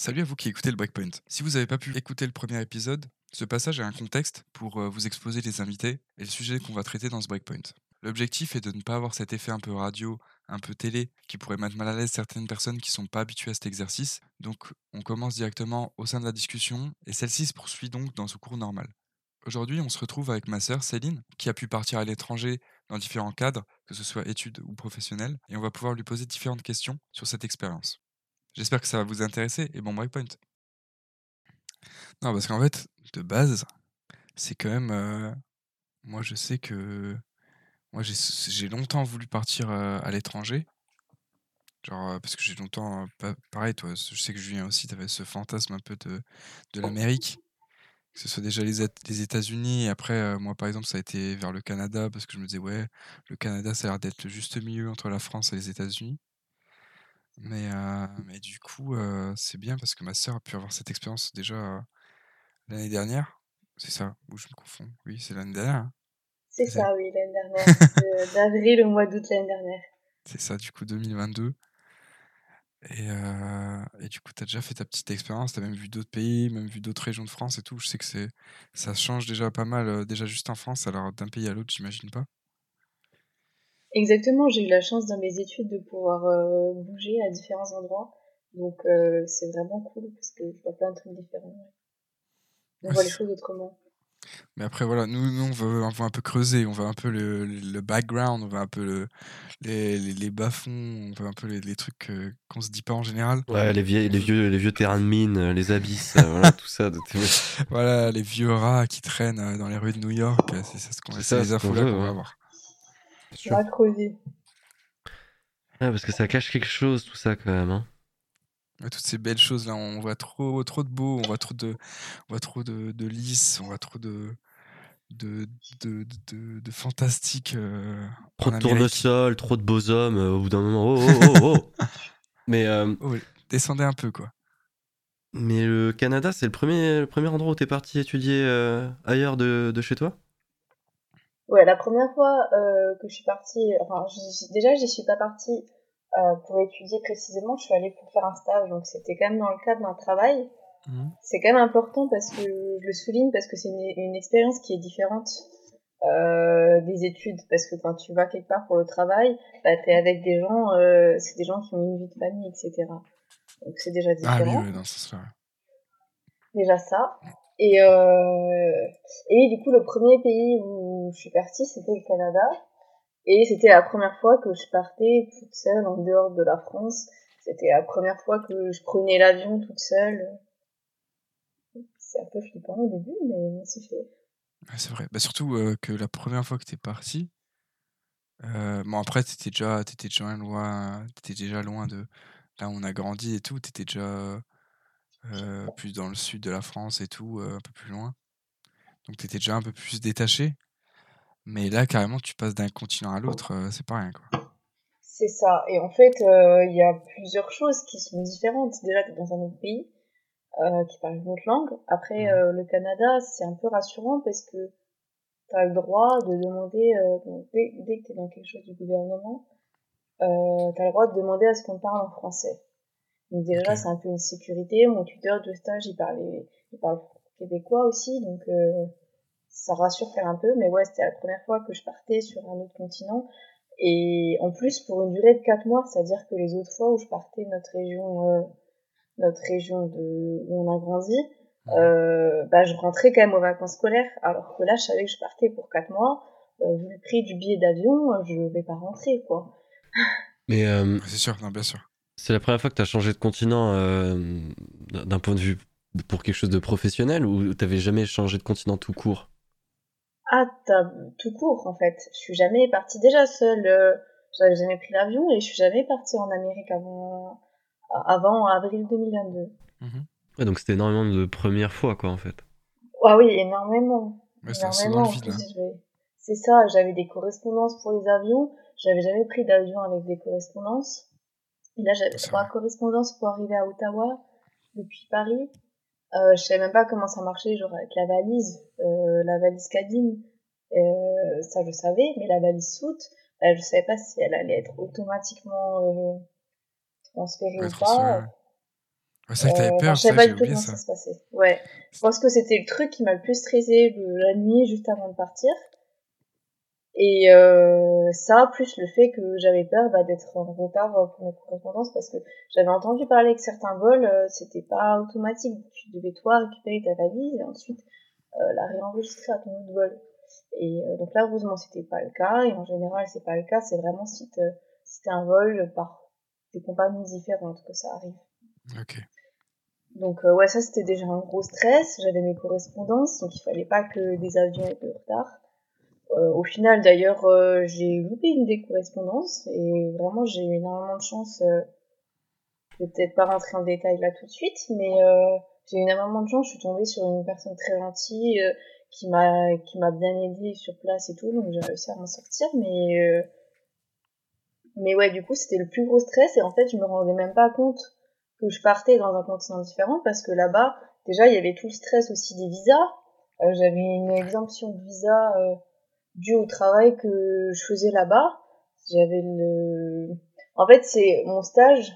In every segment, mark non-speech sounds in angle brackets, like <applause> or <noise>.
Salut à vous qui écoutez le Breakpoint. Si vous n'avez pas pu écouter le premier épisode, ce passage a un contexte pour euh, vous exposer les invités et le sujet qu'on va traiter dans ce Breakpoint. L'objectif est de ne pas avoir cet effet un peu radio, un peu télé, qui pourrait mettre mal à l'aise certaines personnes qui sont pas habituées à cet exercice. Donc on commence directement au sein de la discussion et celle-ci se poursuit donc dans ce cours normal. Aujourd'hui, on se retrouve avec ma sœur Céline, qui a pu partir à l'étranger dans différents cadres, que ce soit études ou professionnels, et on va pouvoir lui poser différentes questions sur cette expérience. J'espère que ça va vous intéresser et bon breakpoint. Non, parce qu'en fait, de base, c'est quand même. euh, moi, je sais que. Moi, j'ai longtemps voulu partir euh, à l'étranger. Genre, euh, parce que j'ai longtemps. pareil, toi, je sais que Julien aussi, t'avais ce fantasme un peu de, de l'Amérique. Que ce soit déjà les, les États-Unis, et après, moi, par exemple, ça a été vers le Canada, parce que je me disais, ouais, le Canada, ça a l'air d'être le juste milieu entre la France et les États-Unis. Mais, euh, mais du coup, euh, c'est bien parce que ma sœur a pu avoir cette expérience déjà euh, l'année dernière. C'est ça, ou je me confonds. Oui, c'est l'année dernière. hein. C'est ça, oui, l'année dernière. De- D'avril au mois d'août l'année dernière. C'est ça, du coup, 2022. Et, euh, et du coup, tu as déjà fait ta petite expérience, tu as même vu d'autres pays, même vu d'autres régions de France et tout. Je sais que c'est ça change déjà pas mal, déjà juste en France, alors d'un pays à l'autre, j'imagine pas. Exactement, j'ai eu la chance dans mes études de pouvoir euh, bouger à différents endroits. Donc euh, c'est vraiment cool parce que je vois plein de trucs différents. ouais. On Ouais, voit les choses autrement. Mais après, voilà, nous, nous on, veut, on veut un peu creuser, on veut un peu le, le background, on veut un peu le, les, les, les bas-fonds, on veut un peu les, les trucs euh, qu'on se dit pas en général. Ouais, les, vieilles, les, vieux, les vieux terrains de mine, euh, les abysses, voilà, tout ça. de- <laughs> Voilà, les vieux rats qui traînent dans les rues de New York, c'est ça ce qu'on ce veut, va avoir. On va creuser. Ouais, parce que ça cache quelque chose, tout ça, quand même. Hein. Ouais, toutes ces belles choses là, on voit trop, trop de beau, on voit trop de, on voit trop de, de lys, on voit trop de, de, de, de, de, de fantastique. euh, Trop de tournesol, trop de beaux hommes, euh, au bout d'un moment. Oh, oh, oh, oh. <laughs> mais, euh, Oh, descendez un peu quoi. mais le Canada, c'est le premier, le premier endroit où t'es parti étudier euh, ailleurs de, de chez toi? Ouais, la première fois euh, que je suis partie, enfin j'y- déjà j'y suis pas partie euh, pour étudier précisément, je suis allée pour faire un stage, donc c'était quand même dans le cadre d'un travail. Mhm. C'est quand même important parce que je le souligne parce que c'est une, une expérience qui est différente euh, des études parce que quand tu vas quelque part pour le travail, bah, t'es avec des gens, euh, c'est des gens qui ont une vie de famille, etc. Donc c'est déjà différent. Ah oui, ce sens-là. ouais. déjà ça. Et, euh, et du coup, le premier pays où je suis partie, c'était le Canada. Et c'était la première fois que je partais toute seule en dehors de la France. C'était la première fois que je prenais l'avion toute seule. C'est un peu flippant au début, mais c'est fait. C'est vrai. Bah, surtout euh, que la première fois que t'es parti, euh, bon après t'étais déjà, t'étais déjà loin, t'étais déjà loin de là où on a grandi et tout. T'étais déjà euh, plus dans le sud de la France et tout, euh, un peu plus loin. Donc t'étais déjà un peu plus détaché. Mais là carrément tu passes d'un continent à l'autre, euh, c'est pas rien quoi. C'est ça. Et en fait, euh, il y a plusieurs choses qui sont différentes. Déjà, t'es dans un autre pays euh, qui parle une autre langue. Après, le Canada, c'est un peu rassurant parce que t'as le droit de demander, euh, dès, dès que t'es dans quelque chose du gouvernement, euh, t'as le droit de demander à ce qu'on parle en français. Donc déjà, c'est un peu une sécurité. Mon tuteur de stage, il parlait, il parle québécois aussi, donc euh, ça rassure faire un peu. Mais ouais, c'était la première fois que je partais sur un autre continent. Et en plus, pour une durée de 4 mois, c'est-à-dire que les autres fois où je partais de notre région, euh, notre région de, où on a grandi, euh, bah, je rentrais quand même aux vacances scolaires, alors que là, je savais que je partais pour 4 mois. Euh, vu le prix du billet d'avion, euh, je vais pas rentrer, quoi. Mais euh, Ouais, C'est sûr, non bien sûr. c'est la première fois que t'as changé de continent euh, d'un point de vue pour quelque chose de professionnel ou t'avais jamais changé de continent tout court? Ah, t'as tout court, en fait. Je suis jamais partie déjà seule. euh, J'avais jamais pris l'avion et je suis jamais partie en Amérique avant, avant avril 2022. Mhm. Ouais, donc c'était énormément de premières fois, quoi, en fait. Ah oui, énormément. Ouais, énormément. C'est ça, j'avais des correspondances pour les avions. J'avais jamais pris d'avion avec des correspondances. Et là, j'avais C'est trois correspondances pour arriver à Ottawa depuis Paris. Euh, je savais même pas comment ça marchait, genre avec la valise, euh, la valise cabine. Euh, ça, je savais, mais la valise soute, bah, je savais pas si elle allait être automatiquement euh, transférée ou pas. ouais. c'est vrai que t'avais Euh, peur, je savais ça, pas du tout comment ça. ça se passait. Ouais. Je pense que c'était le truc qui m'a le plus stressé la nuit juste avant de partir. Et euh, ça, plus le fait que j'avais peur bah, d'être en retard pour mes correspondances parce que j'avais entendu parler que certains vols, euh, c'était pas automatique. Tu devais toi récupérer ta valise et ensuite euh, la réenregistrer à ton autre vol. Et euh, donc là, heureusement, c'était pas le cas. Et en général, c'est pas le cas. C'est vraiment si t'es si un vol par des compagnies différentes que ça arrive. Ok. Donc euh, ouais, ça c'était déjà un gros stress. J'avais mes correspondances, donc il fallait pas que des avions aient de retard. Euh, au final, d'ailleurs, euh, j'ai loupé une des correspondances et vraiment j'ai eu énormément de chance. Euh, je vais peut-être pas rentrer en détail là tout de suite, mais euh, j'ai eu énormément de chance. Je suis tombée sur une personne très gentille euh, qui m'a qui m'a bien aidée sur place et tout, donc j'ai réussi à m'en sortir. Mais euh, mais ouais, du coup, c'était le plus gros stress et en fait, je me rendais même pas compte que je partais dans un continent différent parce que là-bas, déjà, il y avait tout le stress aussi des visas. J'avais une exemption de visa due au travail que je faisais là-bas. J'avais le... En fait, c'est mon stage,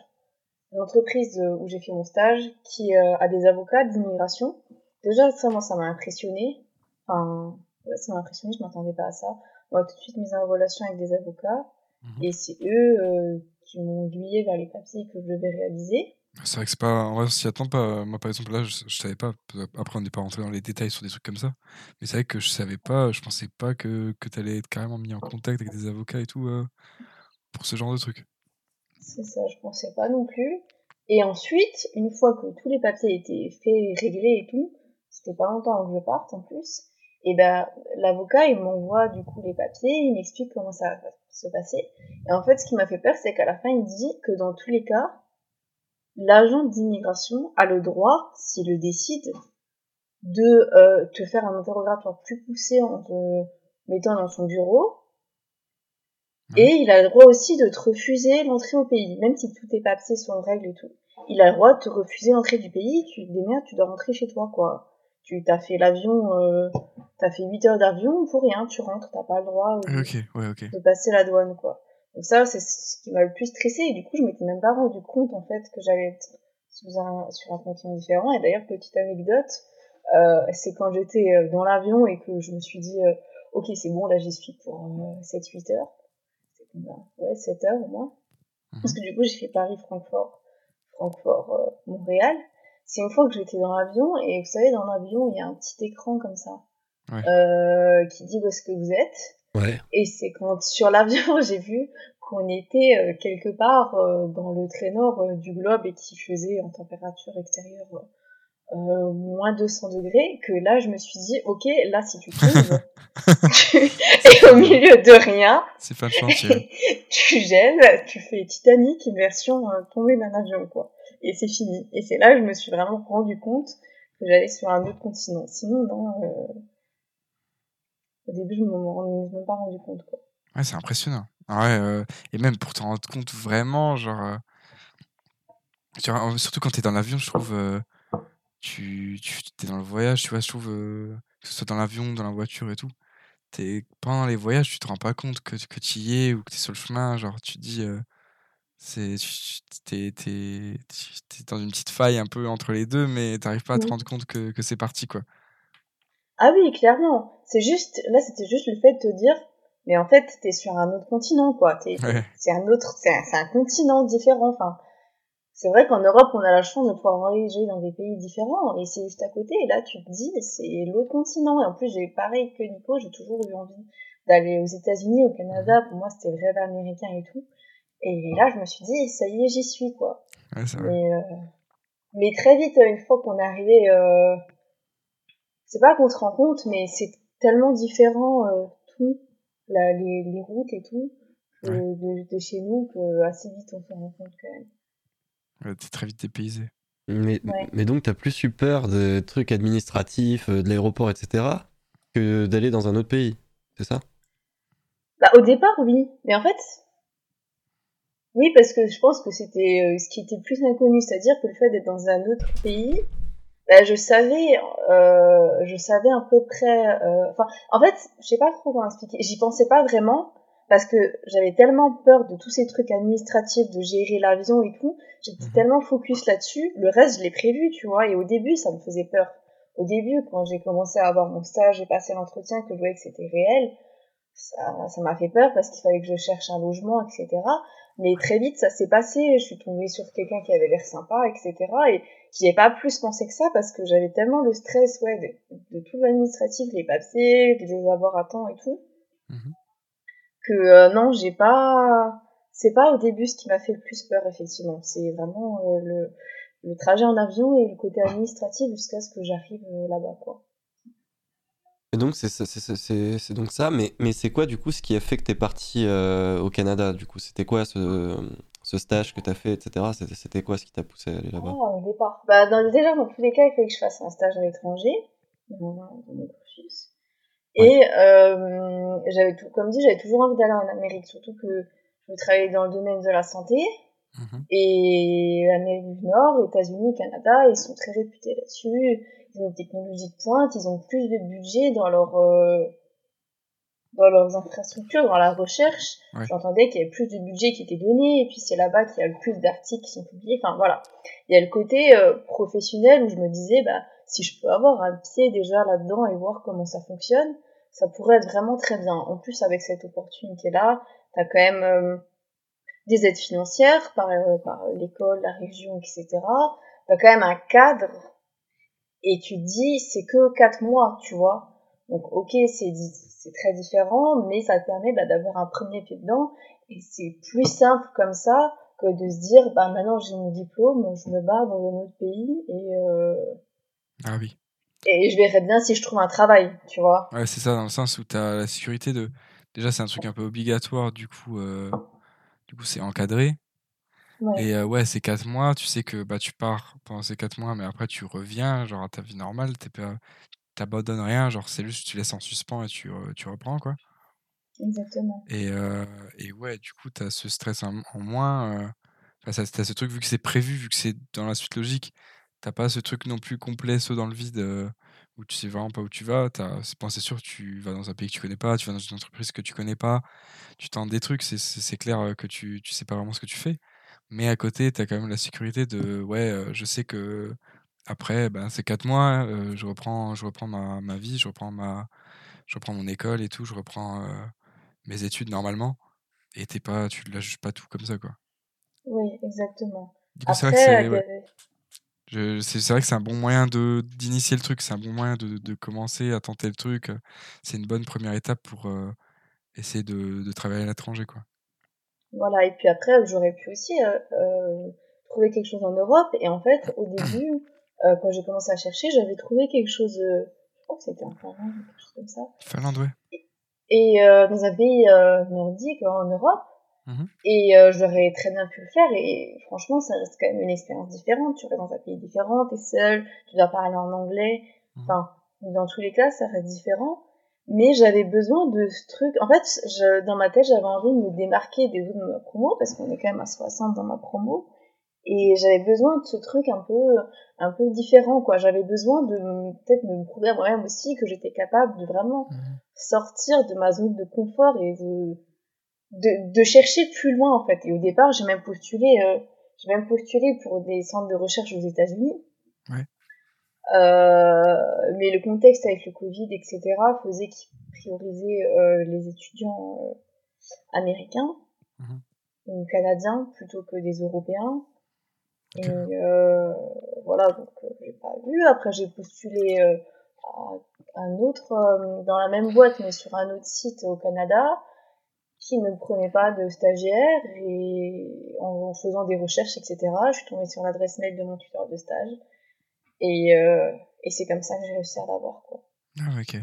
l'entreprise où j'ai fait mon stage, qui euh, a des avocats d'immigration. Déjà, ça, moi, ça m'a impressionné. Enfin, ouais, ça m'a impressionné, je m'attendais pas à ça. On m'a tout de suite mise en relation avec des avocats. Mhm. Et c'est eux euh, qui m'ont aiguillé vers les papiers que je devais réaliser. C'est vrai que c'est pas. On s'y attend pas. Moi, par exemple, là, je, je savais pas. Après, on n'est pas rentré dans les détails sur des trucs comme ça. Mais c'est vrai que je savais pas. Je pensais pas que, que t'allais être carrément mis en contact avec des avocats et tout euh, pour ce genre de trucs. C'est ça, je pensais pas non plus. Et ensuite, une fois que tous les papiers étaient faits, réglés et tout, c'était pas longtemps avant que je parte en plus, et ben l'avocat il m'envoie du coup les papiers, il m'explique comment ça va se passer. Et en fait, ce qui m'a fait peur, c'est qu'à la fin, il dit que dans tous les cas, l'agent d'immigration a le droit, s'il le décide, de euh, te faire un interrogatoire plus poussé en te mettant dans son bureau. Et il a le droit aussi de te refuser l'entrée au pays, même si tous tes papiers sont en règle et tout. Il a le droit de te refuser l'entrée du pays, tu te démerdes, tu dois rentrer chez toi, quoi. Tu t'as fait l'avion, euh, t'as fait 8 heures d'avion, pour rien, tu rentres, t'as pas le droit euh, ouais, de passer la douane, quoi. Donc ça, c'est ce qui m'a le plus stressé, et du coup, je m'étais même pas rendu compte, en fait, que j'allais être sous un, sur un continent différent. Et d'ailleurs, petite anecdote, euh, c'est quand j'étais euh, dans l'avion et que je me suis dit, euh, ok, c'est bon, là, j'y suis pour euh, 7-8 heures. Ouais, 7 heures au moins. Parce que du coup, j'ai fait Paris-Francfort, Francfort-Montréal. c'est une fois que j'étais dans l'avion, et vous savez, dans l'avion, il y a un petit écran comme ça, Ouais. euh, qui dit où est-ce que vous êtes. Ouais. Et c'est quand sur l'avion <laughs> j'ai vu qu'on était euh, quelque part euh, dans le très nord euh, du globe et qui faisait en température extérieure euh, moins 200 degrés que là je me suis dit ok là si tu <laughs> tombes tu es au milieu de rien C'est pas le chantier. <laughs> tu gèles tu fais Titanic version euh, tombée d'un avion quoi et c'est fini et c'est là que je me suis vraiment rendu compte que j'allais sur un autre continent sinon non euh, au début je m'en rendais même pas rendu compte quoi Ouais, c'est impressionnant. Ah Ouais, euh, et même pour te rendre compte vraiment, genre. euh, surtout quand t'es dans l'avion, je trouve. euh, tu, tu es dans le voyage, tu vois, je trouve. euh, que ce soit dans l'avion, dans la voiture et tout. T'es, pendant les voyages, tu te rends pas compte que, que tu y es ou que tu es sur le chemin. Genre, tu dis. c'est, tu t'es, t'es, t'es dans une petite faille un peu entre les deux, mais t'arrives pas à te rendre compte que, que c'est parti, quoi. Ah oui, clairement. C'est juste, là, c'était juste le fait de te dire, mais en fait, t'es sur un autre continent, quoi. Ouais. c'est un autre, c'est un, continent différent. Enfin, c'est vrai qu'en Europe, on a la chance de pouvoir voyager dans des pays différents, et c'est juste à côté. Et là, tu te dis, c'est l'autre continent. Et en plus, j'ai pareil que Nico, j'ai toujours eu envie d'aller aux États-Unis, au Canada. Pour moi, c'était le rêve américain et tout. Et là, je me suis dit, ça y est, j'y suis, quoi. Ouais. Mais, euh, mais très vite, une fois qu'on est arrivé, euh, c'est pas qu'on se rend compte, mais c'est tellement différent euh, tout, la, les, les routes et tout, Ouais. de, de chez nous, que assez vite on s'en rend compte quand même. Ouais, t'es très vite dépaysé. Mais, Ouais. mais donc, t'as plus eu peur de trucs administratifs, euh, de l'aéroport, etc., que d'aller dans un autre pays, c'est ça? Bah, au départ, oui, mais en fait, oui, parce que je pense que c'était euh, ce qui était plus inconnu, c'est-à-dire que le fait d'être dans un autre pays, bah, je savais, euh, je savais à peu près, euh, enfin, en fait, je sais pas trop comment expliquer, j'y pensais pas vraiment, parce que j'avais tellement peur de tous ces trucs administratifs, de gérer l'avion et tout, j'étais Mhm. tellement focus là-dessus. Le reste, je l'ai prévu, tu vois. Et au début, ça me faisait peur. Au début, quand j'ai commencé à avoir mon stage et passé l'entretien, que je voyais que c'était réel, ça, ça m'a fait peur parce qu'il fallait que je cherche un logement, etc. Mais très vite, ça s'est passé. Je suis tombée sur quelqu'un qui avait l'air sympa, etc. Et j'y ai pas plus pensé que ça parce que j'avais tellement le stress, ouais, de, de tout l'administratif, les papiers, de les avoir à temps et tout, Mhm. que euh, non, j'ai pas. C'est pas au début ce qui m'a fait le plus peur, effectivement. C'est vraiment euh, le, le trajet en avion et le côté administratif jusqu'à ce que j'arrive euh, là-bas, quoi. Et donc, c'est donc ça, mais, mais c'est quoi du coup ce qui a fait que t'es parti euh, au Canada du coup? C'était quoi ce, ce stage que t'as fait, etc. C'était- quoi ce qui t'a poussé à aller Ah, là-bas au départ. Bah, dans, déjà, dans tous les cas, il fallait que je fasse un stage à l'étranger, dans, dans mon cursus. Et euh, j'avais tout, comme dit, j'avais toujours envie d'aller en Amérique, surtout que je travaillais dans le domaine de la santé. Mhm. Et l'Amérique du Nord, États-Unis, Canada, ils sont très réputés là-dessus. Ils ont une technologie de pointe, ils ont plus de budget dans leur euh, dans leurs infrastructures, dans la recherche. Ouais. J'entendais qu'il y avait plus de budget qui était donné, et puis c'est là-bas qu'il y a le plus d'articles qui sont publiés. Enfin voilà, il y a le côté euh, professionnel où je me disais, bah si je peux avoir un pied déjà là-dedans et voir comment ça fonctionne, ça pourrait être vraiment très bien. En plus avec cette opportunité-là, t'as quand même euh, des aides financières par, euh, par l'école, la région, etc. T'as quand même un cadre et tu te dis c'est que quatre mois, tu vois. Donc ok, c'est très différent, mais ça te permet bah, d'avoir un premier pied dedans et c'est plus simple comme ça que de se dire bah maintenant j'ai mon diplôme, je me barre dans un autre pays et euh, Ah oui. et je verrai bien si je trouve un travail, tu vois. Ouais, c'est ça, dans le sens où tu as la sécurité de. Déjà, c'est un truc un peu obligatoire, du coup, euh, du coup c'est encadré. Ouais. Et euh, ouais, c'est 4 mois, tu sais que bah, tu pars pendant ces 4 mois, mais après tu reviens, genre à ta vie normale, t'es pas- t'abandonnes rien, genre c'est juste tu laisses en suspens et tu, tu reprends, quoi. Exactement. Et, euh, et ouais, du coup, t'as ce stress en, en moins. euh, Enfin, ça- t'as ce truc, vu que c'est prévu, vu que c'est dans la suite logique, t'as pas ce truc non plus complet, saut dans le vide, euh, où tu sais vraiment pas où tu vas. C'est, bon, sûr, tu vas dans un pays que tu connais pas, tu vas dans une entreprise que tu connais pas, tu tentes des trucs, c'est, clair euh, que tu, tu sais pas vraiment ce que tu fais. Mais à côté, t'as quand même la sécurité de, ouais, euh, je sais que après, ben, c'est 4 mois, euh, je reprends, je reprends ma, ma vie, je reprends ma, je reprends mon école et tout, je reprends euh, mes études normalement. Et t'es pas, tu lâches pas tout comme ça, quoi. Oui, exactement. C'est vrai que c'est, ouais. avait- un bon moyen de d'initier le truc, c'est un bon moyen de, de commencer à tenter le truc. C'est une bonne première étape pour euh, essayer de, de travailler à l'étranger, quoi. Voilà, et puis après, j'aurais pu aussi trouver quelque chose en Europe. Et en fait, au <clears throat> début, euh, quand j'ai commencé à chercher, j'avais trouvé quelque chose, euh, je crois que c'était en Finlande, quelque chose comme ça. Finlande, ouais. Et euh, dans un pays nordique, en Europe. Mhm. Et j'aurais très bien pu le faire. Et franchement, ça reste quand même une expérience différente. Tu restes dans un pays différent, t'es seul, tu dois parler en anglais. Mhm. Enfin, dans tous les cas, ça reste différent. Mais j'avais besoin de ce truc. En fait, je, dans ma tête, j'avais envie de me démarquer des autres de ma promo, parce qu'on est quand même à 60 dans ma promo. Et j'avais besoin de ce truc un peu, un peu différent, quoi. J'avais besoin de peut-être de me prouver à moi-même aussi que j'étais capable de vraiment Mhm. sortir de ma zone de confort et de, de, de chercher plus loin, en fait. Et au départ, j'ai même postulé, euh, j'ai même postulé pour des centres de recherche aux États-Unis. Ouais. Euh, mais le contexte avec le Covid, etc., faisait qu'ils priorisaient euh, les étudiants euh, américains Mhm. ou canadiens plutôt que des Européens. Et euh, voilà, donc euh, j'ai pas vu. Après, j'ai postulé euh, à un autre, euh, dans la même boîte, mais sur un autre site au Canada, qui ne prenait pas de stagiaire. Et en faisant des recherches, etc., je suis tombée sur l'adresse mail de mon tuteur de stage. Et, euh, et c'est comme ça que j'ai réussi à l'avoir, quoi. Ah, ok.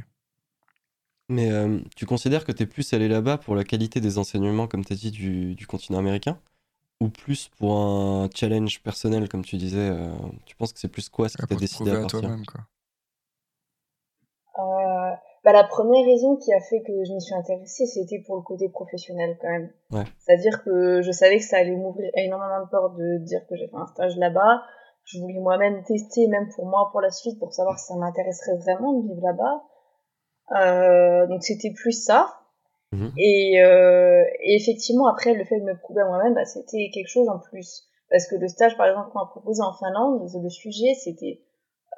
Mais euh, tu considères que t'es plus allé là-bas pour la qualité des enseignements, comme t'as dit, du, du continent américain? Ou plus pour un challenge personnel, comme tu disais euh, Tu penses que c'est plus quoi ce qui Ouais, t'a pour te décidé à partir toi-même, quoi. Euh, bah, la première raison qui a fait que je m'y suis intéressée, c'était pour le côté professionnel quand même. Ouais. C'est-à-dire que je savais que ça allait m'ouvrir énormément de portes de dire que j'ai fait un stage là-bas. Je voulais moi-même tester, même pour moi, pour la suite, pour savoir si ça m'intéresserait vraiment de vivre là-bas. Euh, donc c'était plus ça. Mhm. Et, euh, effectivement, après, le fait de me prouver à moi-même, bah, c'était quelque chose en plus. Parce que le stage, par exemple, qu'on m'a proposé en Finlande, le sujet, c'était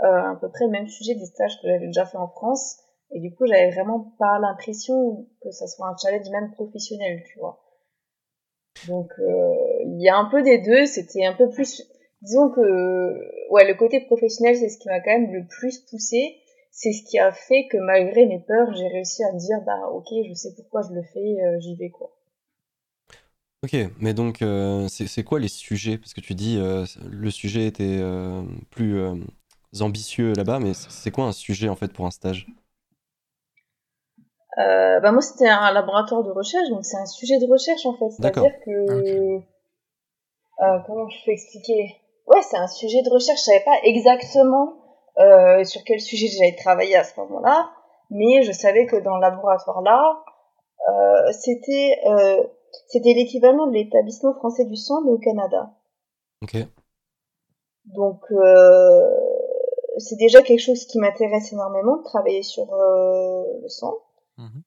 euh, à peu près le même sujet des stages que j'avais déjà fait en France. Et du coup, j'avais vraiment pas l'impression que ça soit un challenge même professionnel, tu vois. Donc, euh, il y a un peu des deux. C'était un peu plus... Disons que ouais, le côté professionnel, c'est ce qui m'a quand même le plus poussé. C'est ce qui a fait que malgré mes peurs, j'ai réussi à me dire, bah ok, je sais pourquoi je le fais, euh, j'y vais quoi. Ok, mais donc euh, c'est quoi les sujets? Parce que tu dis euh, le sujet était euh, plus euh, ambitieux là-bas, mais c'est quoi un sujet en fait pour un stage? Euh, bah moi, c'était un laboratoire de recherche, donc c'est un sujet de recherche en fait. C'est-à-dire que... Euh, comment je peux expliquer? Ouais, c'est un sujet de recherche. Je savais pas exactement euh, sur quel sujet j'allais travailler à ce moment-là, mais je savais que dans le laboratoire là, euh, c'était euh, c'était l'équivalent de l'établissement français du sang, mais au Canada. Ok. Donc euh, c'est déjà quelque chose qui m'intéresse énormément de travailler sur euh, le sang. Mhm.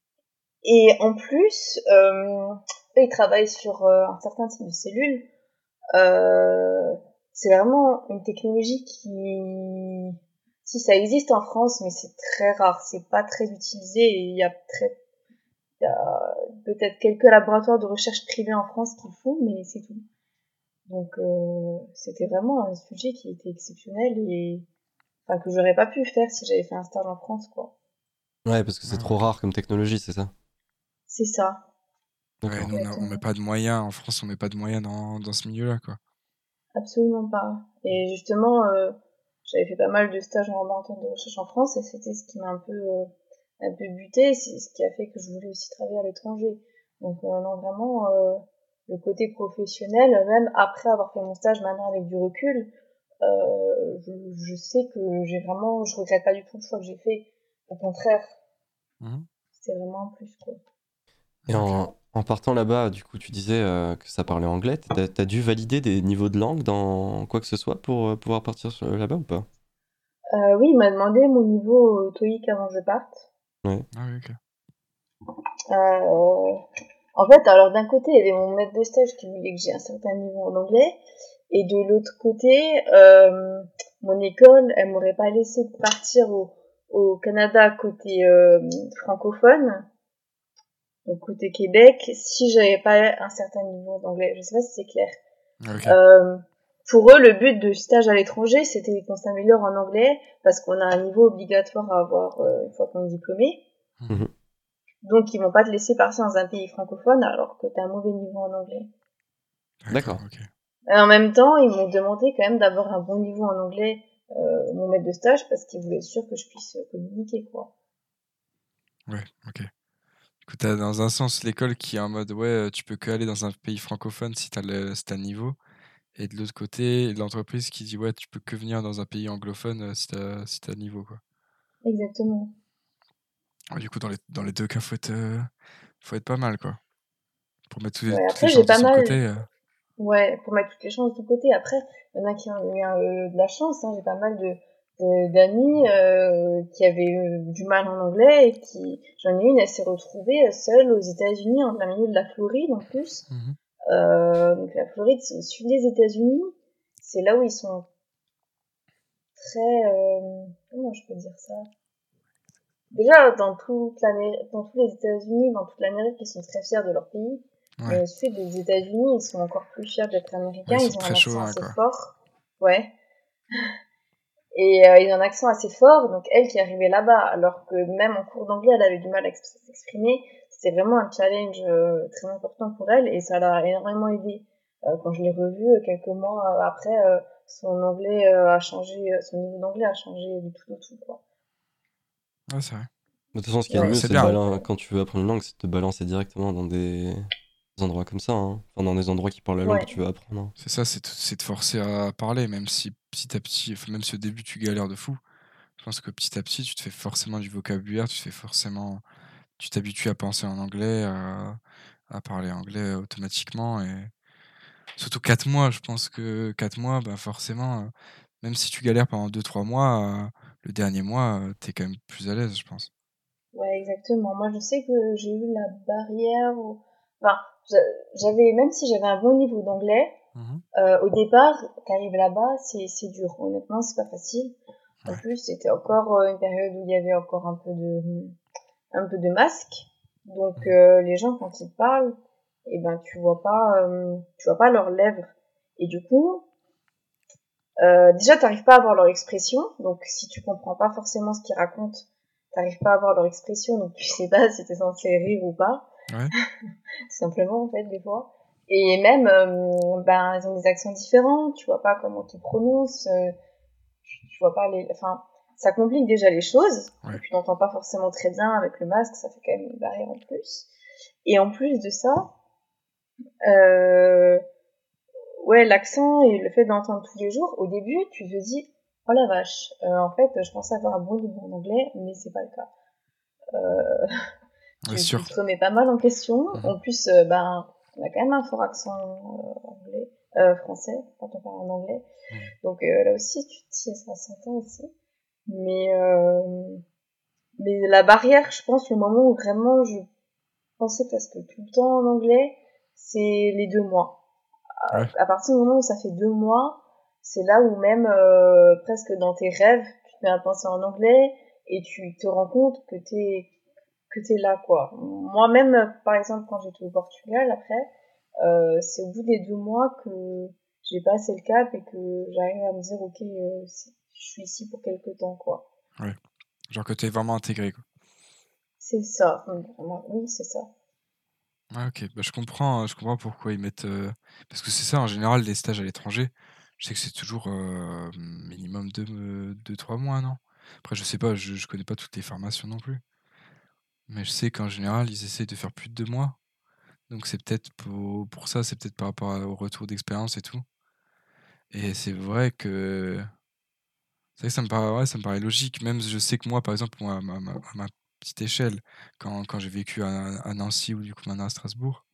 Et en plus, euh, eux, ils travaillent sur euh, un certain type de cellules. Euh, c'est vraiment une technologie qui, si ça existe en France, mais c'est très rare, c'est pas très utilisé et il y a très, il y a peut-être quelques laboratoires de recherche privés en France qui le font, mais c'est tout. Donc euh, c'était vraiment un sujet qui était exceptionnel et enfin que j'aurais pas pu faire si j'avais fait un stage en France, quoi. Ouais, parce que c'est trop rare comme technologie, c'est ça? C'est ça. Ouais, on, a- on met pas de moyens. En France, on met pas de moyens dans, dans ce milieu-là, quoi. Absolument pas. Et justement, euh, j'avais fait pas mal de stages en laboratoire de recherche en France et c'était ce qui m'a un peu, euh, un peu buté, c'est ce qui a fait que je voulais aussi travailler à l'étranger. Donc euh, non, vraiment, euh, le côté professionnel, même après avoir fait mon stage maintenant avec du recul, euh, je, je sais que j'ai vraiment, je regrette pas du tout le choix que j'ai fait. Au contraire, Mhm. c'était vraiment plus, quoi. Et Ok. en, en partant là-bas, du coup, tu disais euh, que ça parlait anglais. T'as, t'as dû valider des niveaux de langue dans quoi que ce soit pour euh, pouvoir partir là-bas ou pas? Euh, oui, il m'a demandé mon niveau TOEIC avant que je parte. Ouais. Ah oui, ok. Euh, en fait, alors d'un côté, il y avait mon maître de stage qui voulait que j'ai un certain niveau en anglais, et de l'autre côté, euh, mon école, elle m'aurait pas laissé partir au, au Canada côté euh, francophone, donc côté Québec, si j'avais pas un certain niveau d'anglais. Je sais pas si c'est clair. Euh, pour eux, le but de stage à l'étranger, c'était qu'on s'améliore en anglais parce qu'on a un niveau obligatoire à avoir euh, une fois qu'on est diplômé. Mhm. Donc, ils vont pas te laisser partir dans un pays francophone alors que tu as un mauvais niveau en anglais. D'accord. Ok. Et en même temps, ils m'ont demandé quand même d'avoir un bon niveau en anglais, euh, mon maître de stage, parce qu'ils voulaient être sûrs que je puisse communiquer, quoi. Ouais, ok. Coup, t'as dans un sens l'école qui est en mode ouais, euh, tu peux que aller dans un pays francophone si t'as le, si t'as le niveau. Et de l'autre côté, l'entreprise qui dit ouais, tu peux que venir dans un pays anglophone euh, si t'as si t'as le niveau, quoi. Exactement. Ouais, du coup, dans les, dans les deux cas, faut être, euh, faut être pas mal, quoi. Pour mettre tous les- Ouais, toutes après, les chances de pas son mal- côté. euh. Ouais, pour mettre toutes les chances de côté. Après, il y en a qui ont eu de la chance. Hein. J'ai pas mal de- d'amis euh, qui avaient eu du mal en anglais et qui j'en ai une elle s'est retrouvée seule aux États-Unis en plein milieu de la Floride en plus Mhm. Euh, donc la Floride, c'est au sud des États-Unis. C'est là où ils sont très... euh, comment je peux dire ça? Déjà, dans, toute l'Amérique- dans tous les États-Unis, dans toute l'Amérique, ils sont très fiers de leur pays. Mais Ouais. au sud des États-Unis, ils sont encore plus fiers d'être américains. Ouais, ils ils ont un accent chauvins, assez fort. Ouais. Et euh, ils ont un accent assez fort. Donc elle qui est arrivée là-bas, alors que même en cours d'anglais, elle avait du mal à ex- s'exprimer, c'était vraiment un challenge euh, très important pour elle et ça l'a énormément aidé. Euh, quand je l'ai revue euh, quelques mois après, euh, son anglais euh, a changé, euh, son niveau d'anglais a changé du tout au tout quoi. Ouais, c'est vrai. De toute façon, ce qui est Ouais, mieux, c'est quand tu veux apprendre une langue, c'est de te balancer directement dans des endroits comme ça, hein. Enfin, dans des endroits qui parlent la langue Ouais. que tu veux apprendre. hein. C'est ça, c'est de, c'est de forcer à parler, même si petit à petit, enfin, même si au début tu galères de fou. Je pense que petit à petit, tu te fais forcément du vocabulaire, tu te fais forcément, tu t'habitues à penser en anglais, à, à parler anglais automatiquement. Et surtout 4 mois, je pense que 4 mois, bah forcément, euh, même si tu galères pendant 2-3 mois, euh, le dernier mois, euh, t'es quand même plus à l'aise, je pense. Ouais, exactement. Moi, je sais que j'ai eu la barrière. Enfin, j'avais, même si j'avais un bon niveau d'anglais, Mhm. euh, au départ, t'arrives là-bas, c'est, c'est dur. Honnêtement, c'est pas facile. En Ouais. plus, c'était encore euh, une période où il y avait encore un peu de, un peu de masque. Donc, Mhm. euh, les gens, quand ils parlent, eh ben, tu vois pas, euh, tu vois pas leurs lèvres. Et du coup, euh, déjà, t'arrives pas à voir leur expression. Donc, si tu comprends pas forcément ce qu'ils racontent, t'arrives pas à voir leur expression. Donc, tu sais pas si t'es censé rire ou pas. Ouais. Tout <laughs> simplement, en fait, des fois. Et même, euh, ben, ils ont des accents différents. Tu vois pas comment ils prononcent. euh, tu, tu vois pas les, enfin, ça complique déjà les choses. Ouais. Tu n'entends pas forcément très bien avec le masque. Ça fait quand même une barrière en plus. Et en plus de ça, euh, ouais, l'accent et le fait d'entendre tous les jours, au début, tu te dis, oh la vache, euh, en fait, je pensais avoir un bon niveau en anglais, mais c'est pas le cas. Euh, Tu, sûr. tu te remets pas mal en question. Mhm. En plus, euh, ben, on a quand même un fort accent euh, anglais, euh, français quand on parle en anglais. Mhm. Donc euh, là aussi, tu te dis, ça s'entend aussi. Mais, euh, mais la barrière, je pense, le moment où vraiment je pensais parce que tout le temps en anglais, c'est les deux mois. À, Ouais. à partir du moment où ça fait deux mois, c'est là où même euh, presque dans tes rêves, tu te mets à penser en anglais et tu te rends compte que t'es que t'es là quoi. Moi-même, par exemple, quand j'étais au Portugal après, euh, c'est au bout des deux mois que j'ai passé le cap et que j'arrive à me dire ok, euh, je suis ici pour quelque temps quoi. Genre que t'es vraiment intégré, quoi. C'est ça, vraiment, oui c'est ça. Ouais, ok. Bah, je comprends, euh, je comprends pourquoi ils mettent. euh, Parce que c'est ça, en général, les stages à l'étranger, je sais que c'est toujours minimum 2-3 mois, non? Après, je sais pas, je, je connais pas toutes les formations non plus. Mais je sais qu'en général, ils essaient de faire plus de deux mois. Donc c'est peut-être pour, pour ça, c'est peut-être par rapport au retour d'expérience et tout. Et c'est vrai que. C'est vrai que ça me paraît, ouais, ça me paraît logique. Même je sais que moi, par exemple, moi, à ma, ma- petite échelle, quand, quand j'ai vécu à, Nancy ou du coup maintenant à Strasbourg,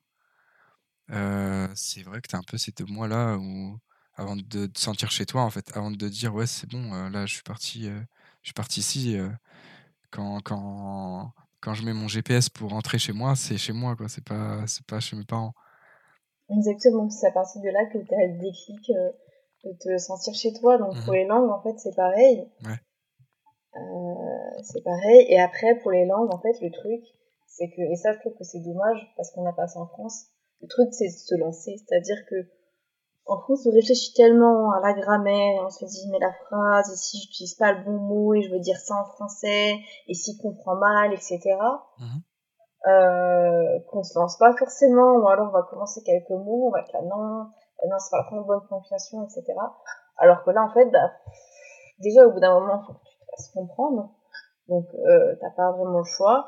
euh, c'est vrai que tu as un peu ces deux mois-là où, avant de te sentir chez toi, en fait, avant de dire, ouais, c'est bon, euh, là, je suis parti, euh, je suis parti ici. quand, quand, quand je mets mon GPS pour rentrer chez moi, c'est chez moi, quoi. C'est pas, c'est pas chez mes parents. Exactement, c'est à partir de là que tu as le déclic euh, de te sentir chez toi. Donc pour Mhm. les langues, en fait, c'est pareil. Ouais. Euh, c'est pareil. Et après, pour les langues, en fait, le truc, c'est que, et ça, je trouve que c'est dommage parce qu'on n'a pas ça en France. Le truc, c'est de se lancer. C'est-à-dire que en France, on réfléchit tellement à la grammaire, on se dit, mais la phrase, et si j'utilise pas le bon mot, et je veux dire ça en français, et s'il comprend mal, etc. Mhm. Euh, qu'on se lance pas forcément, ou alors on va commencer quelques mots, on va être là, non, euh, non, c'est pas la bonne prononciation, etc. Alors que là, en fait, bah, déjà, au bout d'un moment, faut que tu te fasses comprendre. Donc, euh, t'as pas vraiment le choix.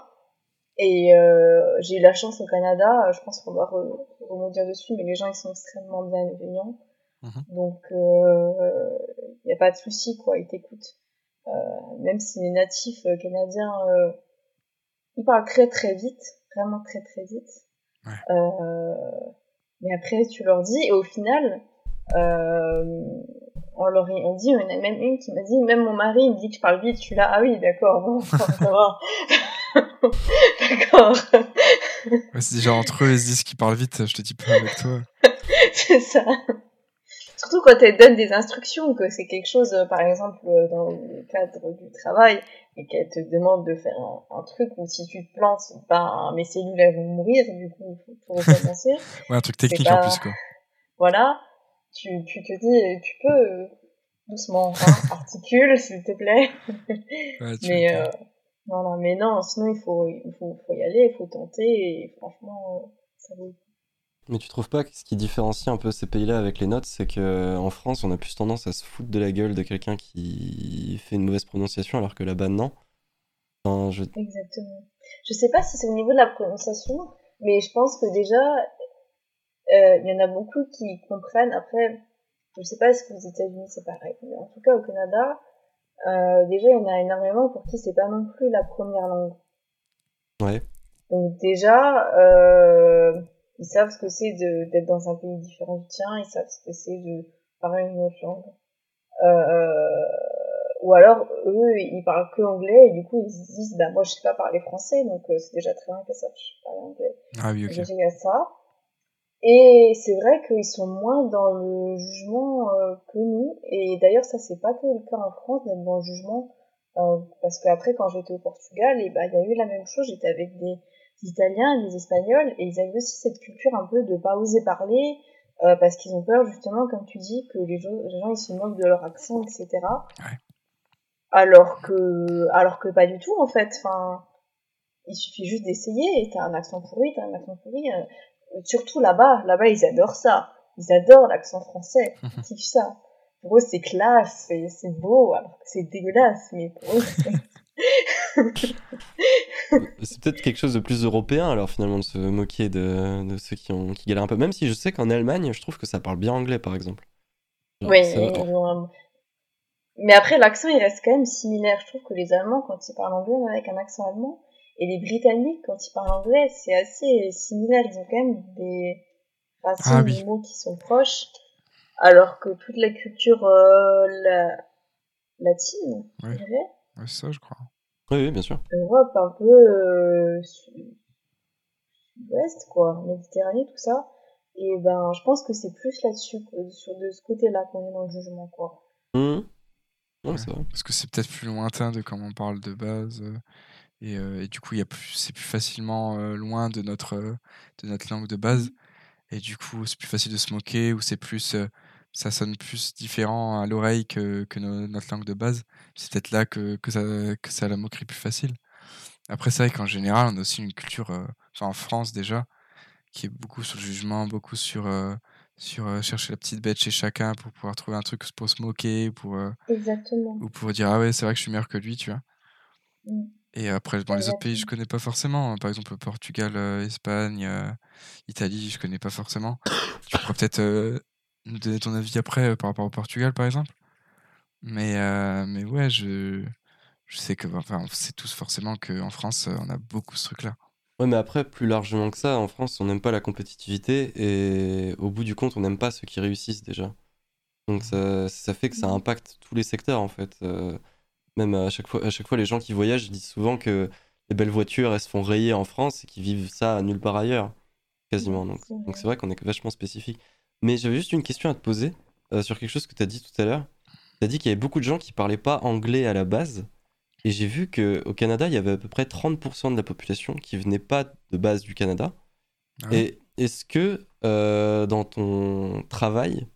Et euh, j'ai eu la chance au Canada, euh, je pense qu'on va re- rebondir dessus, mais les gens, ils sont extrêmement bienveillants. Mhm. Donc, il n'y a pas de souci, quoi, ils t'écoutent. Euh, même si les natifs euh, canadiens, euh, ils parlent très très vite, vraiment très très vite. Ouais. Euh, mais après, tu leur dis, et au final, euh, on leur on dit, il y en a même une qui m'a dit, même mon mari, il me dit que je parle vite, je suis là, ah oui, d'accord, <laughs> bon, ça va. D'accord. Ouais, c'est déjà entre eux, ils se disent qu'ils parlent vite, je te dis pas avec toi. <laughs> c'est ça. Surtout quand elle donne des instructions, que c'est quelque chose, euh, par exemple, euh, dans le cadre du travail, et qu'elle te demande de faire un, un truc où si tu te plantes, ben, mes cellules elles vont mourir, du coup, faut <laughs> tout recommencer. Ouais, un truc technique en plus, quoi. voilà. Tu, tu te dis, tu peux, euh, doucement, hein, <laughs> articule, s'il te plaît. Ouais, tu Mais, m'étonnes. Euh, voilà. Mais non, sinon, il faut, il faut, faut y aller, il faut tenter, et franchement, euh, ça vaut Mais tu trouves pas que ce qui différencie un peu ces pays-là avec les notes, c'est que en France, on a plus tendance à se foutre de la gueule de quelqu'un qui fait une mauvaise prononciation, alors que là-bas, non. Enfin, je... Exactement. Je sais pas si c'est au niveau de la prononciation, mais je pense que déjà, euh, il y en a beaucoup qui comprennent. Après, je sais pas si aux États-Unis c'est pareil, mais en tout cas au Canada, euh, déjà il y en a énormément pour qui c'est pas non plus la première langue. Ouais. Donc déjà, euh, ils savent ce que c'est de- d'être dans un pays différent du tien, ils savent ce que c'est de parler une autre langue. Euh, ou alors, eux, ils parlent que anglais, et du coup, ils se disent, bah, moi, je sais pas parler français, donc euh, c'est déjà très bien que ça, je parle anglais. Ah oui, ok. Déjà, il y a ça. Et c'est vrai qu'ils sont moins dans le jugement euh, que nous. Et d'ailleurs, ça, c'est pas que le cas en France d'être dans le jugement. Euh, parce qu'après, quand j'étais au Portugal, et bah, il y a eu la même chose. J'étais avec des Italiens, des Espagnols, et ils avaient aussi cette culture un peu de pas oser parler, euh, parce qu'ils ont peur, justement, comme tu dis, que les gens, les gens ils se moquent de leur accent, etc. Ouais. Alors que, alors que pas du tout, en fait. Enfin, il suffit juste d'essayer, et t'as un accent pourri, t'as un accent pourri. Surtout là-bas, là-bas, ils adorent ça. Ils adorent l'accent français. <laughs> Ils kiffent ça. Pour eux, c'est classe, c'est beau, alors que c'est dégueulasse, mais pour eux, c'est- <laughs> C'est peut-être quelque chose de plus européen, alors finalement, de se moquer de, de ceux qui, ont, qui galèrent un peu. Même si je sais qu'en Allemagne, je trouve que ça parle bien anglais, par exemple. Genre, Oui, mais après, l'accent, il reste quand même similaire. Je trouve que les Allemands, quand ils parlent anglais, avec un accent allemand, et les Britanniques, quand ils parlent anglais, c'est assez similaire. Ils ont quand même des racines Ah oui. de mots qui sont proches, alors que toute la culture euh, la- latine, je Ouais. dirais, Ouais, c'est ça, je crois. Oui, oui, bien sûr. Europe un peu euh, sud- sud-ouest, quoi, Méditerranée, tout ça. Et ben, je pense que c'est plus là-dessus, que- sur de ce côté-là qu'on est dans le jugement, quoi. Non, Ouais. c'est vrai. Parce que c'est peut-être plus lointain de comment on parle de base. Euh, et, et du coup, c'est plus facilement euh, loin de notre, euh, de notre langue de base. Et du coup, c'est plus facile de se moquer ou c'est plus, ça sonne plus différent à l'oreille que, que no- notre langue de base. C'est peut-être là que, que, ça, que ça a la moquerie plus facile. Après, c'est vrai qu'en général, on a aussi une culture, euh, enfin en France déjà, qui est beaucoup sur le jugement, beaucoup sur, euh, sur euh, chercher la petite bête chez chacun pour pouvoir trouver un truc pour se moquer, pour, Exactement. ou pour dire ah ouais, c'est vrai que je suis meilleur que lui, tu vois. Mm. Et après, dans les autres pays, je connais pas forcément. Par exemple, le Portugal, euh, Espagne, euh, Italie, je connais pas forcément. Tu pourrais peut-être euh, nous donner ton avis après euh, par rapport au Portugal, par exemple. Mais, euh, mais ouais, je, je sais que, enfin, on sait tous forcément qu'en France, on a beaucoup ce truc-là. Ouais, mais après, plus largement que ça, en France, on n'aime pas la compétitivité et au bout du compte, on n'aime pas ceux qui réussissent déjà. Donc ça, ça fait que ça impacte tous les secteurs en fait. Même à chaque fois, à chaque fois, les gens qui voyagent disent souvent que les belles voitures, elles se font rayer en France et qu'ils vivent ça nulle part ailleurs, quasiment. Donc C'est vrai. donc c'est vrai qu'on est vachement spécifique. Mais j'avais juste une question à te poser euh, sur quelque chose que tu as dit tout à l'heure. Tu as dit qu'il y avait beaucoup de gens qui parlaient pas anglais à la base. Et j'ai vu qu'au Canada, il y avait à peu près 30% de la population qui venait pas de base du Canada. Ah ouais Et est-ce que euh, dans ton travail,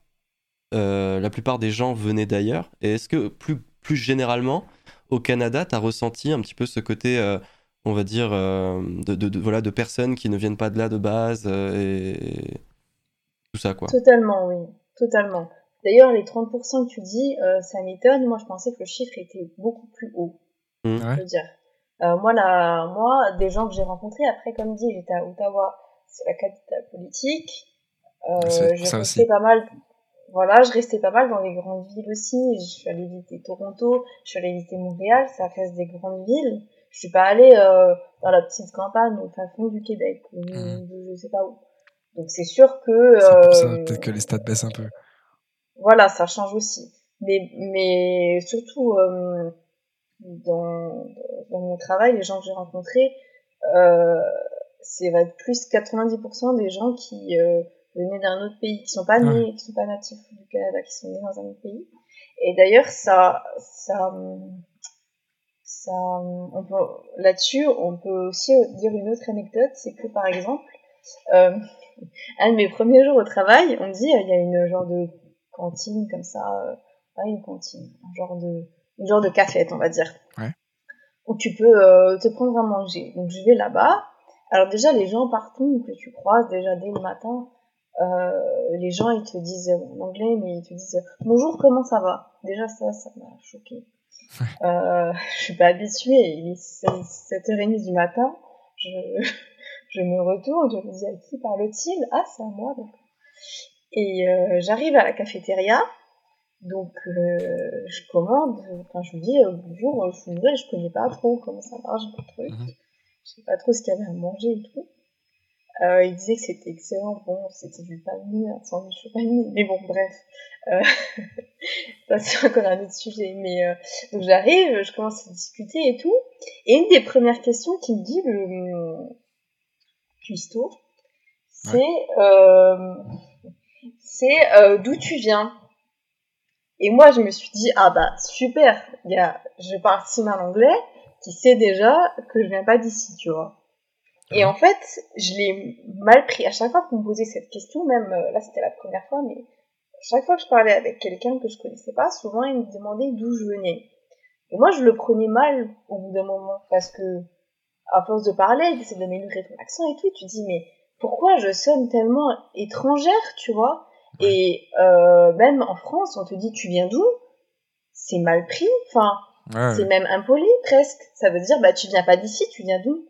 euh, la plupart des gens venaient d'ailleurs? Et est-ce que plus, plus généralement, au Canada, tu as ressenti un petit peu ce côté, euh, on va dire, euh, de, de- de- voilà, de personnes qui ne viennent pas de là de base euh, et tout ça, quoi Totalement, oui. Totalement. D'ailleurs, les 30% que tu dis, euh, ça m'étonne. Moi, je pensais que le chiffre était beaucoup plus haut. Mhm. je veux dire. Euh, moi, la, moi, des gens que j'ai rencontrés, après, comme dit, j'étais à Ottawa, c'est la capitale politique. Euh, j'ai ça resté aussi. pas mal, voilà, je restais pas mal dans les grandes villes aussi. Je suis allée visiter Toronto, je suis allée visiter Montréal, ça reste des grandes villes. Je suis pas allée euh, dans la petite campagne au fin fond du Québec, ou Mhm. je sais pas où. Donc c'est sûr que euh, peut-être que les stats baissent un peu. voilà, ça change aussi. Mais, mais surtout, euh, dans, dans mon travail, les gens que j'ai rencontrés, euh, c'est va être plus 90% des gens qui venaient d'un autre pays, qui sont pas nés, Ouais. qui sont pas natifs du Canada, qui sont nés dans un autre pays. Et d'ailleurs, ça, ça, ça, on peut, là-dessus, on peut aussi dire une autre anecdote, c'est que par exemple, euh, <laughs> un de mes premiers jours au travail, on me dit, euh, il y a une genre de cantine comme ça, euh, pas une cantine, un genre de, une genre de cafette, on va dire. Ouais. Où tu peux euh, te prendre à manger. Donc je vais là-bas. Alors déjà, les gens partout que tu croises déjà dès le matin, les gens ils te disent en anglais, mais ils te disent bonjour, comment ça va? Déjà ça, ça m'a choqué. Euh, <laughs> je suis pas habituée. Il est 7h30 du matin. Je, <laughs> je me retourne, je me dis à qui parle-t-il Ah, c'est à moi. Donc. Et euh, j'arrive à la cafétéria. Donc euh, je commande, enfin je lui dis euh, bonjour, je suis nouvelle, je connais pas trop comment ça marche le truc, Mhm. je sais pas trop ce qu'il y avait à manger et tout. Euh, il disait que c'était excellent. Bon, c'était du sandwich au pain de mie. Mais bon, bref. Euh, ça, c'est encore un autre sujet. Mais euh, donc j'arrive, je commence à discuter et tout. Et une des premières questions qu'il me dit, le cuistot, c'est euh, c'est euh, d'où tu viens? Et moi, je me suis dit, ah bah super, il y a, je parle si mal anglais, qui sait déjà que je viens pas d'ici, tu vois. Et en fait, je l'ai mal pris. À chaque fois qu'on me posait cette question, même euh, là c'était la première fois, mais chaque fois que je parlais avec quelqu'un que je connaissais pas, souvent il me demandait d'où je venais. Et moi je le prenais mal au bout d'un moment parce que à force de parler, d'essayer d'améliorer ton accent et tout, tu dis mais pourquoi je sonne tellement étrangère, tu vois? Et euh, même en France, on te dit tu viens d'où? C'est mal pris, enfin Ouais, c'est même impoli presque. Ça veut dire bah tu viens pas d'ici, tu viens d'où?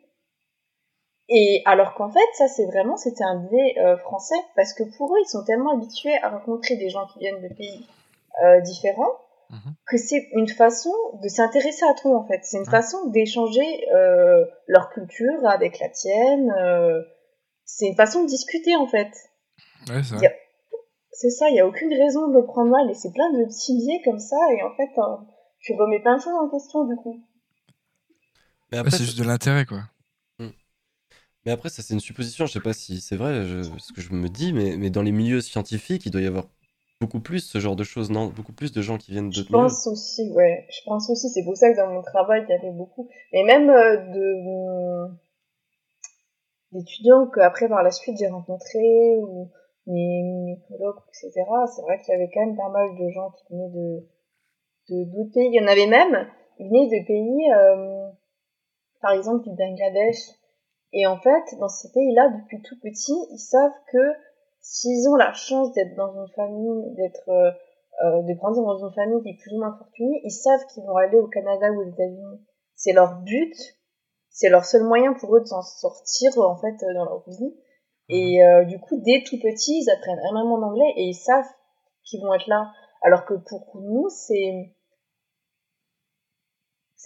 Et alors qu'en fait ça c'est vraiment c'était un biais euh, français parce que pour eux ils sont tellement habitués à rencontrer des gens qui viennent de pays euh, différents Mhm. que c'est une façon de s'intéresser à toi en fait. C'est une façon d'échanger euh, leur culture avec la tienne. euh, c'est une façon de discuter en fait. ouais, c'est ça, il y a aucune raison de le prendre mal et c'est plein de petits biais comme ça et en fait euh, tu remets plein de choses en question du coup. Après, c'est juste de l'intérêt, quoi. Mais après, ça, c'est une supposition. Je sais pas si c'est vrai je- ce que je me dis, mais, mais dans les milieux scientifiques, il doit y avoir beaucoup plus ce genre de choses, non? Beaucoup plus de gens qui viennent Je d'autres milieux. pense aussi, ouais. Je pense aussi, c'est pour ça que dans mon travail, il y avait beaucoup. Mais même euh, de hum, d'étudiants qu'après, par la suite, j'ai rencontrés, ou mes, mes etc. C'est vrai qu'il y avait quand même pas mal de gens qui venaient de de d'autres pays. Il y en avait même, ils venaient de pays, euh, par exemple, du Bangladesh. Et en fait, dans ces pays-là, depuis tout petit, ils savent que s'ils ont la chance d'être dans une famille, d'être euh, euh, de grandir dans une famille qui est plus ou moins fortunée, ils savent qu'ils vont aller au Canada ou aux États-Unis. C'est leur but, c'est leur seul moyen pour eux de s'en sortir en fait euh, dans leur vie. Et euh, du coup, dès tout petit, ils apprennent énormément d'anglais et ils savent qu'ils vont être là. Alors que pour nous, c'est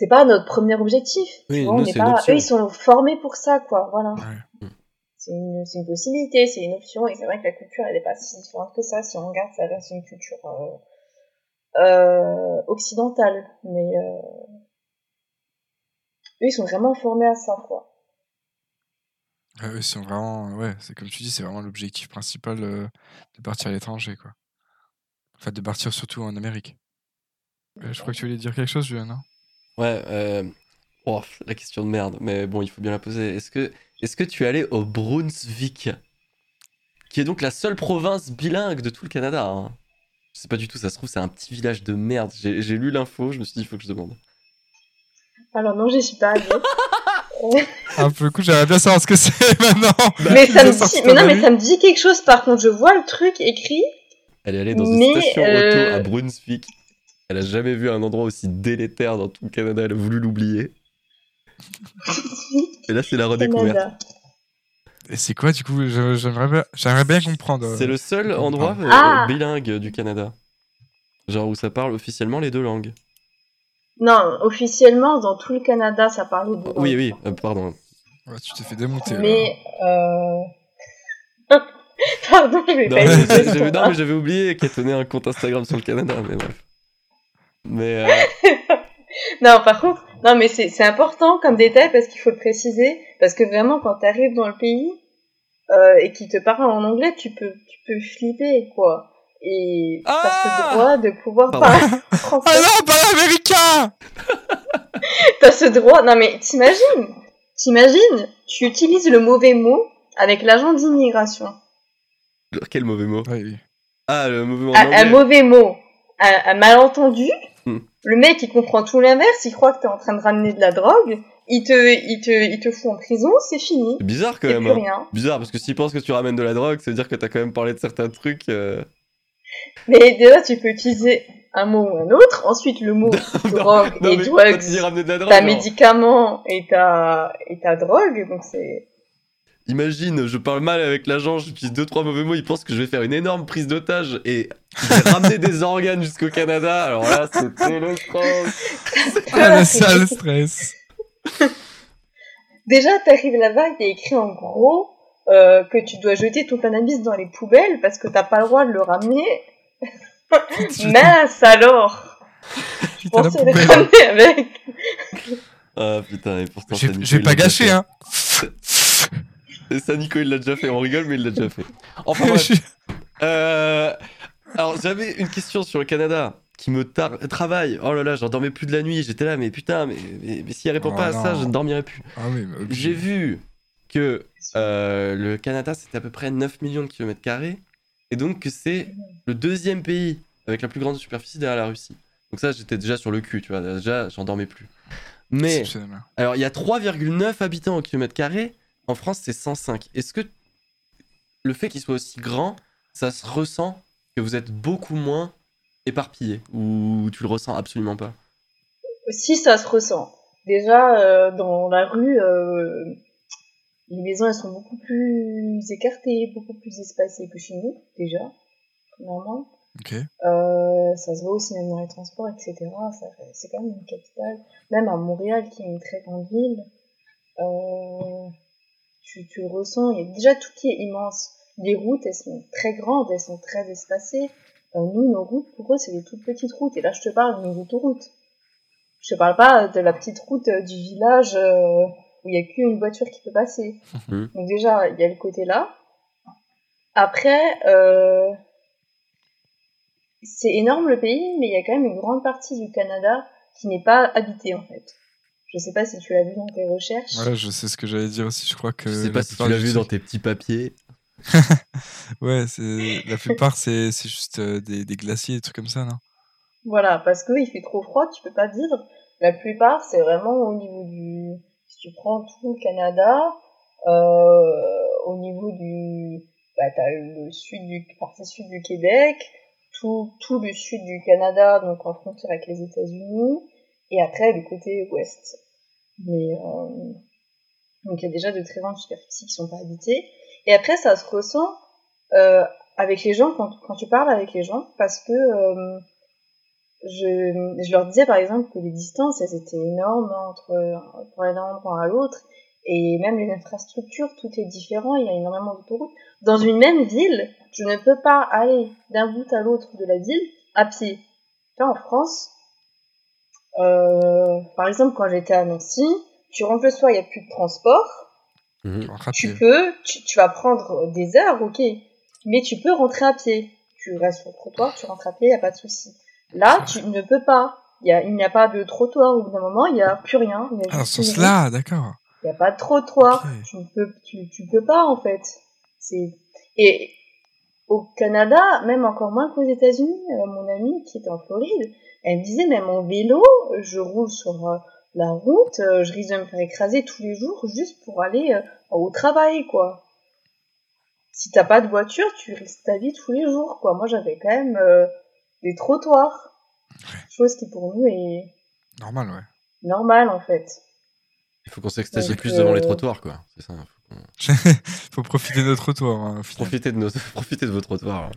c'est pas notre premier objectif. Oui, vois, nous, pas... Eux, ils sont formés pour ça, quoi. Voilà. Ouais. C'est une, possibilité, c'est une option, et c'est vrai que la culture, elle n'est pas si différente que ça. Si on regarde, ça reste une culture euh, euh, occidentale. Mais euh, eux, ils sont vraiment formés à ça, quoi. Ouais, eux, sont vraiment. Ouais, c'est comme tu dis, c'est vraiment l'objectif principal euh, de partir à l'étranger, quoi. Enfin, de partir surtout en Amérique. Euh, je crois que tu voulais dire quelque chose, Julien, non Ouais, euh... oh, la question de merde, mais bon, il faut bien la poser. Est-ce que, est que tu es allé au Brunswick Qui est donc la seule province bilingue de tout le Canada. hein? Je sais pas du tout, ça se trouve, c'est un petit village de merde. J'ai lu l'info, je me suis dit, il faut que je demande. Alors non, j'y suis pas allée. Ah, pour le coup, j'aimerais bien savoir ce que c'est <laughs> maintenant. mais ça me Bah, dit, mais non, mais ça me dit quelque chose. Par contre, je vois le truc écrit. Elle est allée dans une Mais, station euh, auto à Brunswick. Elle a jamais vu un endroit aussi délétère dans tout le Canada, elle a voulu l'oublier. <laughs> Et là, c'est la redécouverte. Canada. Et c'est quoi, du coup J'aimerais bien, comprendre. euh. C'est le seul endroit euh, Ah bilingue du Canada. Genre où ça parle officiellement les deux langues. Non, officiellement, dans tout le Canada, ça parle de. Oui, oui, euh, pardon. Ouais, tu t'es fait démonter. Mais euh... <laughs> pardon, je vais Non, pas non, mais j'avais oublié qu'elle tenait un compte Instagram sur le Canada, mais bref. Mais euh, <laughs> Non, par contre, non, mais c'est c'est important comme détail parce qu'il faut le préciser. Parce que vraiment, quand tu arrives dans le pays euh, et qu'ils te parlent en anglais, tu peux, tu peux flipper, quoi. Et t'as Ah ce droit de pouvoir Pardon. parler <laughs> Ah français. non, pas l'américain <laughs> T'as ce droit. Non, mais t'imagines T'imagines Tu utilises le mauvais mot avec l'agent d'immigration. quel mauvais mot? Oui. Ah, le mauvais mot en Un, mauvais mot, un, un malentendu. Le mec, il comprend tout l'inverse. Il croit que t'es en train de ramener de la drogue. Il te, il te, il te fout en prison. C'est fini. C'est bizarre quand même. plus hein. rien. Bizarre parce que s'il pense que tu ramènes de la drogue, ça veut dire que t'as quand même parlé de certains trucs. euh, Mais déjà, tu peux utiliser un mot ou un autre. Ensuite, le mot <laughs> drogue Non, et drugs, ta médicament et ta, et ta drogue. Donc c'est. Imagine, je parle mal avec l'agent, j'utilise deux trois mauvais mots, il pense que je vais faire une énorme prise d'otage et je ramener des organes jusqu'au Canada. Alors là, c'était le stress. Ah, le sale stress. <laughs> Déjà, t'arrives là-bas, il y a écrit en gros euh, que tu dois jeter ton cannabis dans les poubelles parce que t'as pas le droit de le ramener. <laughs> Mince alors Je Putain, la pensais le ramener avec. Ah putain, et pourtant. J'ai pas gâché, hein. Et ça, Nico, il l'a déjà fait. On rigole, mais il l'a déjà fait. Enfin bref. <laughs> Euh, alors, j'avais une question sur le Canada qui me tar- travaille. Oh là là, j'en dormais plus de la nuit. J'étais là, mais putain, mais, mais, mais si elle répond Oh pas à ça, je ne dormirai plus. Ah oui. J'ai vu que euh, le Canada, c'était à peu près 9 millions de kilomètres carrés. Et donc que c'est le deuxième pays avec la plus grande superficie derrière la Russie. Donc ça, j'étais déjà sur le cul, tu vois. Déjà, j'en dormais plus. Mais alors, il y a 3,9 habitants au kilomètre carré. En France, c'est 105. Est-ce que le fait qu'il soit aussi grand, ça se ressent que vous êtes beaucoup moins éparpillé Ou tu le ressens absolument pas? Si ça se ressent. Déjà, euh, dans la rue, euh, les maisons elles sont beaucoup plus écartées, beaucoup plus espacées que chez nous, déjà, premièrement. Ok. Euh, ça se voit aussi même dans les transports, etc. Ça- C'est quand même une capitale. Même à Montréal, qui est une très grande ville, euh, tu, tu le ressens. Il y a déjà tout qui est immense. Les routes, elles sont très grandes, elles sont très espacées. Euh, nous, nos routes, pour eux, c'est des toutes petites routes. Et là, je te parle d'une autoroute. Je te parle pas de la petite route euh, du village euh, où il y a qu'une voiture qui peut passer. <laughs> Donc déjà, il y a le côté là. Après, euh, c'est énorme le pays, mais il y a quand même une grande partie du Canada qui n'est pas habitée en fait. Je sais pas si tu l'as vu dans tes recherches. Ouais, je sais ce que j'allais dire aussi. Je crois que. Je sais pas si tu l'as vu dans tes petits papiers. <laughs> Ouais, c'est la plupart, c'est c'est juste euh, des, des glaciers, des trucs comme ça, non? Voilà, parce que il fait trop froid, tu peux pas vivre. La plupart, c'est vraiment au niveau du. Si tu prends tout le Canada, euh, au niveau du. Bah, t'as le sud du partie sud du Québec, tout tout le sud du Canada, donc en frontière avec les États-Unis, et après le côté ouest. Mais euh, donc il y a déjà de très grandes superficies qui sont pas habitées. Et après, ça se ressent euh, avec les gens quand, tu parles avec les gens, parce que euh, je, je leur disais par exemple que les distances, elles étaient énormes entre pour aller d'un endroit à l'autre, et même les infrastructures, tout est différent. Il y a énormément d'autoroutes. Dans une même ville, je ne peux pas aller d'un bout à l'autre de la ville à pied. Vois, en France, par exemple, quand j'étais à Nancy, tu rentres le soir, il n'y a plus de transport Mhm. Tu peux, tu, tu vas prendre des heures, ok, mais tu peux rentrer à pied. Tu restes sur le trottoir, tu rentres à pied, il n'y a pas de souci. Là, tu ne peux pas. Il y a- il n'y a, pas de trottoir au bout d'un moment, il n'y a plus rien. Y a Ah, ce sens-là, d'accord. Il n'y a pas de trottoir. Tu ne peux, tu, tu peux pas, en fait. C'est, et au Canada, même encore moins qu'aux États-Unis, euh, mon amie qui était en Floride, elle me disait, même en vélo, je roule sur euh, la route, euh, je risque de me faire écraser tous les jours juste pour aller au travail, quoi. Si t'as pas de voiture, tu risques ta vie tous les jours, quoi. Moi, j'avais quand même des trottoirs. Chose qui pour nous est Normal, ouais. normale, en fait. Il faut qu'on s'extasie plus devant les euh, trottoirs, quoi. C'est ça. Faut qu'on- <laughs> Faut profiter de notre trottoir. hein. Profitez de, nos... <laughs> Profitez de vos trottoirs. hein.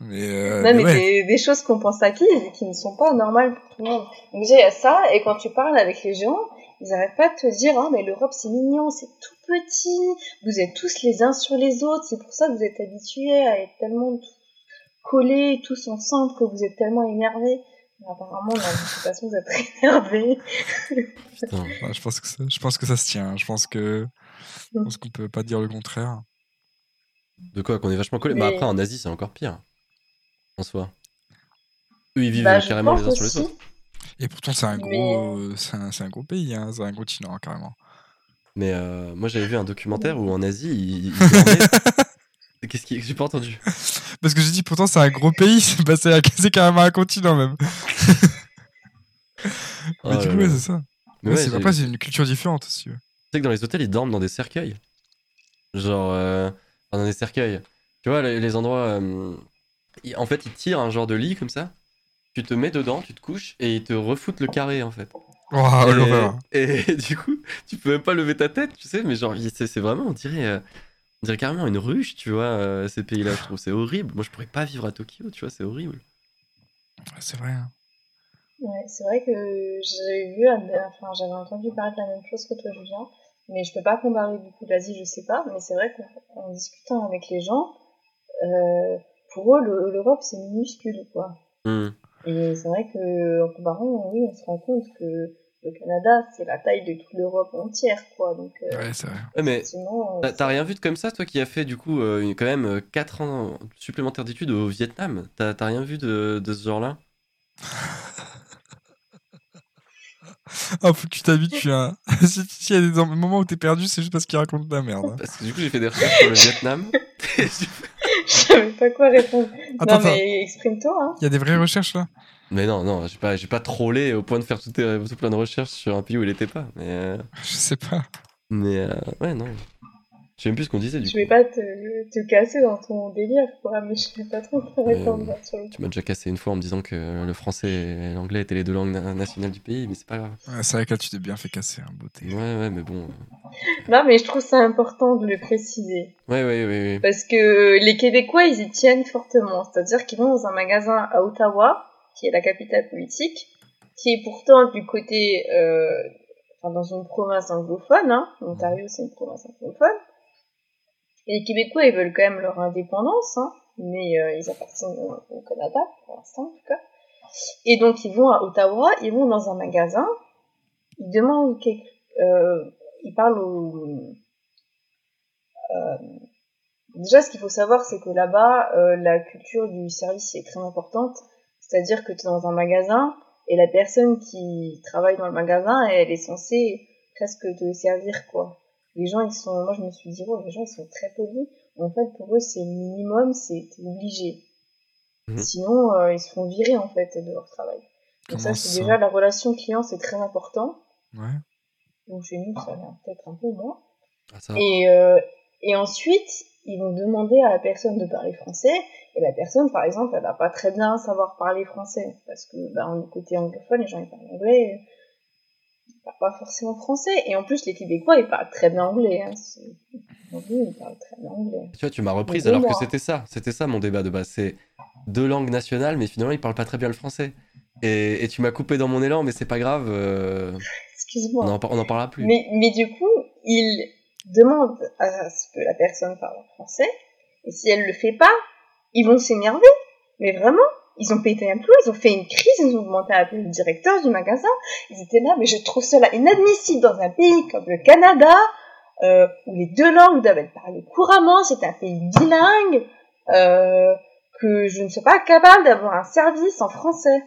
Mais, euh, Non, mais mais ouais. des, des choses qu'on pense acquises et qui ne sont pas normales pour tout le monde. Donc déjà, il y a ça, et quand tu parles avec les gens, ils n'arrêtent pas de te dire, ah, mais l'Europe c'est mignon, c'est tout petit, vous êtes tous les uns sur les autres, c'est pour ça que vous êtes habitués à être tellement collés, tous ensemble, que vous êtes tellement énervés. Mais apparemment, dans la situation, vous êtes très énervés. Putain. Ouais, je pense que ça, je pense que ça se tient. Je pense que, je pense qu'on peut pas dire le contraire. De quoi Qu'on est vachement collés Bah Mais- après, en Asie, c'est encore pire. En soi. Eux, ils vivent Bah, carrément les uns sur les autres. Et pourtant, c'est un Mais- gros, euh, c'est un, c'est un gros pays, hein, c'est un continent carrément. Mais euh, moi, j'avais vu un <laughs> documentaire où en Asie, ils, ils dormaient- <laughs> Qu'est-ce qui. J'ai pas entendu. Parce que j'ai dit pourtant c'est un gros pays, <laughs> c'est bah, c'est carrément un continent même. <laughs> Mais Oh du coup, ouais, c'est ça. Mais Ouais, après, c'est une culture différente aussi. Tu sais que dans les hôtels, ils dorment dans des cercueils. Genre, euh, enfin, dans des cercueils. Tu vois, les, les endroits. euh, en fait, ils tirent un genre de lit comme ça. Tu te mets dedans, tu te couches et ils te refoutent le carré en fait. Waouh, et, et <laughs> du coup, tu peux même pas lever ta tête, tu sais, mais genre, c'est vraiment, on dirait, euh, on dirait carrément une ruche, tu vois, euh, ces pays-là, je trouve. C'est horrible. Moi, je pourrais pas vivre à Tokyo, tu vois, c'est horrible. C'est vrai. hein. Ouais, c'est vrai que j'ai vu, enfin, j'avais entendu parler de la même chose que toi, Julien. Mais je peux pas comparer du coup l'Asie, je sais pas. Mais c'est vrai qu'en discutant avec les gens, euh, pour eux, l'Europe c'est minuscule, quoi. Hmm. Et c'est vrai que en comparant, oui, on se rend compte que le Canada, c'est la taille de toute l'Europe entière, quoi. Donc, euh, Ouais, c'est vrai. Ouais, mais t'as- euh, t'as rien vu de comme ça, toi qui as fait du coup euh, quand même 4 ans supplémentaires d'études au Vietnam? T'as t'as rien vu de, de ce genre-là? <laughs> Ah, faut que tu t'habitues. Hein. <laughs> si- S'il y a des moments où t'es perdu, c'est juste parce qu'il raconte de la merde. hein. Parce que du coup, j'ai fait des recherches sur le Vietnam. <laughs> je savais pas quoi répondre. Attends, non, mais exprime-toi, hein. Il y a des vraies recherches là? Mais non, non, j'ai pas, j'ai pas trollé au point de faire tout, tout plein de recherches sur un pays où il était pas. Mais, euh, <laughs> Je sais pas. mais euh, ouais, non. Je sais même plus ce qu'on disait du Je coup. vais pas te, te casser dans ton délire, quoi, mais je sais pas trop répondre Euh, sur le Tu m'as déjà cassé une fois en me disant que le français et l'anglais étaient les deux langues na- nationales du pays, mais c'est pas grave. Ouais, c'est vrai que là, tu t'es bien fait casser, hein, beauté. Ouais, ouais, mais bon. euh, Non, mais je trouve ça important de le préciser. Ouais, ouais, ouais, ouais. Parce que les Québécois, ils y tiennent fortement. C'est-à-dire qu'ils vont dans un magasin à Ottawa, qui est la capitale politique, qui est pourtant du côté, euh, enfin, dans une province anglophone, hein. L'Ontario, c'est une province anglophone. Et les Québécois, ils veulent quand même leur indépendance, hein. Mais euh, ils appartiennent au, Canada, pour l'instant, en tout cas. Et donc, ils vont à Ottawa, ils vont dans un magasin, ils demandent quelque, euh, ils parlent au, euh, Déjà, ce qu'il faut savoir, c'est que là-bas, euh, la culture du service est très importante. C'est-à-dire que tu es dans un magasin et la personne qui travaille dans le magasin, elle est censée presque te servir, quoi. Les gens, ils sont... Moi, je me suis dit, oh, les gens, ils sont très polis. En fait, pour eux, c'est minimum, c'est obligé. Mhm. Sinon, euh, ils se font virer, en fait, de leur travail. Donc ça, c'est déjà la relation client, c'est très important. Ouais. Donc chez nous, ça vient peut-être un peu moins. Ah. Et, euh, et ensuite, ils vont demander à la personne de parler français. Et la personne, par exemple, elle va pas très bien savoir parler français. Parce que, ben, du côté anglophone, les gens, ils parlent anglais. Ils parlent pas forcément français. Et en plus, les Québécois, ils parlent très bien anglais. Hein. Ils parlent très bien anglais. Tu vois, tu m'as reprise alors que c'était ça. C'était ça mon débat de base. C'est deux langues nationales, mais finalement, ils parlent pas très bien le français. Et, et tu m'as coupé dans mon élan, mais c'est pas grave. euh, <laughs> Excuse-moi. on, on en parlera plus. Mais, mais du coup, il demande à ce que la personne parle français, et si elle le fait pas, ils vont s'énerver. Mais vraiment, ils ont pété un plomb, ils ont fait une crise, ils ont demandé à appeler le directeur du magasin. Ils étaient là, mais je trouve cela inadmissible dans un pays comme le Canada, euh, où les deux langues doivent être parlées couramment, c'est un pays bilingue, euh, que je ne sois pas capable d'avoir un service en français.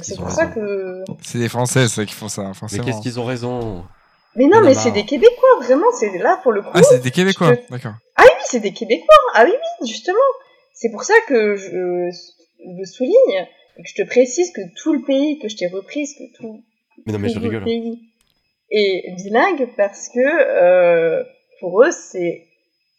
C'est pour ça que... C'est des Français, c'est qui font ça, Mais forcément. qu'est-ce qu'ils ont raison? Mais non, mais c'est des Québécois, vraiment, c'est là pour le coup. Ah, c'est des Québécois, d'accord. Ah oui, c'est des Québécois. Ah oui, oui, justement. C'est pour ça que je, le souligne et que je te précise que tout le pays, que je t'ai reprise, que tout, Mais non, mais je tout le rigole. pays est bilingue parce que euh, pour eux, c'est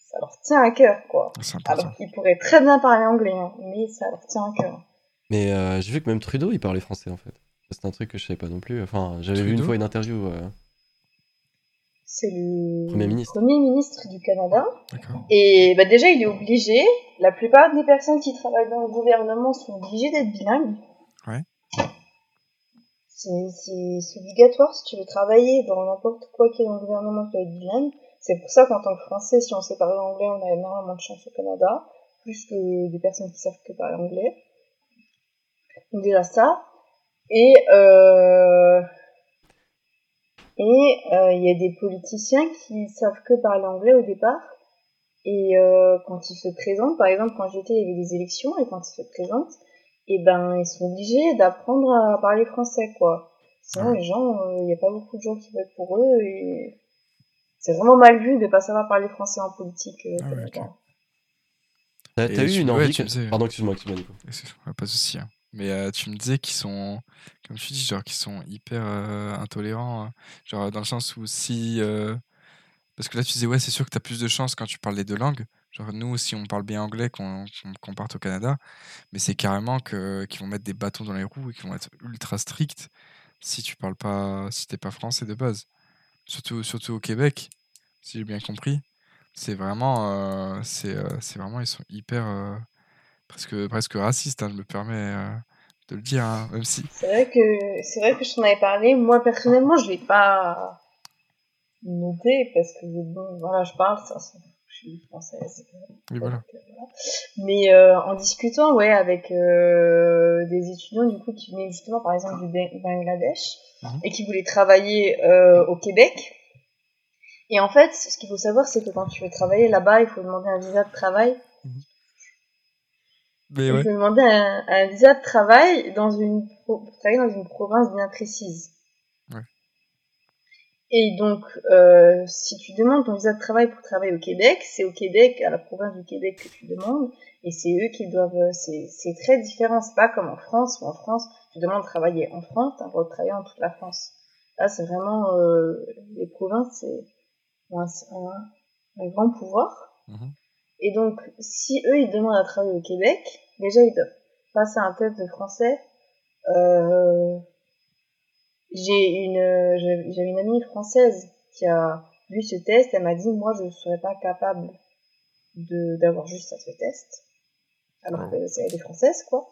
ça leur tient à cœur, quoi. Alors qu'ils pourraient très bien parler anglais, hein, mais ça leur tient à cœur. Mais euh, j'ai vu que même Trudeau, il parlait français en fait. C'est un truc que je savais pas non plus. Enfin, j'avais vu une fois une interview. euh, C'est le Premier ministre. premier ministre du Canada. Et bah déjà, il est obligé. La plupart des personnes qui travaillent dans le gouvernement sont obligées d'être bilingues. Ouais. C'est obligatoire si tu veux travailler dans n'importe quoi qui est dans le gouvernement, tu dois être bilingue. C'est pour ça qu'en tant que Français, si on sait parler anglais, on a énormément de chance au Canada, plus que des personnes qui savent que parler anglais. Donc déjà ça. Et euh, et euh, il y a des politiciens qui savent que parler anglais au départ. Et euh, quand ils se présentent, par exemple, quand j'étais, il y avait des élections, et quand ils se présentent, et ben, ils sont obligés d'apprendre à parler français, quoi. Sinon, Ouais. les gens, euh, il n'y a pas beaucoup de gens qui votent pour eux, et c'est vraiment mal vu de pas savoir parler français en politique. euh, Ah ouais. T'as eu une ouais, envie tu Pardon, excuse-moi, excuse-moi, Nico. Excuse-moi, pas de souci. hein. Mais tu me disais qu'ils sont, comme tu dis, genre qu'ils sont hyper intolérants, euh, genre dans le sens où si, parce que là tu disais ouais c'est sûr que tu as plus de chance quand tu parles les deux langues. Genre nous si on parle bien anglais qu'on parte au Canada, mais c'est carrément que qu'ils vont mettre des bâtons dans les roues et qu'ils vont être ultra stricts si tu parles pas, si t'es pas français de base. Surtout surtout au Québec, si j'ai bien compris. C'est vraiment, c'est vraiment ils sont hyper presque, presque raciste, hein, je me permets euh, de le dire, hein, même si. C'est vrai que c'est vrai que je t'en avais parlé. Moi personnellement, je vais pas noté parce que bon, voilà, je parle, ça, je suis française. Voilà. Donc, euh, voilà. Mais euh, en discutant, ouais, avec euh, des étudiants du coup qui venaient justement, par exemple, du Ba- Bangladesh Mhm. et qui voulaient travailler euh, au Québec. Et en fait, ce qu'il faut savoir, c'est que quand tu veux travailler là-bas, il faut demander un visa de travail. Mais ouais. faut demander un, un visa de travail dans une pour travailler dans une province bien précise. Ouais. Et donc, euh, si tu demandes ton visa de travail pour travailler au Québec, c'est au Québec, à la province du Québec que tu demandes, et c'est eux qui doivent. euh, C'est très différent. C'est pas comme en France où en France, tu demandes de travailler en France, t'as le droit de travailler en toute la France. Là, c'est vraiment euh, les provinces, c'est un, un grand pouvoir. Mhm. Et donc, si eux, ils demandent à travailler au Québec, déjà, ils doivent passer un test de français. Euh, j'ai une, j'avais une amie française qui a vu ce test. Elle m'a dit, moi, je ne serais pas capable de d'avoir juste à ce test. Alors que c'est elle est française, quoi.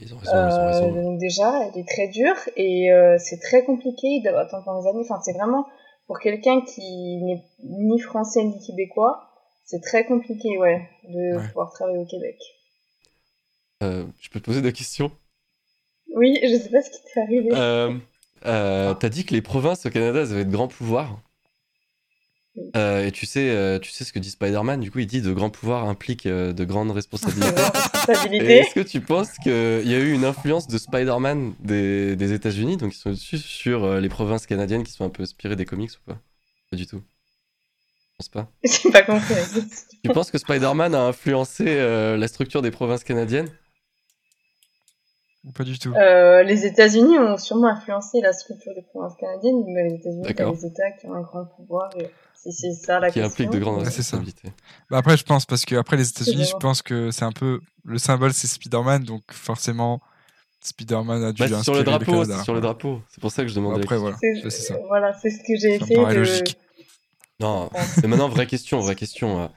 Ils ont raison, ils ont Euh, raison. donc déjà, elle est très dure et euh, c'est très compliqué. Doit attendre pendant des années. Enfin, c'est vraiment pour quelqu'un qui n'est ni français ni québécois, c'est très compliqué, ouais, de Ouais. pouvoir travailler au Québec. Euh, je peux te poser des questions? Oui, je sais pas ce qui t'est arrivé. Euh, euh, T'as dit que les provinces au Canada elles avaient de grands pouvoirs. Oui. Euh, et tu sais, tu sais ce que dit Spider-Man, du coup il dit de grands pouvoirs impliquent de grandes responsabilités. <laughs> Est-ce que tu penses qu'il y a eu une influence de Spider-Man des, des États-Unis, donc ils sont dessus sur les provinces canadiennes qui sont un peu inspirées des comics ou pas? Pas du tout. Je pense pas. <laughs> J'ai pas compris. Tu penses que Spider-Man a influencé euh, la structure des provinces canadiennes? Ou Pas du tout. Euh, les États-Unis ont sûrement influencé la structure des provinces canadiennes, mais les États-Unis, t'as D'accord. les États qui ont un grand pouvoir. Et c'est ça la qui question. impliquent de grandes Ouais, c'est responsabilités Bah après, je pense, parce que après les États-Unis, je pense que c'est un peu. Le symbole, c'est Spider-Man, donc forcément, Spider-man a dû Bah, c'est sur le inspirer drapeau, Canada, c'est sur le drapeau. C'est pour ça que je demandais. Après, voilà. C'est c'est ça. voilà, c'est ce que j'ai essayé paraît de. logique. Non, mais maintenant, vraie question, vraie question. euh,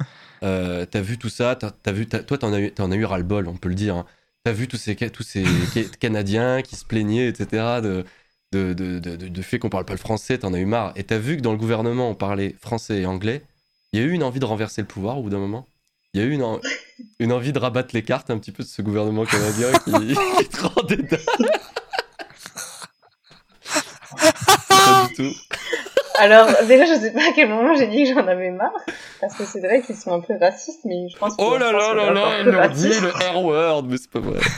euh, t'as vu tout ça, t'as, vu, toi, t'en as eu, t'en as eu ras-le-bol, on peut le dire. hein. T'as vu tous ces, tous ces <laughs> ca- Canadiens qui se plaignaient, etc., de, de, de, de, de- fait qu'on parle pas le français, t'en as eu marre. Et t'as vu que dans le gouvernement, on parlait français et anglais. Il y a eu une envie de renverser le pouvoir au bout d'un moment? Il y a eu une, en- une envie de rabattre les cartes un petit peu de ce gouvernement canadien qui, <laughs> qui te rend des dingues. <laughs> Pas du tout. Alors, déjà, je sais pas à quel moment j'ai dit que j'en avais marre, parce que c'est vrai qu'ils sont un peu racistes, mais je pense que. Oh là là là là, il leur dit le R-word, mais c'est pas vrai. <laughs>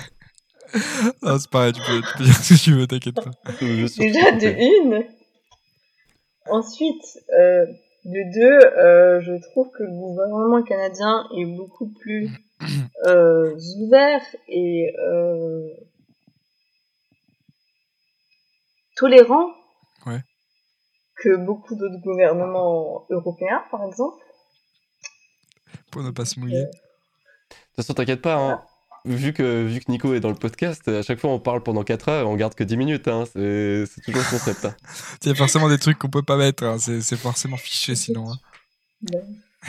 Ah, c'est pareil, tu peux, tu peux dire ce que tu veux, t'inquiète pas. Déjà, de une. Ensuite, euh, de deux, euh, je trouve que le gouvernement canadien est beaucoup plus euh, ouvert et euh, tolérant. Que beaucoup d'autres gouvernements européens, par exemple. Pour ne pas se mouiller. De toute façon, t'inquiète pas, hein. Vu que, vu que Nico est dans le podcast, à chaque fois on parle pendant 4 heures et on garde que 10 minutes. Hein. C'est toujours le concept. hein. <laughs> Il y a forcément des trucs qu'on peut pas mettre, hein, c'est forcément fiché sinon. hein.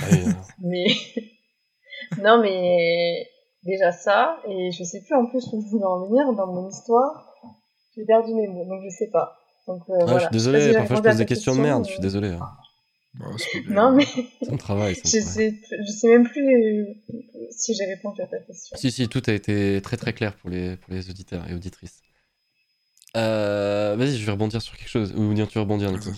Euh, <laughs> Mais <laughs> non, mais déjà ça, et je sais plus en plus où je voulais en venir dans mon histoire. J'ai perdu mes mots, donc je sais pas. Donc euh, ah, voilà. je suis désolé, parfois je répondu à pose des questions de question, merde, je suis désolé. hein. Bon, c'est. Non, mais Ça me travaille. Ça <laughs> je travaille. sais, je sais même plus si j'ai répondu à ta question. Si, si, tout a été très très clair pour les, pour les auditeurs et auditrices. Euh, Vas-y, je vais rebondir sur quelque chose. Ou bien tu veux rebondir, Nico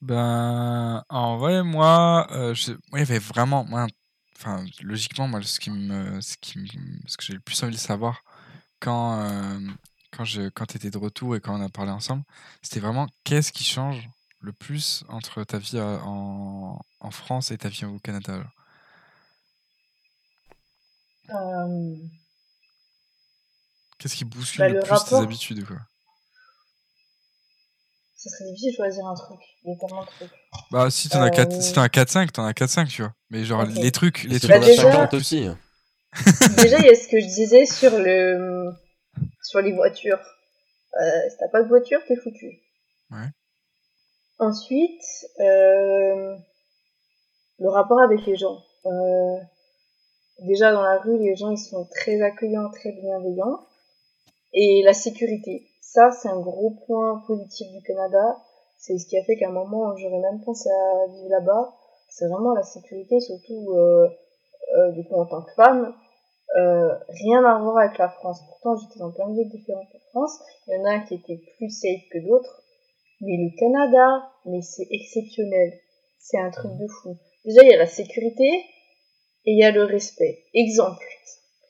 Ben, en vrai, moi, euh, je- il y avait vraiment, moi, enfin, logiquement, moi, ce qui me, ce qui me, ce que j'ai le plus envie de savoir quand, euh, quand je, quand t'étais de retour et quand on a parlé ensemble, c'était vraiment qu'est-ce qui change le plus entre ta vie euh, en, en France et ta vie au Canada. Euh, Qu'est-ce qui bouscule Bah, le, le plus tes habitudes, quoi? ça serait difficile de choisir un truc. Il y a tellement de trucs. Bah, si t'en as 4, Euh, si t'en as 4-5, t'en as 4-cinq, tu vois. Mais genre, les trucs, les trucs Bah, déjà- le 50 plus. aussi. Déjà, il y a ce que je disais sur le, sur les voitures. Euh, si t'as pas de voiture, t'es foutu. Ouais. Ensuite, euh, le rapport avec les gens. Euh, déjà dans la rue, les gens ils sont très accueillants, très bienveillants. Et la sécurité. Ça, c'est un gros point positif du Canada. c'est ce qui a fait qu'à un moment, j'aurais même pensé à vivre là-bas. C'est vraiment la sécurité, surtout du coup en tant que femme. Euh, rien à voir avec la France. Pourtant, j'étais dans plein de villes différentes en France. Il y en a qui était plus safe que d'autres. Mais le Canada, mais c'est exceptionnel. C'est un truc de fou. Déjà, il y a la sécurité et il y a le respect. Exemple.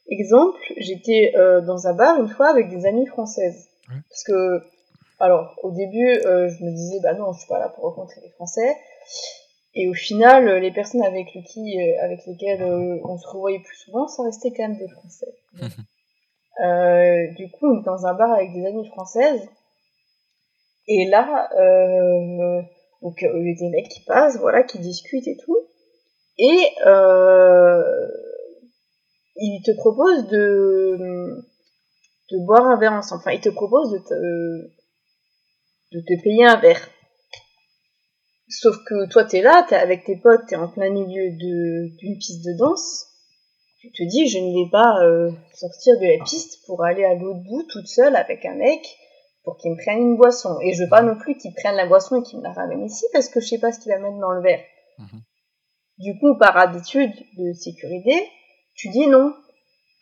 Exemple, j'étais euh, dans un bar une fois avec des amies françaises. Parce que, alors, au début, euh, je me disais, bah non, je suis pas là pour rencontrer des Français. Et au final, euh, les personnes avec, qui, euh, avec lesquelles euh, on se revoyait plus souvent, ça restait quand même des Français. <laughs> Euh, du coup, on est dans un bar avec des amies françaises. Et là, euh, donc il y a des mecs qui passent, voilà, qui discutent et tout. Et euh, ils te proposent de, de boire un verre ensemble. Enfin, ils te proposent de te, de te payer un verre. Sauf que toi, t'es là, t'es avec tes potes, t'es en plein milieu de d'une piste de danse. Tu te dis, je ne vais pas euh, sortir de la piste pour aller à l'autre bout toute seule avec un mec pour qu'il me prenne une boisson. Et je veux pas non plus qu'il prenne la boisson et qu'il me la ramène ici parce que je sais pas ce qu'il va mettre dans le verre. Mhm. Du coup, par habitude de sécurité, tu dis non.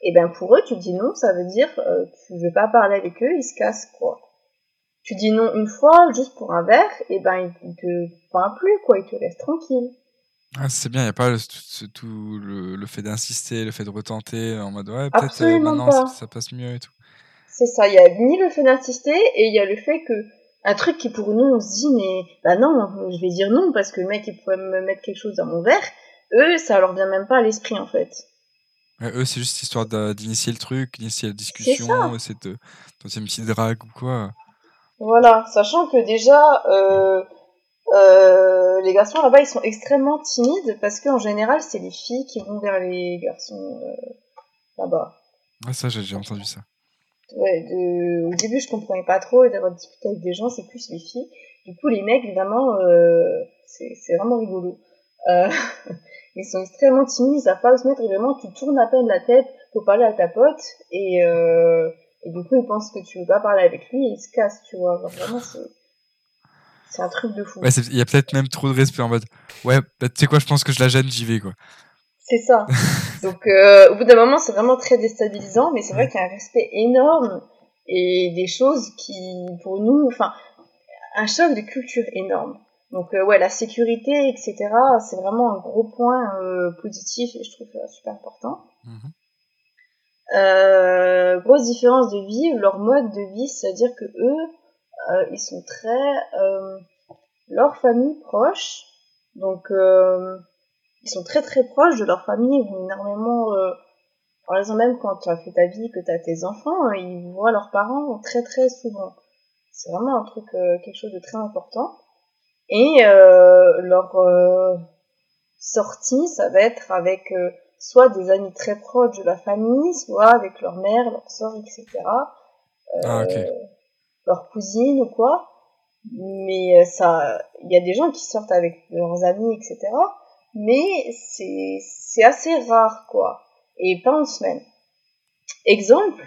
Et ben pour eux, tu dis non, ça veut dire euh, tu veux pas parler avec eux, ils se cassent quoi. Tu dis non une fois juste pour un verre, et ben ils te parlent plus quoi, ils te laissent tranquille. Ah, c'est bien, il n'y a pas le, tout le, le fait d'insister, le fait de retenter en mode ouais, peut-être euh, maintenant ça, ça passe mieux et tout. C'est ça, il y a ni le fait d'insister et il y a le fait que un truc qui pour nous on se dit mais bah non, je vais dire non parce que le mec il pourrait me mettre quelque chose dans mon verre. Eux, ça leur vient même pas à l'esprit en fait. Ouais, eux, c'est juste histoire d'initier le truc, d'initier la discussion, essayer de une petite drague ou quoi. Voilà, sachant que déjà euh, euh, les garçons là-bas ils sont extrêmement timides parce qu'en général c'est les filles qui vont vers les garçons euh, là-bas. Ouais, ça, j'ai déjà entendu ça. Ouais, de... au début je comprenais pas trop et d'avoir discuté avec des gens c'est plus les filles. Du coup les mecs vraiment euh, c'est c'est vraiment rigolo. Euh, <laughs> ils sont extrêmement timides, ils savent pas où se mettre et vraiment tu tournes à peine la tête pour parler à ta pote et, euh, et du coup ils pensent que tu veux pas parler avec lui et ils se cassent tu vois. Genre, vraiment c'est c'est un truc de fou. Ouais, il y a peut-être même trop de respect en mode ouais, bah, tu sais quoi, je pense que je la gêne, j'y vais quoi. C'est ça. <laughs> Donc euh, au bout d'un moment, c'est vraiment très déstabilisant, mais c'est vrai qu'il y a un respect énorme et des choses qui, pour nous, enfin, un choc de culture énorme. Donc euh, ouais, la sécurité, etc., c'est vraiment un gros point euh, positif et je trouve super important. Mhm. Euh, grosse différence de vie, leur mode de vie, c'est-à-dire que eux, euh, ils sont très euh, leur famille proche, donc euh, ils sont très très proches de leur famille, ils vont énormément, euh, par exemple même quand tu as fait ta vie, que tu as tes enfants, euh, ils voient leurs parents très très souvent. C'est vraiment un truc, quelque chose de très important. Et leur sortie, ça va être avec soit des amis très proches de la famille, soit avec leur mère, leur soeur, etc. Euh, Ah, ok. leur cousine ou quoi. Mais euh, ça, il y a des gens qui sortent avec leurs amis, etc. Mais c'est c'est assez rare, quoi. Et pas en semaine. Exemple.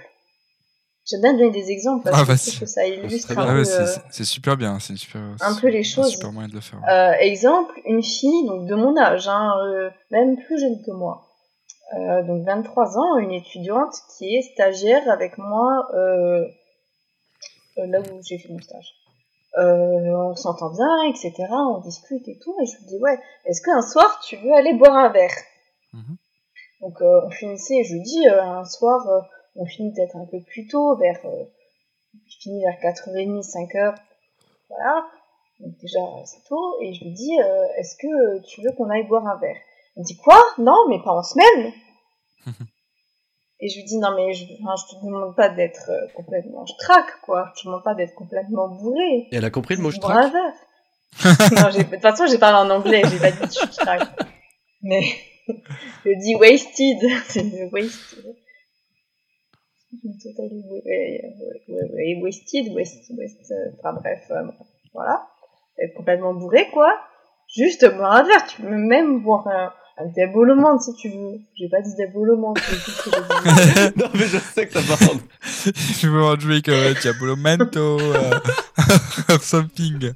J'aime bien donner des exemples parce Ah, que je vas-y. trouve que ça illustre un. Ah ouais, peu, c'est euh, c'est- super bien, c'est une super, un peu les un choses. super moyen de le faire. Euh, exemple, une fille donc de mon âge, hein, euh, même plus jeune que moi, euh, donc 23 ans, une étudiante qui est stagiaire avec moi euh, euh, là où j'ai fait mon stage. Euh, on s'entend bien, etc. On discute et tout, et je lui dis ouais, est-ce qu'un soir tu veux aller boire un verre? Mhm. Donc euh, on finissait, je lui dis euh, un soir, euh, on finit peut-être un peu plus tôt, vers, euh, je finis vers 4h30, 5h, voilà. Donc déjà c'est tôt, et je lui dis euh, est-ce que tu veux qu'on aille boire un verre? Il me dit quoi? Non, mais pas en semaine. <laughs> et je lui dis non mais je, enfin, je te demande pas d'être euh, complètement traque quoi, je te demande pas d'être complètement bourré. Et elle a compris le mot je traque <laughs> non, de toute façon j'ai parlé en anglais, j'ai pas dit je traque. Mais <laughs> je dis wasted, c'est wasted. Totally wa- wa- wa- wa- wasted, west, west, euh, enfin bref, euh, voilà. Être complètement bourré, quoi. Juste boire un verre, tu peux même boire un, diabolement si tu veux. J'ai pas dit diabolement. <laughs> non mais je sais que ça parle. <laughs> je veux en jouer comme euh, diabolomento, euh, <laughs> something.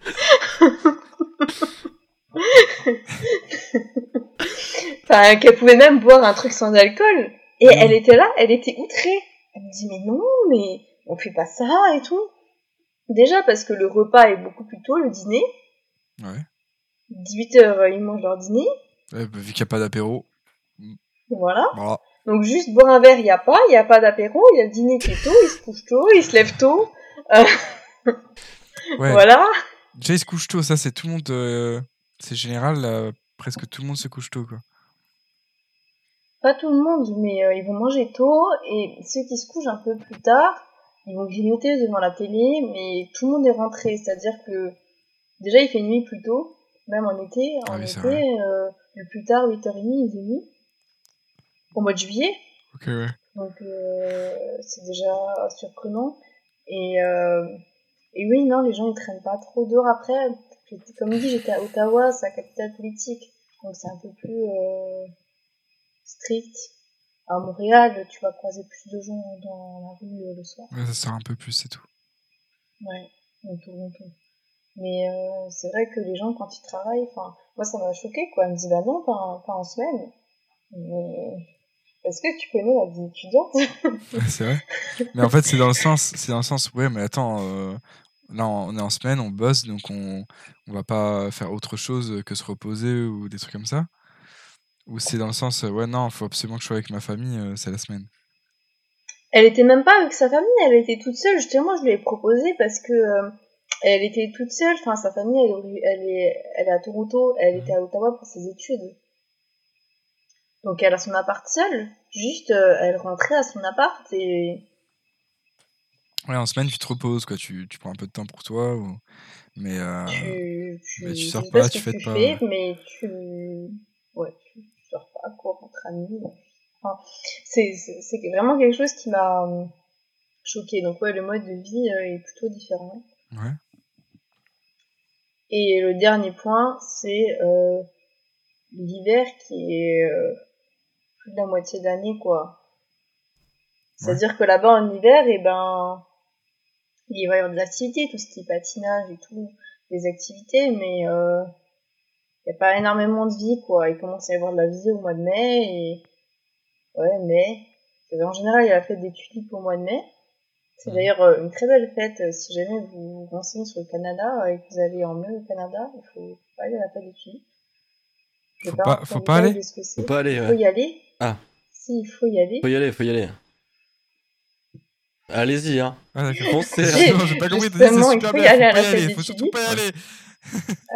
enfin, qu'elle pouvait même boire un truc sans alcool. Et mm. elle était là, elle était outrée. Elle me dit mais non, mais on fait pas ça et tout. Déjà parce que le repas est beaucoup plus tôt, le dîner. Ouais. 18h, ils mangent leur dîner. Vu qu'il n'y a pas d'apéro. Voilà. Voilà. Donc juste boire un verre, il n'y a pas, il n'y a pas d'apéro, il y a le dîner qui est tôt, il se couche tôt, il se lève tôt. Euh, Ouais. Voilà. Déjà, ils se couchent tôt, ça, c'est tout le monde. euh, C'est général, presque tout le monde se couche tôt, quoi. Pas tout le monde, mais euh, ils vont manger tôt et ceux qui se couchent un peu plus tard, ils vont grignoter devant la télé, mais tout le monde est rentré. C'est-à-dire que déjà il fait nuit plus tôt, même en été. Ah oui, été, le plus tard, 8h30, il fait nuit. Au mois de juillet. Ok, ouais. Donc euh, c'est déjà surprenant. Et, euh, et oui, non, les gens ils traînent pas trop dehors. Après, comme dit, j'étais à Ottawa, c'est la capitale politique. Donc c'est un peu plus euh, strict. À Montréal, tu vas croiser plus de gens dans la rue euh, le soir. Ouais, ça sert un peu plus, c'est tout. Ouais, on tourne, on tourne. Mais euh, c'est vrai que les gens, quand ils travaillent, enfin, moi ça m'a choqué quoi. Elle me dit, bah non, pas en, pas en semaine. Mais est-ce que tu connais la vie étudiante? <laughs> C'est vrai. Mais en fait, c'est dans le sens, c'est dans le sens, ouais, mais attends, euh, là, on est en semaine, on bosse, donc on, on va pas faire autre chose que se reposer ou des trucs comme ça? Ou c'est dans le sens, euh, ouais, non, faut absolument que je sois avec ma famille, euh, c'est la semaine? Elle était même pas avec sa famille, elle était toute seule. Justement, je lui ai proposé parce que elle était toute seule. Enfin, sa famille, elle, est elle est, elle est à Toronto, elle était à Ottawa pour ses études. Donc, elle a son appart seule. Juste, euh, elle rentrait à son appart et Ouais, en semaine, tu te reposes, quoi, tu, tu prends un peu de temps pour toi, ou... mais euh, tu, tu, mais tu sors pas, tu fêtes tu pas, fais, mais tu, ouais, tu, tu sors pas quoi entre amis. Enfin, c'est, vraiment quelque chose qui m'a choqué. Donc ouais, le mode de vie euh, est plutôt différent. ouais. Et le dernier point, c'est euh, l'hiver qui est euh, plus de la moitié de l'année, quoi. C'est-à-dire que là-bas, en hiver, et ben, il va y avoir de l'activité, tout ce qui est patinage et tout, des activités, mais euh, il n'y a pas énormément de vie, quoi. Il commence à y avoir de la vie au mois de mai, et ouais, mai. En général, il y a la fête des tulipes au mois de mai. C'est Mhm. d'ailleurs euh, une très belle fête. euh, Si jamais vous vous renseignez sur le Canada euh, et que vous allez en mai au Canada, il faut pas aller à la fête des vais Faut pas- rentrer faut pas aller. Faut pas aller, Il ouais. faut y aller. Ah. Si, il faut y aller. Faut y aller, faut y aller. Allez-y, hein. Ah. Foncez. <laughs> J'ai- pas compris, c'est il super faut y bien, aller à faut la pas y aller, faut surtout pas y aller.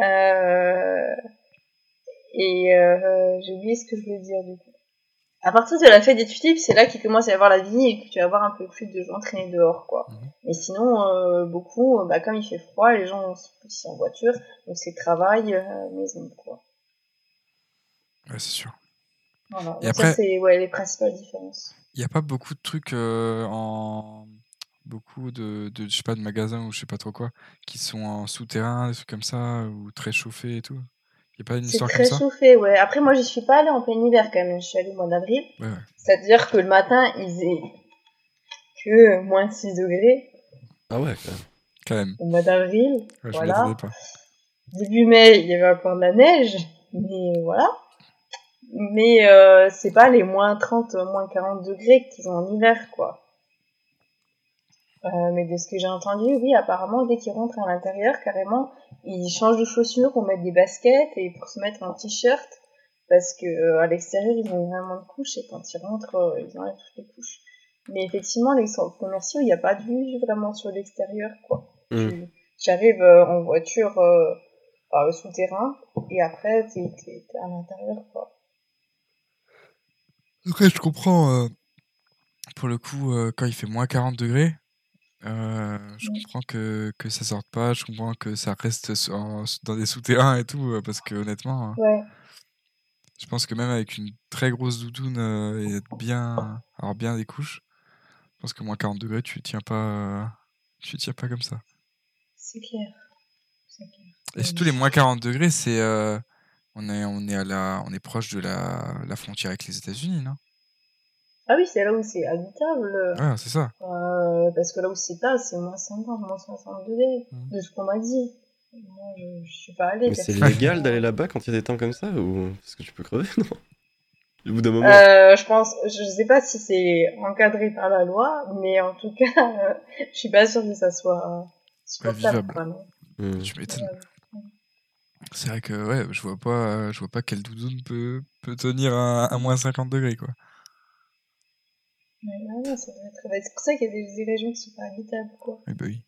Euh... Et euh, j'ai oublié ce que je voulais dire du coup. À partir de la fête des tulipes, c'est là qu'il commence à y avoir la vie et que tu vas voir un peu plus de gens traîner dehors, quoi. Mhm. Mais sinon, euh, beaucoup, euh, bah, comme il fait froid, les gens sont plus en voiture, donc c'est travail, euh, maison, quoi. Ouais, c'est sûr. Voilà. Et Donc après- ça, c'est ouais, les principales différences. Il y a pas beaucoup de trucs euh, en beaucoup de, de je sais pas de magasins ou je sais pas trop quoi qui sont en souterrain des trucs comme ça ou très chauffés et tout? Il y a pas une C'est histoire très comme ça? chauffé, ouais. Après, moi, j'y suis pas allée en plein hiver quand même. Je suis allée au mois d'avril. ouais, ouais. C'est-à-dire que le matin, il faisait que moins 6 degrés Ah ouais, quand même. quand même au mois d'avril. Ouais, Voilà. pas Début mai, il y avait encore de la neige, mais voilà. Mais euh, c'est pas les moins 30, moins 40 degrés qu'ils ont en hiver, quoi. Euh, mais de ce que j'ai entendu, oui, apparemment, dès qu'ils rentrent à l'intérieur, carrément, ils changent de chaussures, on met des baskets et pour se mettre un t-shirt, parce que euh, à l'extérieur, ils ont énormément de couches et quand ils rentrent, euh, ils enlèvent toutes les couches. Mais effectivement, les centres commerciaux, il n'y a pas de vue vraiment sur l'extérieur, quoi. Mm. Tu- J'arrive euh, en voiture euh, par le souterrain et après, t'es t'es- t'es à l'intérieur, quoi. après je comprends euh, pour le coup euh, quand il fait moins 40 degrés euh, je comprends que, que ça sorte pas je comprends que ça reste en- dans des souterrains et tout parce que honnêtement Ouais. je pense que même avec une très grosse doudoune et être bien avoir bien des couches je pense que moins 40 degrés tu tiens pas euh, tu tiens pas comme ça C'est clair. C'est clair. Et surtout les moins 40 degrés, c'est on est on est à la on est proche de la, la frontière avec les États-Unis, non? Ah oui, c'est là où c'est habitable. Ouais, c'est ça. Euh, parce que là où c'est pas, c'est moins 50, moins 60 degrés, Mhm. de ce qu'on m'a dit. Moi, je, je suis pas allée. Mais c'est légal <laughs> d'aller là-bas quand il y a des temps comme ça ou parce que tu peux crever non? Au bout d'un moment. Euh, je pense, je sais pas si c'est encadré par la loi, mais en tout cas, euh, <laughs> je suis pas sûre que ça soit supportable. vivable. quoi, non. Tu m'étonnes. Ouais. C'est vrai que ouais, je vois pas, je vois pas quelle doudoune peut, peut tenir à, à moins 50 degrés quoi. Ouais, ouais, être- bah, C'est pour ça qu'il y a des, des régions qui sont pas habitables, quoi. Eh bah oui.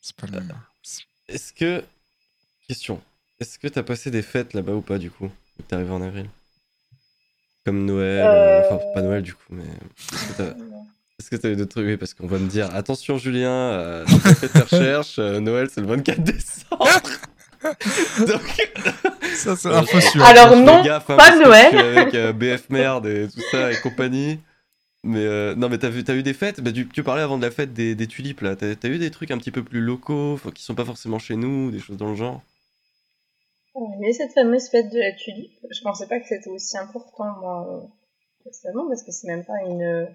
C'est pas le même. Est-ce que. Question. Est-ce que t'as passé des fêtes là-bas ou pas du coup t'es arrivé en avril? Comme Noël. euh, Enfin, pas Noël du coup, mais. Est-ce que eu d'autres trucs? Oui, parce qu'on va me dire attention Julien, euh, t'as pas fait tes recherches, euh, Noël c'est le 24 décembre. <laughs> <laughs> Donc. Ça c'est Euh, info sûre. Alors je fais non, gaffe, hein, pas Noël. avec euh, BF Merde et tout ça et compagnie. Mais euh, non, mais t'as vu, eu des fêtes? Bah, tu, tu parlais avant de la fête des, des tulipes là. T'as, eu des trucs un petit peu plus locaux, qui sont pas forcément chez nous, des choses dans le genre? Avait cette fameuse fête de la tulipe. Je pensais pas que c'était aussi important, moi, euh, personnellement, parce que c'est même pas une,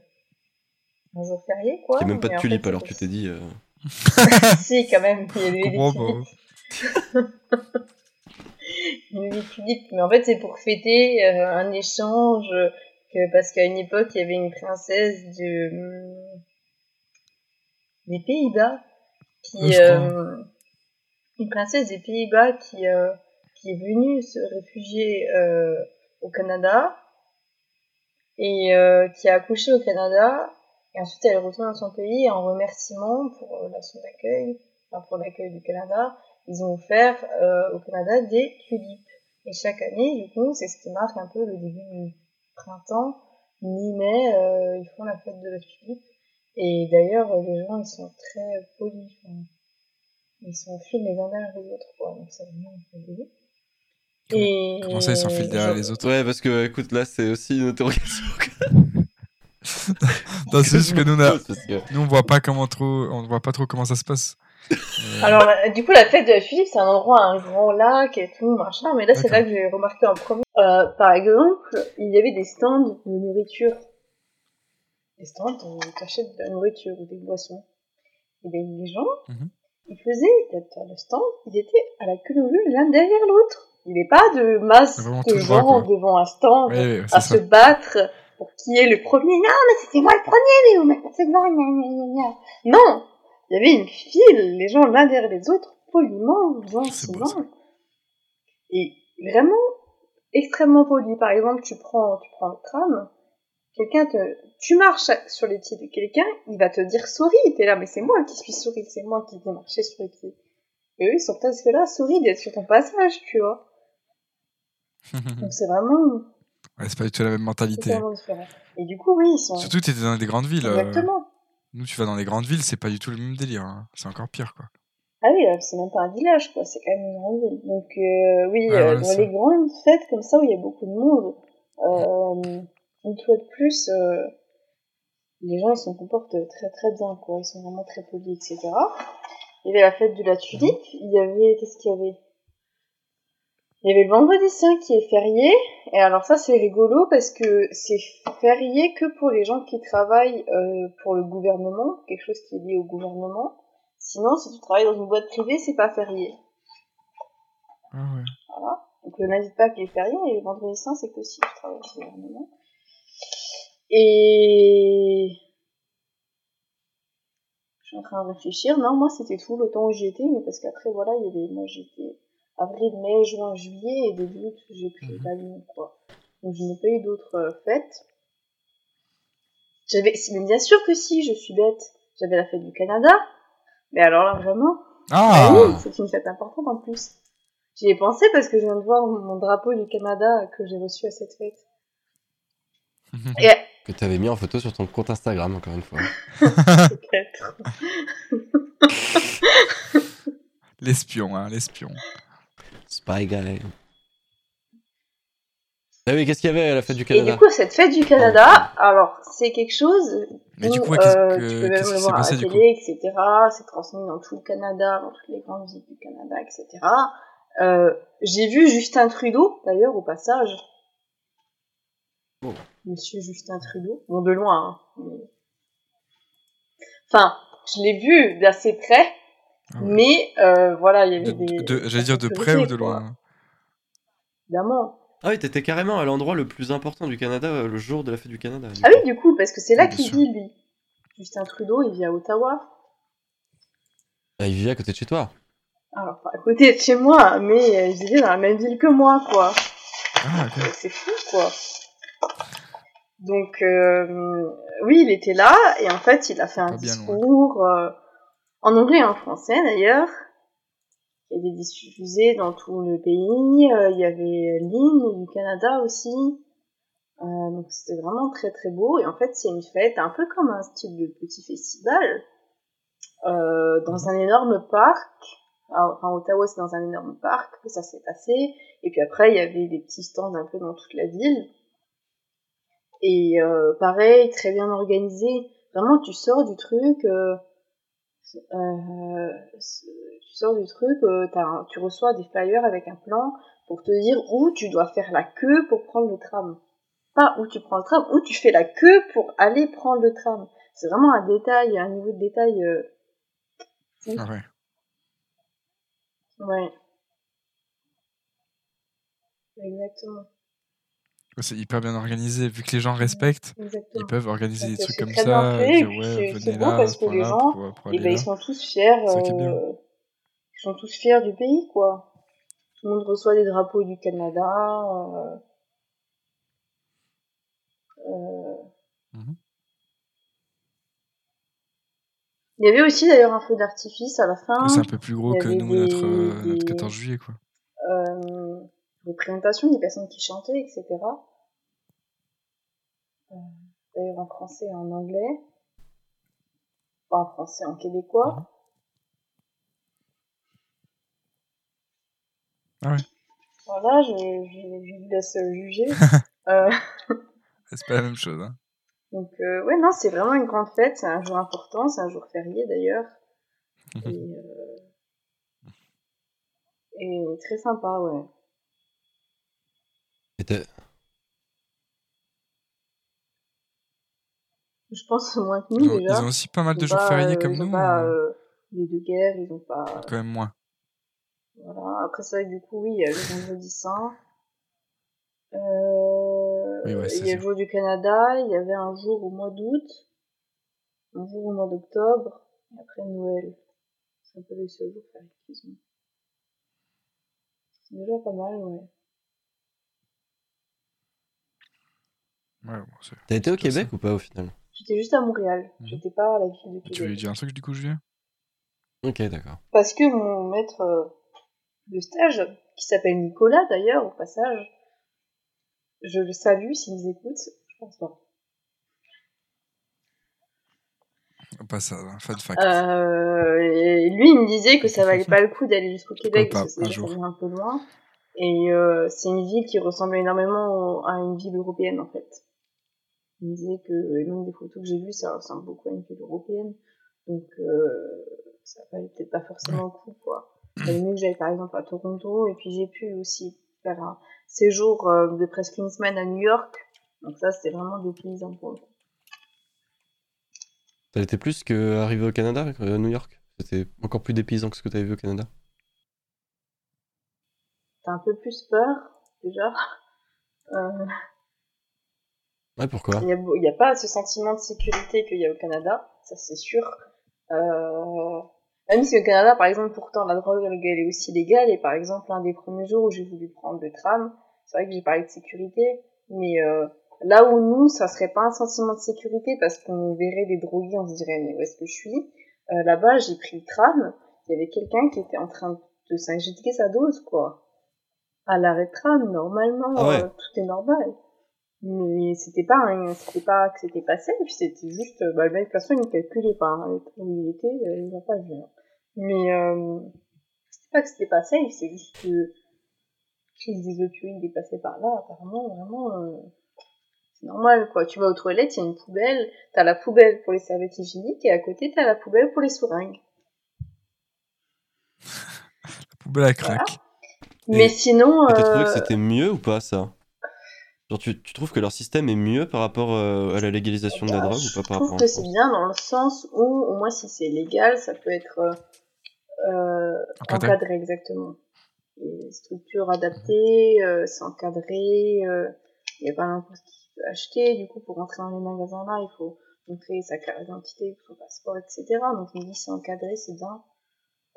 un jour férié, quoi. Il y a même pas Mais de fait, alors tu t'es dit. euh, <laughs> si, quand même, il y Je des des tulipes. Mais en fait, c'est pour fêter euh, un échange, que, parce qu'à une époque, il y avait une princesse de, hum, des Pays-Bas qui, crois. euh, une princesse des Pays-Bas qui, euh, qui est venue se réfugier au Canada et qui a accouché au Canada et ensuite elle retourne dans son pays en remerciement pour la- son accueil, enfin pour l'accueil du Canada, ils ont offert euh, au Canada des tulipes. Et chaque année, du coup, c'est ce qui marque un peu le début du printemps, mi-mai, euh, ils font la fête de la tulipe. Et d'ailleurs, les gens, ils sont très polis. enfin, ils s'enfilent les uns derrière les autres, quoi. Donc, c'est vraiment un peu début. Et... Comment ça ils s'enfilent derrière les autres Ouais, parce que écoute, là c'est aussi une interrogation. <laughs> C'est juste que nous, on a- <laughs> que- nous on voit pas comment trop, on voit pas trop comment ça se passe. Alors, du coup, la fête de la tulipe, c'est un endroit, un grand lac et tout, machin. Mais là, c'est là que j'ai remarqué en premier. Euh, par exemple, il y avait des stands de nourriture. Des stands où tu achètes de la nourriture ou des boissons. Et bien, les gens, Mhm. ils faisaient, le stand, ils étaient à la queue leu l'un derrière l'autre. Il n'y avait pas de masse Vraiment de gens devant un stand à se battre pour qui est le premier. Non, mais c'était moi le premier, mais vous m'avez. Non, il y avait une file, les gens l'un derrière les autres, poliment, gentiment. Et vraiment extrêmement poli. Par exemple, tu prends, tu prends le tram, quelqu'un te, tu marches sur les pieds de quelqu'un, il va te dire souris. T'es là, mais c'est moi qui suis souris, c'est moi qui vais marcher sur les pieds. Et eux, ils sont presque là, souris d'être sur ton passage, tu vois. <laughs> Donc c'est vraiment Ouais, c'est pas du tout la même mentalité. Et du coup, oui, ils sont. Surtout, t'étais dans des grandes villes. euh, Exactement. Nous, tu vas dans les grandes villes, c'est pas du tout le même délire. hein. C'est encore pire, quoi. Ah oui, euh, c'est même pas un village, quoi. C'est quand même une grande ville. Donc, euh, oui, Ouais, euh, dans ça. les grandes fêtes comme ça où il y a beaucoup de monde, euh, une fois de plus, les gens ils se comportent très très bien, quoi. Ils sont vraiment très polis, etc. Il y avait la fête de la tulipe. Il y avait qu'est-ce qu'il y avait? Il y avait le vendredi saint qui est férié. Et alors ça c'est rigolo parce que c'est férié que pour les gens qui travaillent euh, pour le gouvernement, quelque chose qui est lié au gouvernement. Sinon, si tu travailles dans une boîte privée, c'est pas férié. Ah ouais. Voilà. Donc le lundi de Pâques est férié et le vendredi saint, c'est que si tu travailles chez le gouvernement. Et je suis en train de réfléchir. Non, moi c'était tout le temps où j'y étais, mais parce qu'après voilà, il y avait moi j'étais avril, mai, juin, juillet et début août j'ai pris Mhm. l'avion quoi. Donc je n'ai pas eu d'autres euh, fêtes. J'avais, mais bien sûr que si, je suis bête. J'avais la fête du Canada, mais alors là vraiment, Ah ah oui, c'est une fête importante en plus. J'y ai pensé parce que je viens de voir mon drapeau du Canada que j'ai reçu à cette fête. <laughs> Et Que t'avais mis en photo sur ton compte Instagram, encore une fois. <laughs> peut-être. L'espion, hein, l'espion. Spy Guy. Ah oui, qu'est-ce qu'il y avait à la fête du Et Canada du coup, cette fête du Canada, alors c'est quelque chose Mais où du coup, ouais, qu'est-ce euh, que- tu peux même qu'est-ce le voir à la coup télé, etc. C'est transmis dans tout le Canada, dans toutes les grandes villes du Canada, etc. Euh, j'ai vu Justin Trudeau, d'ailleurs, au passage. Oh. Monsieur Justin Trudeau. Bon, de loin, hein. Enfin, je l'ai vu d'assez près, Ah ouais. mais euh, voilà, il y De- avait des... de- J'allais dire de près ou de quoi. loin Évidemment. Ah oui, t'étais carrément à l'endroit le plus important du Canada euh, le jour de la fête du Canada. du Ah coup. oui, du coup, parce que c'est là qu'il vit, lui. Justin Trudeau, il vit à Ottawa. Ah, il vivait à côté de chez toi. Alors, pas à côté de chez moi, mais euh, il vivait dans la même ville que moi, quoi. Ah. C'est fou, quoi. Donc, euh, oui, il était là, et en fait, il a fait un Pas bien loin. discours euh, en anglais et en français, d'ailleurs. Il était diffusé dans tout le pays. euh, il y avait l'hymne du Canada aussi. Euh, donc, c'était vraiment très, très beau. Et en fait, c'est une fête un peu comme un style de petit festival. euh, dans un énorme parc. Enfin, Ottawa, c'est dans un énorme parc que ça s'est passé. Et puis après, il y avait des petits stands un peu dans toute la ville. Et euh, pareil, très bien organisé. Vraiment, tu sors du truc. Euh, tu sors du truc, euh, tu reçois des flyers avec un plan pour te dire où tu dois faire la queue pour prendre le tram. Pas où tu prends le tram, où tu fais la queue pour aller prendre le tram. C'est vraiment un détail, un niveau de détail. euh. Ah ouais. Ouais. Exactement. C'est hyper bien organisé. Vu que les gens respectent, Exactement. ils peuvent organiser Donc, des trucs comme ça. dire, ouais, c'est- beau là, parce ce que les gens, pour, pour Et aller ben, ils sont tous fiers. Euh, ils sont tous fiers du pays, quoi. Tout le monde reçoit des drapeaux du Canada. euh, euh, Mhm. Il y avait aussi d'ailleurs un feu d'artifice à la fin. C'est un peu plus gros que nous, notre, des- notre des- 14 juillet, quoi. Des présentations des personnes qui chantaient, etc. Euh, D'ailleurs en français et en anglais. Pas en français, en québécois. Mhm. Ah ouais. Voilà, je, je, je vous laisse juger. <laughs> euh, C'est pas la même chose, hein. donc, euh, ouais, non, c'est vraiment une grande fête. C'est un jour important, c'est un jour férié d'ailleurs. <laughs> et, euh, et très sympa, ouais. Je pense moins que Ils nous ont, déjà. ils ont aussi pas mal de Ils ont jours pas, fériés comme ils ont nous, pas, ou euh, les deux guerres, ils ont pas. quand même moins. Voilà. Après, que du coup, oui, il y a le vendredi saint. Euh, Oui, ouais, c'est il y a ça. le jour du Canada, il y avait un jour au mois d'août, un jour au mois d'octobre, et après Noël. C'est un peu les seuls jours fériés qu'ils ont. C'est déjà pas mal, ouais. Ouais, bon, c'est- T'as été au c'est. Québec ou pas au final? J'étais juste à Montréal, Mhm. j'étais pas à la ville de Tu voulais Québec. dire un truc du coup, Julien? Ok, d'accord. Parce que mon maître euh, de stage, qui s'appelle Nicolas d'ailleurs, au passage, je le salue s'il nous écoute, je pense pas. Pas ça, fun fact. Euh, et lui, il me disait que ça valait pas le coup d'aller jusqu'au Québec pas, parce que un c'est jour. un peu loin. Et euh, c'est une ville qui ressemble énormément au- à une ville européenne en fait. Il me disait que, et même des photos que j'ai vues, ça ressemble beaucoup à une ville européenne. Donc euh, ça valait peut-être pas forcément le coup quoi. Valait mieux que j'aille par exemple à Toronto et puis j'ai pu aussi faire un séjour euh, de presque une semaine à New York. Donc ça c'était vraiment des paysans pour le coup. T'as été plus que arrivé au Canada, euh, New York? C'était encore plus dépaysant que ce que t'avais vu au Canada? T'as un peu plus peur déjà? Euh, Ouais, pourquoi? Il n'y a, pas ce sentiment de sécurité qu'il y a au Canada, ça c'est sûr. Euh, même si au Canada, par exemple, pourtant la drogue elle est aussi légale, et par exemple, un des premiers jours où j'ai voulu prendre le tram, c'est vrai que j'ai parlé de sécurité, mais euh, là où nous, ça serait pas un sentiment de sécurité parce qu'on verrait des drogués, on se dirait mais où est-ce que je suis? Euh, Là-bas, j'ai pris le tram, il y avait quelqu'un qui était en train de s'injecter sa dose, quoi. À l'arrêt de tram, normalement, Ah ouais. euh, tout est normal. Mais c'était pas un, c'était pas que c'était pas safe, c'était juste, euh, bah, le mec, de toute façon, il calculait pas, hein, où il était, euh, il n'a pas vu. hein. Mais, euh, c'était pas que c'était pas safe, c'est juste que, crise des opioïdes est passée par là, apparemment, vraiment, euh, c'est normal, quoi. Tu vas aux toilettes, il y a une poubelle, t'as la poubelle pour les serviettes hygiéniques, et à côté, t'as la poubelle pour les seringues. <laughs> La poubelle à crack. Mais Et- sinon, Et t'as trouvé euh, que c'était mieux ou pas ça? Genre, tu, tu trouves que leur système est mieux par rapport euh, à la légalisation de la Bah, drogue ou je pas par trouve rapport que en c'est France bien dans le sens où, au moins si c'est légal, ça peut être euh, euh, Encadré. encadré exactement. des structures adaptées, euh, c'est encadré, euh, il n'y a pas n'importe qui peut acheter. Du coup, pour rentrer dans les magasins là, il faut montrer sa carte d'identité, son passeport, etc. Donc, on dit c'est encadré, c'est bien.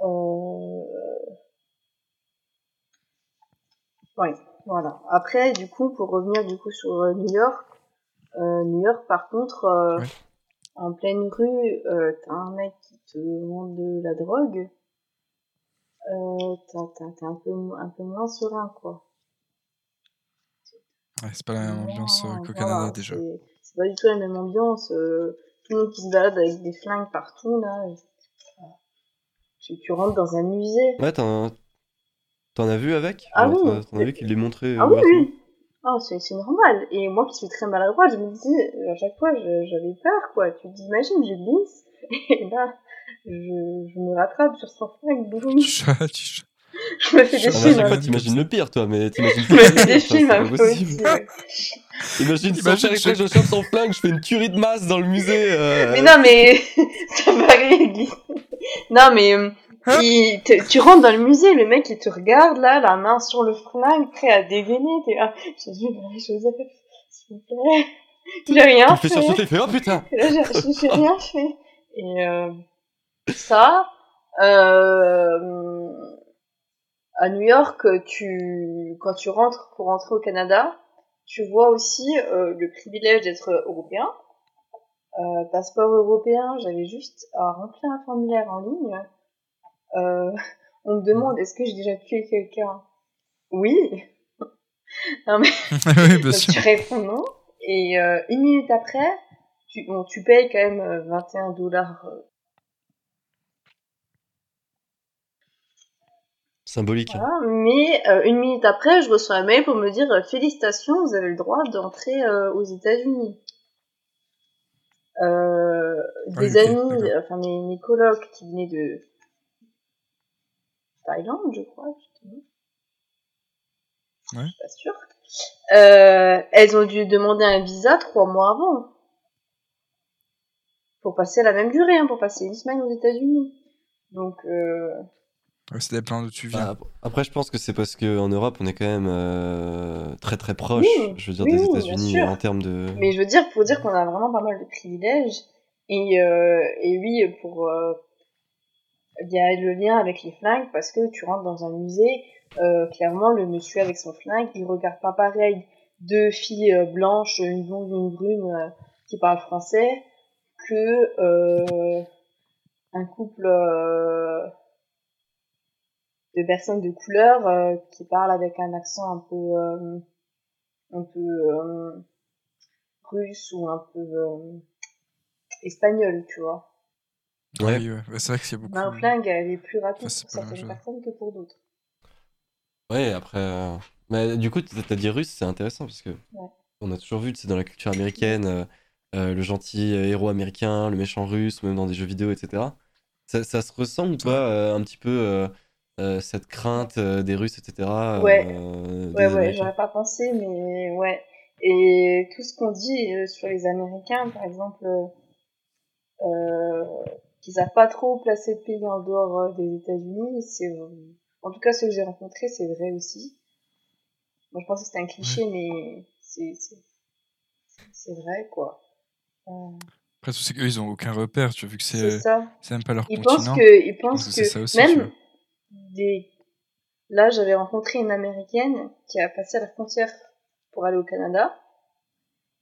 Euh... Ouais, voilà. Après, du coup, pour revenir du coup sur euh, New York, euh, New York, par contre, euh, Ouais. en pleine rue, euh, t'as un mec qui te vend de la drogue. Euh, t'as- t'as- t'es un peu, un peu moins serein, quoi. Ouais, c'est pas la même ambiance euh, qu'au voilà, Canada déjà. c'est- pas du tout la même ambiance. euh, tout le monde qui se balade avec des flingues partout, là. Tu, tu rentres dans un musée. Ouais, t'en t'en as vu avec Ah oui. T'en as vu qu'il les montrait Ah oui. Ah, c'est c'est normal. Et moi qui suis très maladroite, je me dis, à chaque fois, je- j'avais peur, quoi. Tu t'imagines, je glisse, et là, je, je me rattrape sur son flingue, boum. <laughs> Je me fais des à films. chaque hein. fois, t'imagines le pire, toi, mais t'imagines <laughs> Je me pas fais des le pire, films pas aussi. possible. <laughs> Imagine, sans faire chaque- je chope son flingue, je fais une tuerie de masse dans le musée. euh, Mais non, mais ça m'arrive. Guy. Non, mais euh, Hein il te- tu rentres dans le musée, le mec il te regarde là, la main sur le flingue, prêt à dégainer. T'es là, Jésus, Joseph, s'il vous plaît, j'ai rien fait. sursauter, il fait Oh putain là, <laughs> j'ai- j'ai j'ai rien fait. Et euh, ça, euh, à New York, tu, quand tu rentres pour rentrer au Canada, tu vois aussi euh, le privilège d'être européen. Euh, passeport européen, j'avais juste à remplir un formulaire en ligne. Euh, <laughs> on me demande est-ce que j'ai déjà tué quelqu'un? Oui. <laughs> non mais <laughs> oui, bien donc sûr. tu réponds non. Et euh, une minute après, tu, bon, tu payes quand même euh, 21 dollars. euh, Symbolique. Voilà. Mais euh, une minute après, je reçois un mail pour me dire félicitations, vous avez le droit d'entrer euh, aux États-Unis. Euh, Ah, des amis, enfin mes, mes colocs qui venaient de Thaïlande, je crois, justement. Ouais. Je suis pas sûre. Euh, elles ont dû demander un visa trois mois avant. Pour passer la même durée, hein, pour passer une semaine aux États-Unis. Donc, euh, Ouais, c'est des plans d'où tu viens. Bah, ap- après, je pense que c'est parce qu'en Europe, on est quand même euh, très très proche, Oui, je veux dire, oui, des États-Unis en termes de. Mais je veux dire, pour dire qu'on a vraiment pas mal de privilèges. Et, euh, et oui, pour. Il y a le lien avec les flingues parce que tu rentres dans un musée, euh, clairement, le monsieur avec son flingue, il regarde pas pareil deux filles euh, blanches, une blonde, une brune, euh, qui parlent français, que euh, un couple de personnes de couleur qui parlent avec un accent un peu. un peu. russe ou un peu espagnol, tu vois. Ouais. Oui, ouais. Ouais, c'est vrai qu'il y a beaucoup. Un flingue, elle est plus rapide Enfin, pour certaines personnes que pour d'autres. Ouais, après. euh, Mais du coup, t'as dit russe, c'est intéressant parce que Ouais. on a toujours vu, c'est dans la culture américaine, euh, euh, le gentil héros américain, le méchant russe, ou même dans des jeux vidéo, etc. Ça, ça se ressent ou pas euh, un petit peu euh, euh, cette crainte euh, des Russes, etc. Ouais. euh, Ouais, ouais, j'aurais pas pensé, mais ouais. Et tout ce qu'on dit euh, sur les Américains, par exemple, euh, euh, qu'ils savent pas trop placer le pays en dehors euh, des États-Unis, c'est, euh, en tout cas, ceux que j'ai rencontrés, c'est vrai aussi. Moi, je pense que c'était un cliché, mais c'est, c'est, vrai, quoi. Euh, Après, tout c'est qu'eux, ils ont aucun repère, tu vois, vu que c'est c'est c'est même pas leur Ils pensent que, ils pensent que ça aussi, même des, là, j'avais rencontré une américaine qui a passé la frontière pour aller au Canada.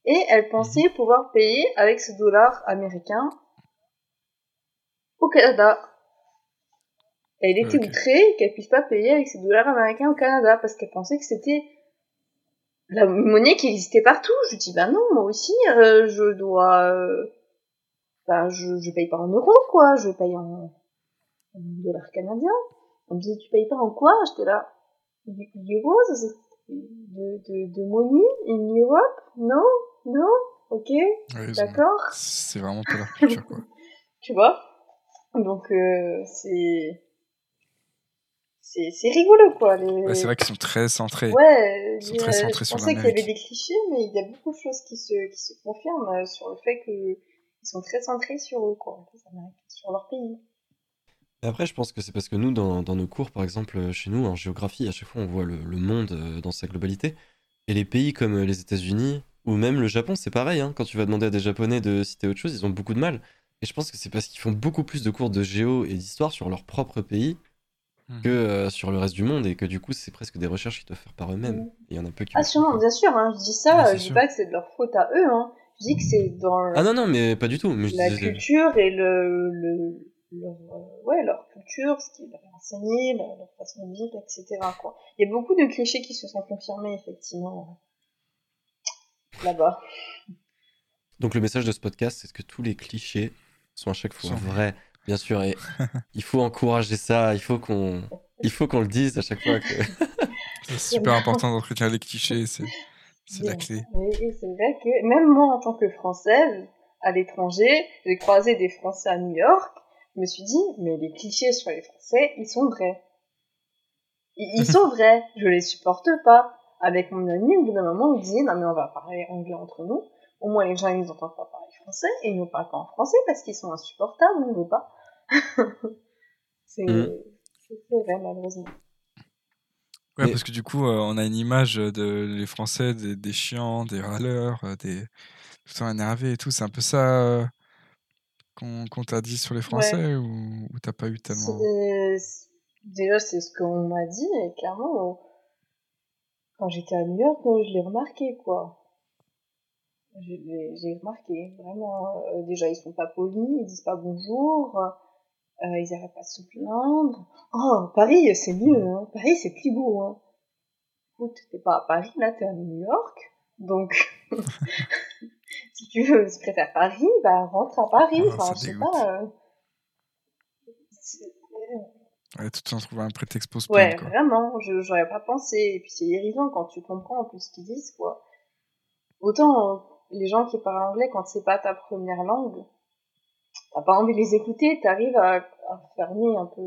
Et elle pensait pouvoir payer avec ce dollar américain au Canada. Elle était outrée qu'elle puisse pas payer avec ses dollars américains au Canada parce qu'elle pensait que c'était la monnaie qui existait partout. Je dis bah non, moi aussi, euh, je dois, euh, bah je, je paye pas en euros quoi, je paye en, en dollars canadiens. Elle me dit tu payes pas en quoi? J'étais là, euros, de, de, de money in Europe? Non, non, ok, Ouais, d'accord. C'est vraiment pas culture, quoi. <laughs> tu vois? Donc euh, c'est c'est rigolo quoi les... Ouais, c'est vrai qu'ils sont très centrés. ouais Ils sont je- très centrés je sur pensais qu'il y avait des clichés mais il y a beaucoup de choses qui se qui se confirment euh, sur le fait que ils sont très centrés sur eux quoi sur leur pays Et après, je pense que c'est parce que nous, dans, dans nos cours, par exemple, euh, chez nous, en géographie, à chaque fois, on voit le, le monde euh, dans sa globalité. Et les pays comme euh, les États-Unis ou même le Japon, c'est pareil. hein. Quand tu vas demander à des Japonais de citer autre chose, ils ont beaucoup de mal. Et je pense que c'est parce qu'ils font beaucoup plus de cours de géo et d'histoire sur leur propre pays Mhm. que euh, sur le reste du monde. Et que du coup, c'est presque des recherches qu'ils doivent faire par eux-mêmes. Mhm. Il y en a peu qui Ah, sûrement, bien sûr, hein, je dis ça, Ouais, euh, c'est je dis sûr. pas que c'est de leur faute à eux, hein. Je dis que c'est dans Ah non, non, mais pas du tout. Mais je la disais- culture et le, le leur, euh, ouais, leur culture, ce qu'ils leur ont enseigné, leur, leur façon de vivre, etc. Quoi. Il y a beaucoup de clichés qui se sont confirmés, effectivement, là-bas. Donc le message de ce podcast, c'est que tous les clichés sont à chaque fois Sont vrais, bien sûr. Et <laughs> il faut encourager ça. Il faut qu'on, il faut qu'on le dise à chaque fois. Que... <laughs> C'est super important d'entretenir les clichés, c'est c'est la clé. C'est vrai que même moi, en tant que Française, à l'étranger, j'ai croisé des Français à New York, je me suis dit, mais les clichés sur les Français, ils sont vrais. Ils, ils sont <laughs> vrais, je les supporte pas. Avec mon ami, au bout d'un moment, on disait, non mais on va parler anglais entre nous. Au moins, les gens, ils nous entendent pas parler français, et ils nous parlent pas en français parce qu'ils sont insupportables, on ne veut pas. <laughs> c'est vrai, malheureusement. Ouais, Mais- parce que du coup, euh, on a une image de les Français des, des chiants, des râleurs, euh, des tout le temps énervés et tout. C'est un peu ça euh, qu'on t'a dit sur les Français ou, ou t'as pas eu tellement. Déjà, c'est ce qu'on m'a dit, et clairement, quand j'étais à New York, je l'ai remarqué, quoi. J'ai remarqué, vraiment. euh, déjà, ils sont pas polis, ils disent pas bonjour, euh, ils arrêtent pas de se plaindre. Oh, Paris, c'est mieux, hein. Paris, c'est plus beau, hein. Écoute, t'es pas à Paris, là, t'es à New York, donc... <laughs> <laughs> si tu veux, si tu préfères Paris, bah rentre à Paris, Ah, enfin, je sais dégoûte. pas... euh, Ouais, tout le temps trouver un prétexte pour se Ouais, quoi. vraiment, je j'aurais pas pensé. Et puis c'est irritant quand tu comprends en plus ce qu'ils disent, quoi. Autant les gens qui parlent anglais, quand c'est pas ta première langue, t'as pas envie de les écouter, t'arrives à, à fermer un peu,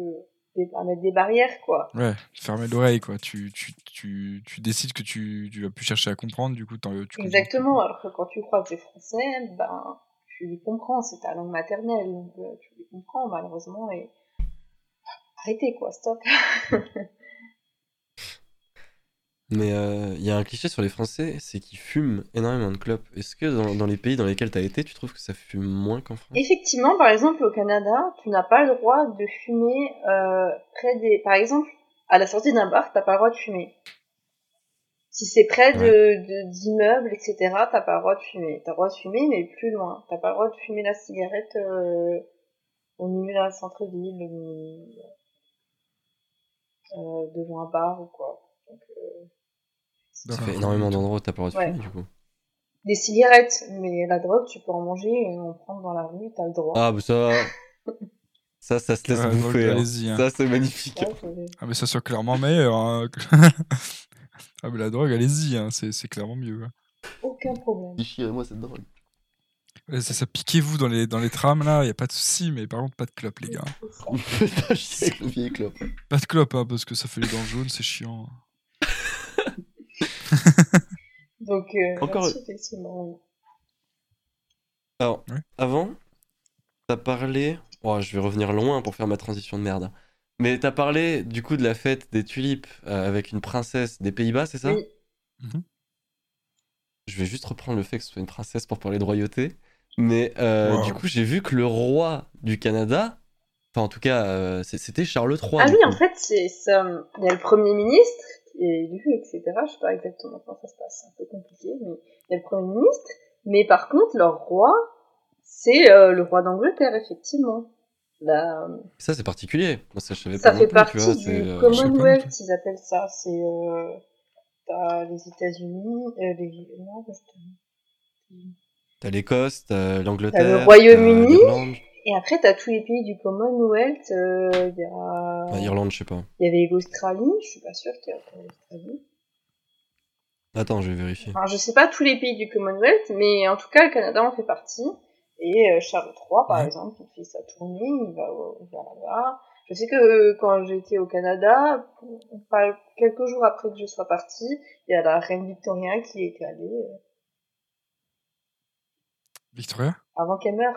des- à mettre des barrières, quoi. Ouais, fermer l'oreille, quoi. Tu, tu, tu, tu décides que tu, tu vas plus chercher à comprendre, du coup, tu Exactement, alors que quand tu crois que c'est français, ben, tu les comprends, c'est ta langue maternelle, donc euh, tu les comprends malheureusement, et arrêtez, quoi, stop. <laughs> Mais euh, il y a un cliché sur les Français, c'est qu'ils fument énormément de clopes. Est-ce que dans, dans les pays dans lesquels tu as été, tu trouves que ça fume moins qu'en France? Effectivement, par exemple, au Canada, tu n'as pas le droit de fumer euh, près des... Par exemple, à la sortie d'un bar, t'as pas le droit de fumer. Si c'est près de de- d'immeubles, etc., t'as pas le droit de fumer. T'as le droit de fumer, mais plus loin. T'as pas le droit de fumer la cigarette euh, au milieu d'un centre-ville, ou, euh, devant un bar ou quoi. Donc, euh, Ça fait énormément d'endroits où t'as pas le droit de Ouais. fumer, du coup. des cigarettes, mais la drogue, tu peux en manger et en prendre dans la rue, t'as le droit. Ah, bah ça. <laughs> Ça, ça se laisse Ouais, bouffer. hein. allez-y, hein. Ça, c'est magnifique. Ouais, c'est- Ah, mais ça soit clairement meilleur. hein. <laughs> ah, mais la drogue, allez-y, hein, c'est c'est clairement mieux. hein. aucun problème. Déchirez-moi cette drogue. C'est ça, piquez-vous dans les, dans les trams, là, y a pas de souci, mais par contre, pas de clope, les gars. C'est ça. <laughs> Le vieil clope. Pas de clope, hein, parce que ça fait les dents jaunes, c'est chiant. <laughs> Donc, euh, Encore- effectivement, oui. Alors, Ouais. avant, t'as parlé. Oh, je vais revenir loin pour faire ma transition de merde. Mais t'as parlé du coup de la fête des tulipes euh, avec une princesse des Pays-Bas, c'est ça? Oui. Je vais juste reprendre le fait que ce soit une princesse pour parler de royauté. Mais euh, Wow. du coup, j'ai vu que le roi du Canada, enfin en tout cas, euh, c'était Charles III. Ah oui, coup. en fait, c'est ça. Il y a le Premier ministre élu, etc. Je sais pas exactement comment ça se passe, c'est un peu compliqué, mais il y a le Premier ministre. Mais par contre, leur roi, c'est euh, le roi d'Angleterre, effectivement. La- Ça, c'est particulier. Moi, ça, je savais Ça pas fait plus, partie vois. du euh, Commonwealth, ils appellent ça. C'est euh, t'as les États-Unis, euh, les non, je te- T'as l'Écosse, t'as l'Angleterre, T'as le Royaume-Uni. Et après, t'as tous les pays du Commonwealth. euh, Il y a, Bah, Irlande, je sais pas. il y avait l'Australie. Je suis pas sûre qu'il y a encore l'Australie. Attends, je vais vérifier. Enfin, je sais pas tous les pays du Commonwealth, mais en tout cas, le Canada en fait partie. Et euh, Charles III, par Ouais. exemple, il fait sa tournée, il va, au- il va là-bas. Je sais que euh, quand j'étais au Canada, pas quelques jours après que je sois partie, il y a la reine Victoria qui était allée euh, Victoria? avant qu'elle meure.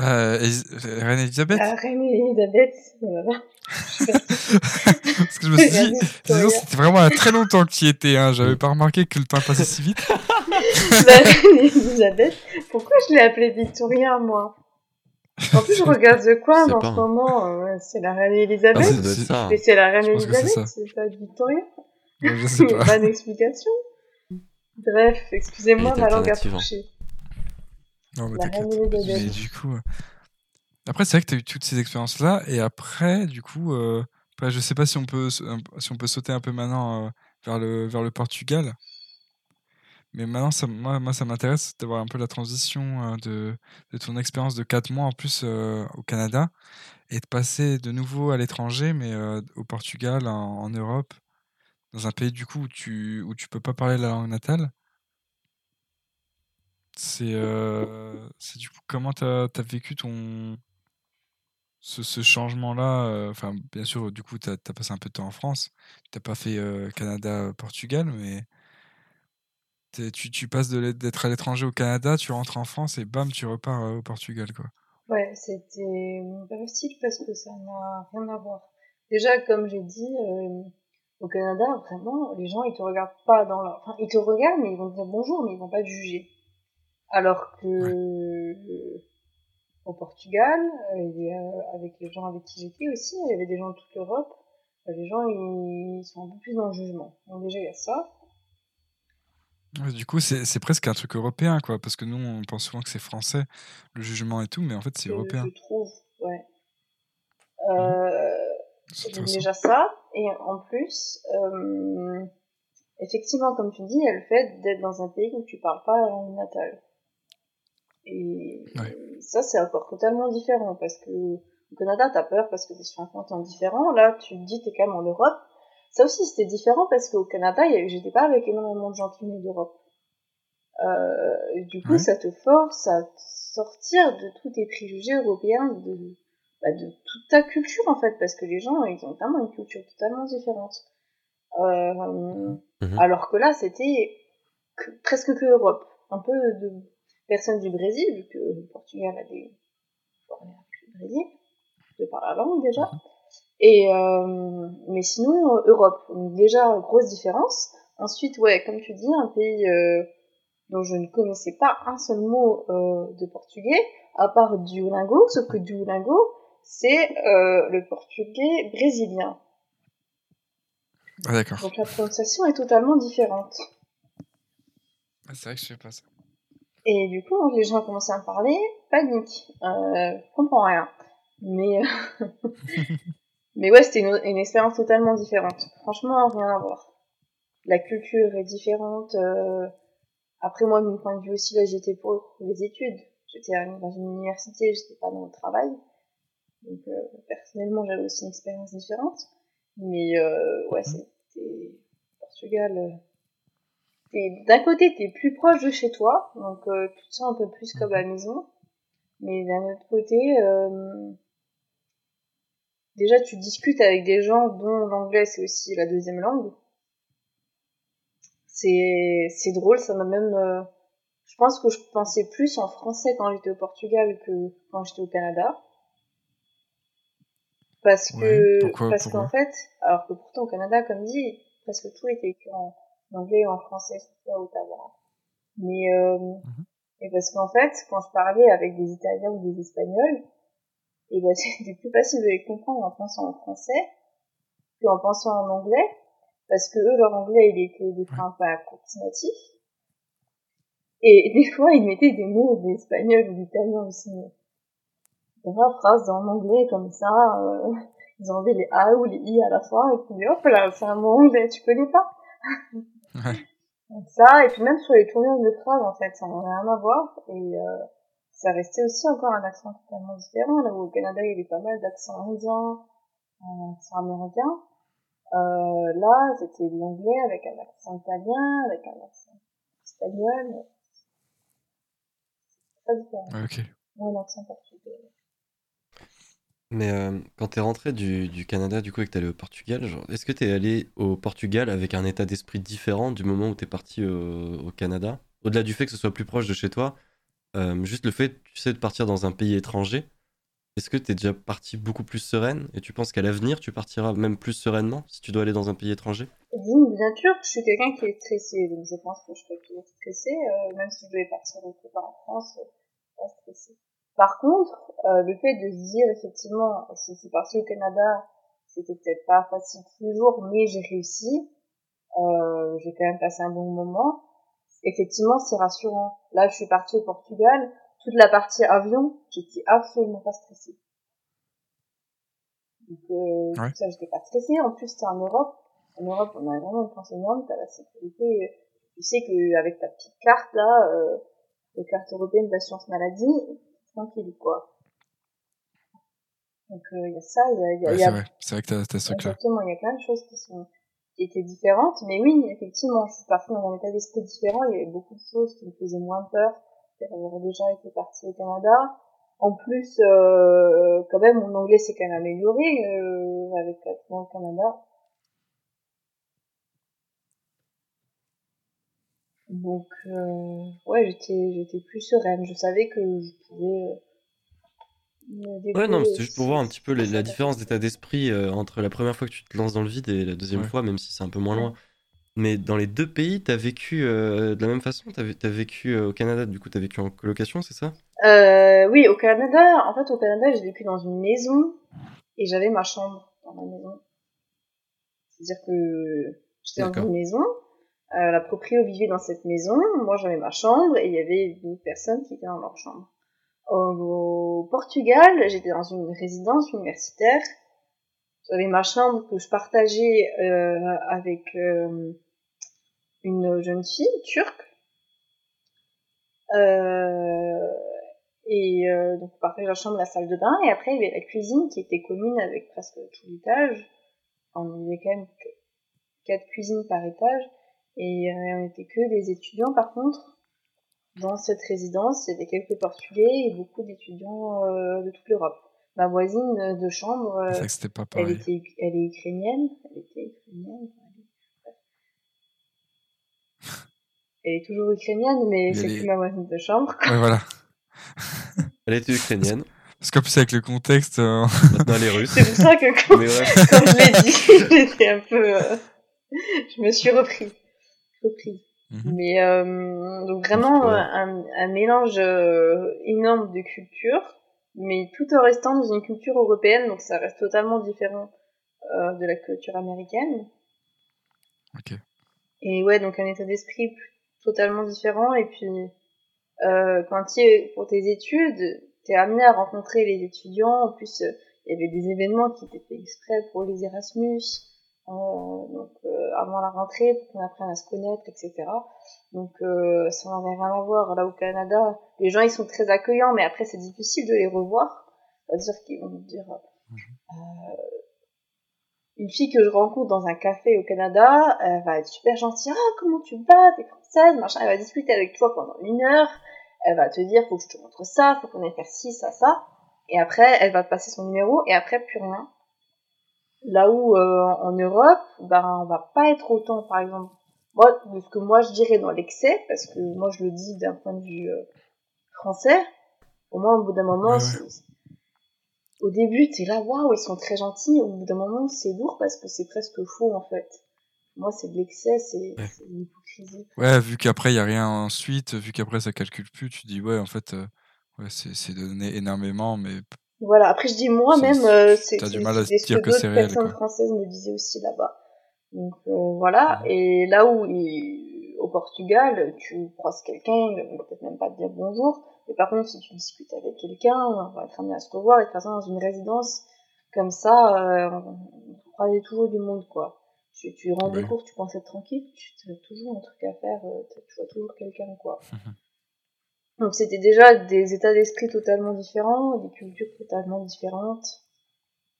Euh, Elis- Reine Elisabeth? La reine Elisabeth, voilà. Parce que je me suis dit, disons, c'était vraiment a très longtemps qu'il y était. Hein. J'avais pas remarqué que le temps passait si vite. La <laughs> reine Elisabeth. Pourquoi je l'ai appelée Victoria, moi? En plus, je regarde The <laughs> Crown en ce un- moment. euh, c'est la reine Ah, Elisabeth. ça. Mais c'est la reine que Elisabeth, c'est pas Victoria. Ouais, je Il sais <laughs> n'y a pas. pas d'explication. Bref, excusez-moi, ma langue a hein. touché. Non, mais t'inquiète. Mais du coup. euh, Après, c'est vrai que tu as eu toutes ces expériences-là. Et après, du coup, euh... après, je sais pas si on peut, si on peut sauter un peu maintenant euh, vers, le, vers le Portugal. Mais maintenant, ça, moi, moi, ça m'intéresse d'avoir un peu la transition euh, de, de ton expérience de 4 mois en plus au Canada et de passer de nouveau à l'étranger, mais au Portugal, en, en Europe, dans un pays du coup où tu, où tu peux pas parler la langue natale. C'est euh, c'est du coup comment t'as as vécu ton ce, ce changement-là euh, Enfin, bien sûr, du coup, t'as as passé un peu de temps en France. T'as pas fait euh, Canada-Portugal, mais t'es- tu, tu passes d'être à l'étranger au Canada, tu rentres en France et bam, tu repars au Portugal, quoi. Ouais, c'était pas facile parce que ça n'a rien à voir. Déjà, comme j'ai dit, au Canada, vraiment, les gens, ils te regardent pas dans leur... Enfin, ils te regardent, mais ils vont te dire bonjour, mais ils vont pas te juger. Alors que euh, au Portugal, euh, avec les gens avec qui j'étais aussi, il y avait des gens de toute l'Europe, euh, les gens, ils sont un peu plus dans le jugement. Donc déjà, il y a ça. Du coup, c'est c'est presque un truc européen, quoi, parce que nous, on pense souvent que c'est français, le jugement et tout, mais en fait, c'est européen. je trouve, ouais. Euh, C'est Donc intéressant. déjà ça, et en plus, euh, effectivement, comme tu dis, il y a le fait d'être dans un pays où tu parles pas la langue natale. Et Ouais. ça, c'est encore totalement différent, parce que au Canada, t'as peur parce que t'es sur un continent différent. Là, tu te dis, t'es quand même en Europe. Ça aussi, c'était différent parce qu'au Canada, j'étais pas avec énormément de gens qui venaient d'Europe. Euh, du coup, Ouais. ça te force à sortir de tous tes préjugés européens, de, bah, de toute ta culture en fait, parce que les gens, ils ont tellement une culture totalement différente. Euh, Mhm. Alors que là, c'était que- presque que Europe. Un peu de personnes du Brésil, vu que le Portugal a des foreigners du Brésil, de par la langue déjà. Et euh, mais sinon, euh, Europe. Donc déjà, grosse différence. Ensuite, ouais, comme tu dis, un pays euh, dont je ne connaissais pas un seul mot euh, de portugais, à part Duolingo, sauf que Duolingo, c'est euh, le portugais brésilien. Ah, d'accord. Donc la prononciation est totalement différente. Ah, c'est vrai que je sais pas ça. Et du coup, les gens ont commencé à me parler, panique. Euh, je comprends rien. Mais, <laughs> mais ouais, c'était une, une expérience totalement différente. Franchement, rien à voir. La culture est différente. euh, Après, moi, de mon point de vue aussi, là, j'étais pour les études. J'étais dans une université, j'étais pas dans le travail. Donc, euh, personnellement, j'avais aussi une expérience différente. Mais euh, ouais, c'était Portugal. T'es- D'un côté, t'es plus proche de chez toi, donc euh, tu te sens un peu plus comme à la maison. Mais d'un autre côté, euh, déjà, tu discutes avec des gens dont l'anglais c'est aussi la deuxième langue. C'est c'est drôle, ça m'a même. euh, je pense que je pensais plus en français quand j'étais au Portugal que quand j'étais au Canada. Parce que pourquoi- parce qu'en fait, alors que pourtant au Canada, comme dit, presque tout était écrit en anglais et en français, surtout à Ottawa. Mais euh, et parce qu'en fait, quand je parlais avec des Italiens ou des Espagnols, et ben <laughs> c'était plus facile de les comprendre en pensant en français qu'en pensant en anglais, parce que eux, leur anglais, il était des fois un peu approximatif. Et <laughs> des fois, ils mettaient des mots d'espagnol ou d'italien aussi. Des phrases en anglais comme ça, euh, ils enlevaient les A ou les I à la fin, et puis hop là, c'est un mot anglais, tu connais pas <laughs> Ouais. Donc ça, et puis même sur les tournures de phrases, en fait, ça n'a rien à voir. Et euh, ça restait aussi encore un accent totalement différent. Là où au Canada, il y avait pas mal d'accents indiens, un accent américain. Euh, là, c'était de l'anglais avec un accent italien, avec un accent espagnol. C'est pas différent. Ouais, ok. Un accent portugais. Mais euh, quand t'es rentré du, du Canada, du coup, et que t'es allé au Portugal, est-ce que t'es allé au Portugal avec un état d'esprit différent du moment où t'es parti au, au Canada? Au-delà du fait que ce soit plus proche de chez toi, euh, juste le fait, tu sais, de partir dans un pays étranger, est-ce que tu es déjà partie beaucoup plus sereine? Et tu penses qu'à l'avenir, tu partiras même plus sereinement si tu dois aller dans un pays étranger? Oui, bien sûr, je suis quelqu'un qui est stressé, donc je pense que je serai toujours stressé, euh, même si je devais partir autre part en France, euh, pas stressé. Par contre, euh, le fait de se dire effectivement, je suis partie au Canada, c'était peut-être pas facile tous les jours, mais j'ai réussi, euh, j'ai quand même passé un bon moment. Effectivement, c'est rassurant. Là, je suis partie au Portugal, toute la partie avion, j'étais absolument pas stressée. Donc, euh, Ouais. ça, j'étais pas stressée. En plus, c'est en Europe. En Europe, on a vraiment une chance énorme, t'as la sécurité. Tu sais qu'avec ta petite carte, là, euh, la carte européenne d'assurance maladie, tranquille, quoi. Donc, il y a ça, il y a, a, Ouais, y c'est a vrai, c'est vrai que t'as, t'as ce truc-là. Exactement, il y a plein de choses qui sont qui étaient différentes, mais oui, effectivement, je suis partie dans un état d'esprit différent, il y avait beaucoup de choses qui me faisaient moins peur, j'avais déjà été partie au Canada. En plus, euh, quand même, mon anglais s'est quand même amélioré euh, avec 4 mois au Canada. Donc, euh, ouais, j'étais j'étais plus sereine. Je savais que je pouvais euh, Ouais, non, mais c'était juste pour voir un petit peu la différence d'état d'esprit euh, entre la première fois que tu te lances dans le vide et la deuxième Ouais. fois, même si c'est un peu moins loin. Mais dans les deux pays, t'as vécu euh, de la même façon? T'as vé- t'as vécu euh, au Canada, du coup, t'as vécu en colocation, c'est ça? Euh, oui, au Canada, en fait, au Canada, j'ai vécu dans une maison et j'avais ma chambre dans ma maison. C'est-à-dire que j'étais dans une maison, euh, la proprio vivait dans cette maison, moi j'avais ma chambre et il y avait d'autres personnes qui étaient dans leur chambre. Au, Portugal, j'étais dans une résidence universitaire. J'avais ma chambre que je partageais euh, avec euh, une jeune fille turque. Euh, et euh, donc on partageait la chambre, la salle de bain, et après il y avait la cuisine qui était commune avec presque tout l'étage. Y avait quand même quatre cuisines par étage, et euh, on était que des étudiants par contre. Dans cette résidence, il y avait quelques Portugais et beaucoup d'étudiants euh, de toute l'Europe. Ma voisine euh, de chambre, C'est euh, vrai que c'était pas elle était, elle est ukrainienne, elle était ukrainienne, elle est toujours ukrainienne, mais Mais c'est plus est- ma voisine de chambre. Ouais, voilà. <laughs> Elle était ukrainienne, Parce qu'en plus, avec le contexte, euh, <laughs> maintenant elle est russe. C'est pour ça que quand, Mais ouais. quand je l'ai dit, <laughs> j'étais un peu, euh, je me suis repris, mhm. Mais euh, donc vraiment euh, un, un mélange euh, énorme de cultures, mais tout en restant dans une culture européenne, donc ça reste totalement différent euh, de la culture américaine. Ok. Et ouais, donc un état d'esprit totalement différent. Et puis, euh, quand tu es pour tes études, t'es amené à rencontrer les étudiants. En plus, il y avait des événements qui étaient faits exprès pour les Erasmus, donc euh, avant la rentrée, pour qu'on apprenne à se connaître, etc. Donc euh, ça n'avait rien à voir. Là au Canada, les gens ils sont très accueillants, mais après c'est difficile de les revoir. C'est-à-dire qu'ils vont me dire, euh, une fille que je rencontre dans un café au Canada, elle va être super gentille. Ah, comment tu vas? T'es française, machin. Elle va discuter avec toi pendant une heure. Elle va te dire, faut que je te montre ça, faut qu'on aille faire ci, ça, ça. Et après, elle va te passer son numéro et après, plus rien. Là où, euh, en Europe, ben, on va pas être autant, par exemple, moi, de ce que moi je dirais dans l'excès, parce que moi je le dis d'un point de vue euh, français, au moins au bout d'un moment, Ouais, au début, t'es là, waouh, ils sont très gentils. Au bout d'un moment, c'est lourd parce que c'est presque faux, en fait. Moi, c'est de l'excès, c'est Ouais. c'est de l'hypocrisie. Ouais, vu qu'après, il y a rien ensuite, vu qu'après, ça calcule plus, tu dis, ouais, en fait, euh, ouais, c'est c'est donné énormément, mais Voilà. Après, je dis moi-même, C'est- euh, c'est du mal à dire que c'est réel, personnes quoi. françaises me disaient aussi là-bas. Donc euh, voilà. Et là où il- au Portugal, tu croises quelqu'un, il va peut-être même pas te dire bonjour. Mais par contre, si tu discutes avec quelqu'un, on va être amené à se revoir. Et de toute façon, dans une résidence comme ça, euh, on, croisait toujours du monde, quoi. Tu, tu rends des cours, tu penses être tranquille, tu as toujours un truc à faire, euh, tu vois toujours quelqu'un, quoi. <laughs> Donc c'était déjà des états d'esprit totalement différents, des cultures totalement différentes.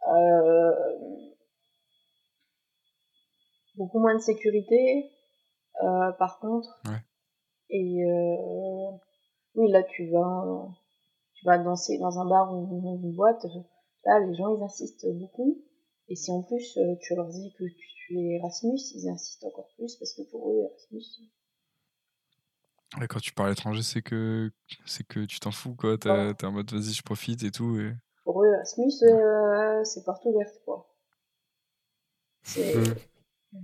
Euh, beaucoup moins de sécurité, euh, par contre. Ouais. Et euh, oui, là tu vas, tu vas danser dans un bar ou dans une boîte. Là, les gens ils insistent beaucoup. Et si en plus tu leur dis que tu es Erasmus, ils insistent encore plus parce que pour eux Erasmus, Ouais, quand tu pars à l'étranger, c'est que c'est que tu t'en fous quoi. T'es Ouais. en mode vas-y, je profite et tout. Et... Pour eux, Erasmus, euh, c'est porte ouverte, quoi. C'est Mm.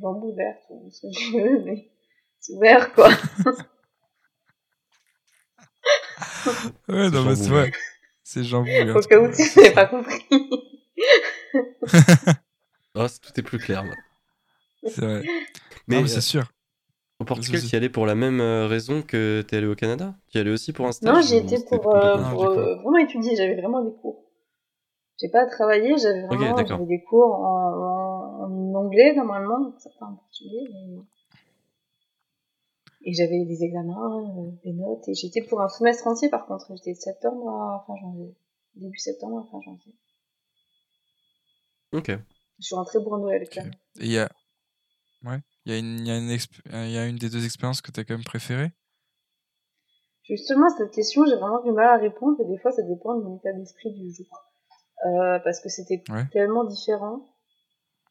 jambe ouverte, ou ce que tu veux, mais c'est ouvert, quoi. <laughs> Ouais, non, mais c'est vrai. C'est jambon. Au cas où tu n'avais pas compris. <laughs> C'est- tout est plus clair. maintenant. C'est vrai. Mais, non, mais euh, c'est sûr. Au Portugal, si. tu y allais pour la même euh, raison que t'es allé au Canada? Tu y allais aussi pour un stage? Non, j'y étais pour, euh, pour euh, vraiment étudier, j'avais vraiment des cours. J'ai pas travaillé, j'avais vraiment des cours en, en, en anglais normalement, certains en portugais. mais- Et j'avais des examens, euh, des notes, et j'étais pour un semestre entier par contre, j'étais de septembre à fin janvier. Début septembre à fin janvier. Ok. Je suis rentrée pour Noël même. Et il y a. Ouais. Il y a une, il y a une, exp- il y a une des deux expériences que t'as quand même préférée. Justement, cette question, j'ai vraiment du mal à répondre, et des fois, ça dépend de mon état d'esprit du jour. Euh, parce que c'était Ouais. tellement différent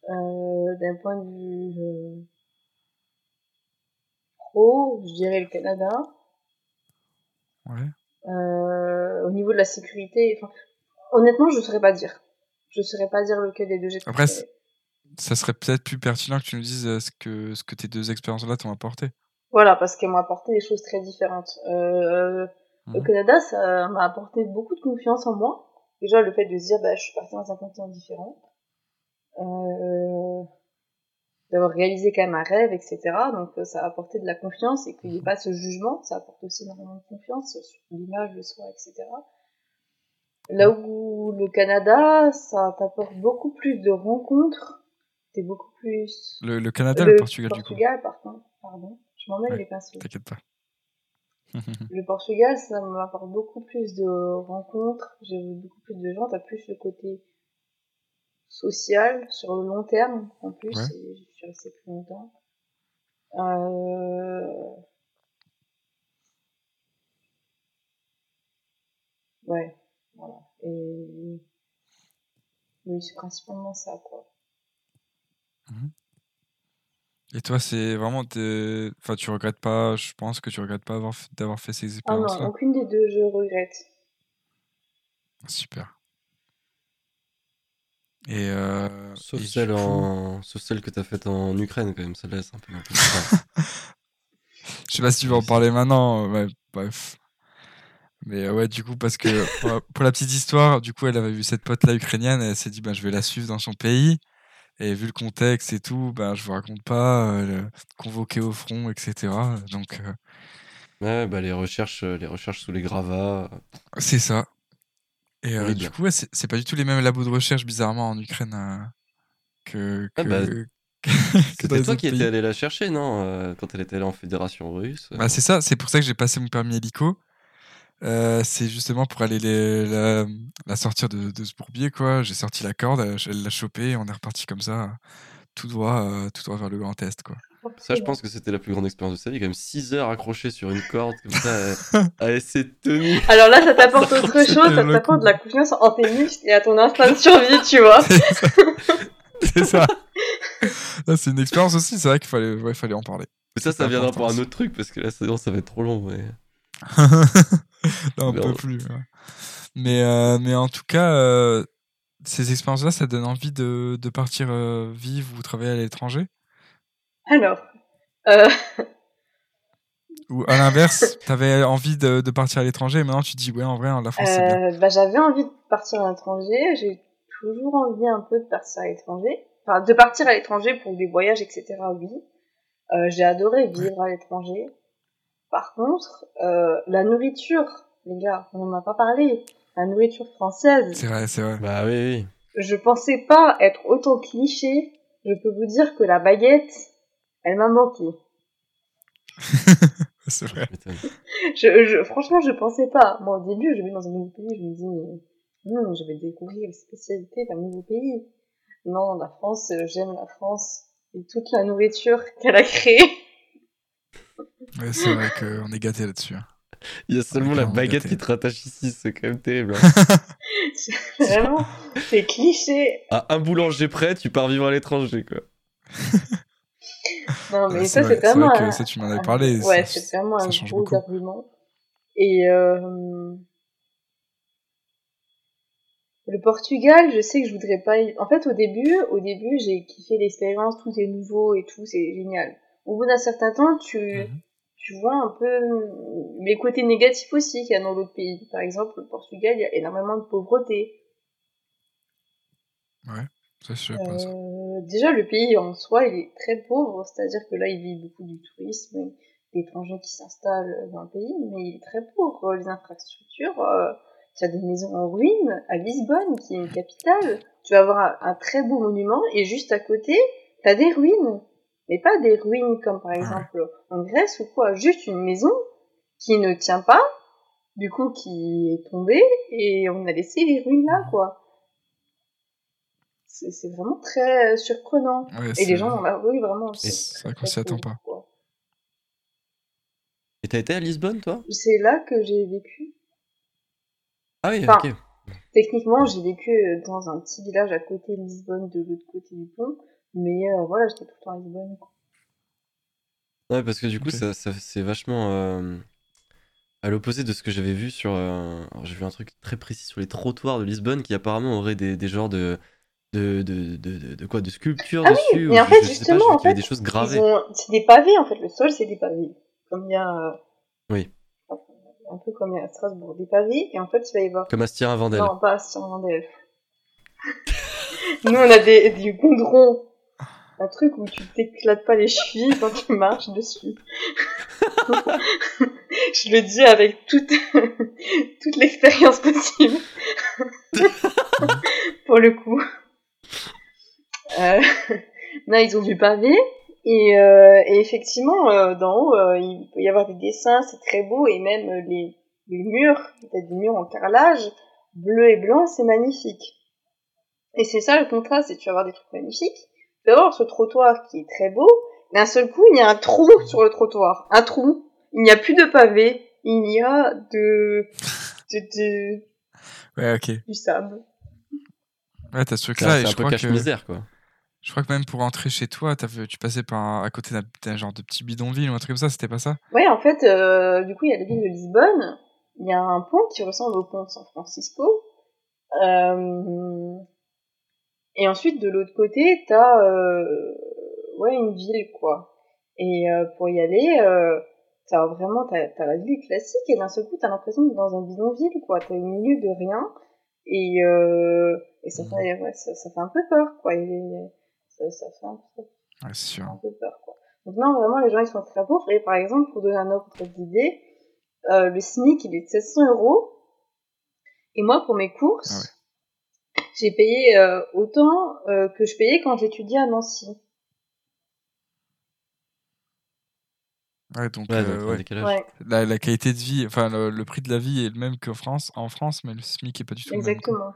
euh, d'un point de vue euh, pro, je dirais le Canada. Ouais. Euh, au niveau de la sécurité, honnêtement, je saurais pas dire. Je saurais pas dire lequel des deux j'ai Après. Ça serait peut-être plus pertinent que tu nous dises euh, ce que, ce que tes deux expériences-là t'ont apporté. Voilà, parce qu'elles m'ont apporté des choses très différentes. Euh, Au Mhm. Canada, ça m'a apporté beaucoup de confiance en moi. Déjà, le fait de se dire, bah, je suis partie dans un continent différent. Euh, d'avoir réalisé quand même un rêve, etc. Donc, euh, ça a apporté de la confiance et qu'il n'y ait pas ce jugement. Ça apporte aussi énormément de confiance sur l'image de soi, etc. Là où le Canada, ça t'apporte beaucoup plus de rencontres. T'es beaucoup plus... Le, le Canada, le, Portugal, du coup. Portugal, par contre, pardon. Je m'emmène Ouais. les pinceaux. T'inquiète pas. <laughs> Le Portugal, ça m'apporte beaucoup plus de rencontres, j'ai vu beaucoup plus de gens, t'as plus le côté social sur le long terme en plus, Ouais. et je suis restée plus longtemps. Euh... Ouais, voilà. Et oui, c'est principalement ça, quoi. Et toi, c'est vraiment. tes- Enfin, tu regrettes pas, je pense que tu regrettes pas avoir d'avoir fait ces Ah non, expériences-là? aucune des deux, je regrette. Super. Et. Euh, Sauf et celle, coup- en... Sauf celle que t'as faite en Ukraine, quand même. Celle-là, c'est un peu. <laughs> Je sais pas si tu veux en parler maintenant. Ouais, bref. Mais euh, ouais, du coup, parce que pour la, pour la petite histoire, du coup, elle avait vu cette pote-là ukrainienne et elle s'est dit, bah, je vais la suivre dans son pays. Et vu le contexte et tout, bah, je vous raconte pas, euh, le- convoqué au front, etc. Donc, euh, ouais, bah, les recherches, euh, les recherches sous les gravats. c'est ça. Et du coup, ouais, c'est pas du tout les mêmes labos de recherche, bizarrement, en Ukraine que. que, Ah bah, <laughs> que C'était toi qui étais allé la chercher, non euh, Quand elle était là en fédération russe. euh. Bah, c'est ça, c'est pour ça que j'ai passé mon permis hélico. Euh, c'est justement pour aller les, la, la sortir de, de ce bourbier, quoi. J'ai sorti la corde, elle elle l'a chopée et on est reparti comme ça, tout droit, euh, tout droit vers le Grand Est, quoi. Ça, je pense que c'était la plus grande expérience de sa vie. Quand même 6 heures accrochées sur une corde, comme ça, <laughs> à, à essayer de tenir. Alors là, ça t'apporte autre chose, ça t'apporte de la confiance en tes muscles et à ton instinct de survie, tu vois. <laughs> C'est ça. Là, c'est une expérience aussi, c'est vrai qu'il fallait, ouais, fallait en parler. Mais ça, ça viendra important, pour un autre truc, parce que là, sinon, ça va être trop long. Mais... <laughs> Là, on peut plus. ouais. Mais, euh, mais en tout cas, euh, ces expériences-là, ça donne envie de, de partir euh, vivre ou travailler à l'étranger? Alors, euh, Ou à l'inverse, <laughs> t'avais envie de, de partir à l'étranger et maintenant tu dis, ouais, en vrai, la France, c'est bien. bah, j'avais envie de partir à l'étranger, j'ai toujours envie un peu de partir à l'étranger. Enfin, de partir à l'étranger pour des voyages, etc., oui. Euh, j'ai adoré vivre à l'étranger. Par contre, euh, la nourriture, les gars, on n'en a pas parlé. La nourriture française, C'est vrai, c'est vrai. Bah oui, oui. je pensais pas être autant cliché. Je peux vous dire que la baguette, elle m'a manqué. <laughs> C'est vrai. Je. Je, je, franchement, je pensais pas. Moi, au début, je vais dans un nouveau pays, je me dis, mais non, je vais découvrir les spécialités d'un nouveau pays. Non, la France, euh, j'aime la France et toute la nourriture <laughs> qu'elle a créée. Ouais, c'est vrai qu'on est gâté là-dessus. hein. Il y a seulement la baguette gâté. qui te rattache ici, c'est quand même terrible. hein. <laughs> Vraiment, c'est cliché. à un boulanger près, tu pars vivre à l'étranger, quoi. Non, mais ça, c'est vrai, c'est vraiment vrai que un- ça, tu m'en avais parlé. Ouais, c'est vraiment un gros beaucoup. argument. Et euh, le Portugal, je sais que je voudrais pas. y- En fait, au début, au début, j'ai kiffé l'expérience, tout est nouveau et tout, c'est génial. Au bout d'un certain temps, tu Mhm. Tu vois un peu les côtés négatifs aussi qu'il y a dans l'autre pays. Par exemple, le Portugal, il y a énormément de pauvreté. Ça, je savais pas ça. Euh, déjà, le pays en soi, il est très pauvre, c'est-à-dire que là, il vit beaucoup du tourisme, des étrangers qui s'installent dans le pays, mais il est très pauvre. Les infrastructures, euh, tu as des maisons en ruine à Lisbonne, qui est une capitale. Tu vas avoir un, un très beau monument, et juste à côté, tu as des ruines. Mais pas des ruines comme par ouais. exemple en Grèce ou quoi, juste une maison qui ne tient pas, du coup qui est tombée, et on a laissé les ruines là, quoi. C'est c'est vraiment très surprenant. Ouais, Et les gens dans la rue, vraiment, c'est c'est vrai qu'on s'y attend pas. quoi. Et t'as été à Lisbonne, toi? C'est là que j'ai vécu. Ah oui, Enfin, ok. Techniquement, j'ai vécu euh, dans un petit village à côté de Lisbonne, de l'autre côté du pont, mais euh, voilà, j'étais tout le temps à Lisbonne. quoi. Ouais, parce que du coup, ça, ça- c'est vachement euh, à l'opposé de ce que j'avais vu sur. euh, alors, j'ai vu un truc très précis sur les trottoirs de Lisbonne qui apparemment aurait des, des genres de. De, de, de, de, de quoi De sculptures Ah oui, dessus mais ou en fait, je sais pas, justement, en fait, des choses gravées. ont... C'est des pavés, en fait, le sol, c'est des pavés. Comme il y a... euh, Oui. Un peu comme il y a à Strasbourg, des pavés, et en fait, il va y avoir Comme Astien Vandel. Non, pas sur Mandel. <laughs> Nous, on a des, du goudron. Un truc où tu t'éclates pas les chevilles quand tu marches dessus. <laughs> Je le dis avec toute, <laughs> toute l'expérience possible. <laughs> Pour le coup. Euh, non, ils ont du pavé. Et, euh, et effectivement, euh, d'en haut, euh, il peut y avoir des dessins, c'est très beau. Et même les, les murs, t'as des murs en carrelage, bleu et blanc, c'est magnifique. Et c'est ça le contraste, c'est tu vas avoir des trucs magnifiques. Tu vas avoir ce trottoir qui est très beau, d'un seul coup, il y a un trou <laughs> sur le trottoir. Un trou. Il n'y a plus de pavé. Il y a de, de, de- Ouais, ok. du sable. Ouais, t'as ce C'est truc-là, un, c'est je un peu crois que. cache-misère, quoi. Je crois que même pour rentrer chez toi, tu passais par un- à côté d'un d'un genre de petit bidonville ou un truc comme ça, c'était pas ça? Ouais, en fait, euh, du coup, il y a la ville de Lisbonne. Il y a un pont qui ressemble au pont de San Francisco. Euh, et ensuite, de l'autre côté, t'as euh, ouais, une ville, quoi. Et euh, pour y aller, euh, t'as vraiment t'as, t'as la ville classique et d'un seul coup, t'as l'impression d'être dans un bidonville, quoi. T'es au milieu de rien et, euh, et ça, fait, ouais, ça, ça fait un peu peur, quoi. Et, ça, ça fait un peu Ouais, c'est sûr. un peu peur, quoi. Donc non, vraiment, les gens, ils sont très pauvres. Et par exemple, pour donner un ordre d'idée, euh, le SMIC, il est de 700 euros. Et moi, pour mes courses, j'ai payé euh, autant euh, que je payais quand j'étudiais à Nancy. Ouais, donc, Ouais, euh, donc, ouais. Ouais, La, la qualité de vie, enfin, le, le prix de la vie est le même qu'en France, en France, mais le SMIC est pas du tout le même. exactement.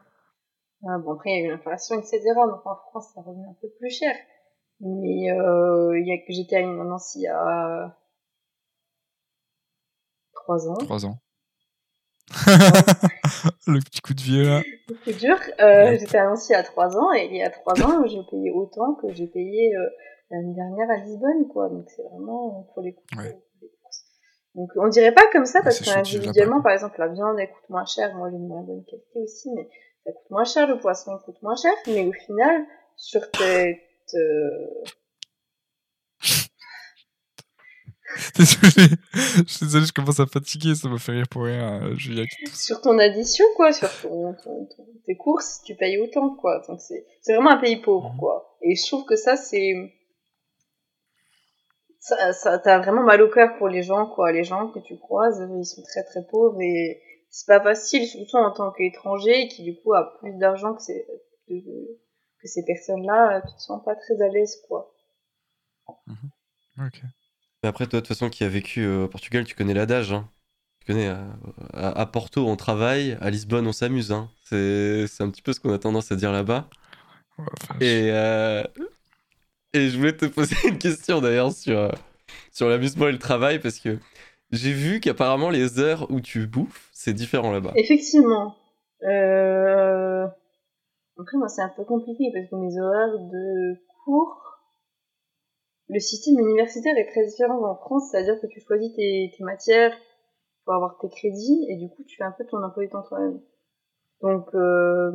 Ah, bon, après, il y a eu l'inflation, etc. Donc en France, ça revient un peu plus cher. Mais euh, il y a que j'étais à Nancy il y a 3 ans. Trois ans. <laughs> <laughs> le petit coup de vieux là. C'est dur. Euh, Ouais. J'étais à Nancy à 3 ans et il y a 3 ans, j'ai payé autant que j'ai payé euh, l'année dernière à Lisbonne, quoi. Donc c'est vraiment pour les, coûts- Ouais. courses. Donc on dirait pas comme ça parce qu'individuellement, par exemple, la viande elle coûte moins cher. Moi j'ai une moins bonne qualité aussi, mais ça coûte moins cher. Le poisson il coûte moins cher, mais au final, sur cette euh, <laughs> Désolé, je suis désolé, je commence à fatiguer, ça me fait rire pour rien, euh, Julia. sur ton addition, quoi, sur ton, ton- ton- tes courses, tu payes autant, quoi. Donc c'est, c'est vraiment un pays pauvre, Mhm. quoi. Et je trouve que ça, c'est, ça, ça, t'as vraiment mal au cœur pour les gens, quoi. Les gens que tu croises, ils sont très très pauvres et c'est pas facile, surtout en tant qu'étranger qui du coup a plus d'argent que ces, que, que ces personnes-là, tu te sens pas très à l'aise, quoi. Ok. Mais après, toi, de toute façon, qui a vécu euh, au Portugal, tu connais l'adage. Hein. Tu connais, euh, à, à Porto, on travaille, à Lisbonne, on s'amuse. Hein. C'est c'est un petit peu ce qu'on a tendance à dire là-bas. Ouais, enfin, Et, euh, et je voulais te poser une question d'ailleurs sur, euh, sur l'amusement et le travail, parce que j'ai vu qu'apparemment, les heures où tu bouffes, c'est différent là-bas. Effectivement. Euh... Après, moi, c'est un peu compliqué parce que mes horaires de cours, le système universitaire est très différent en France, c'est-à-dire que tu choisis tes, tes matières pour avoir tes crédits et du coup tu fais un peu ton emploi du temps toi-même. Donc euh,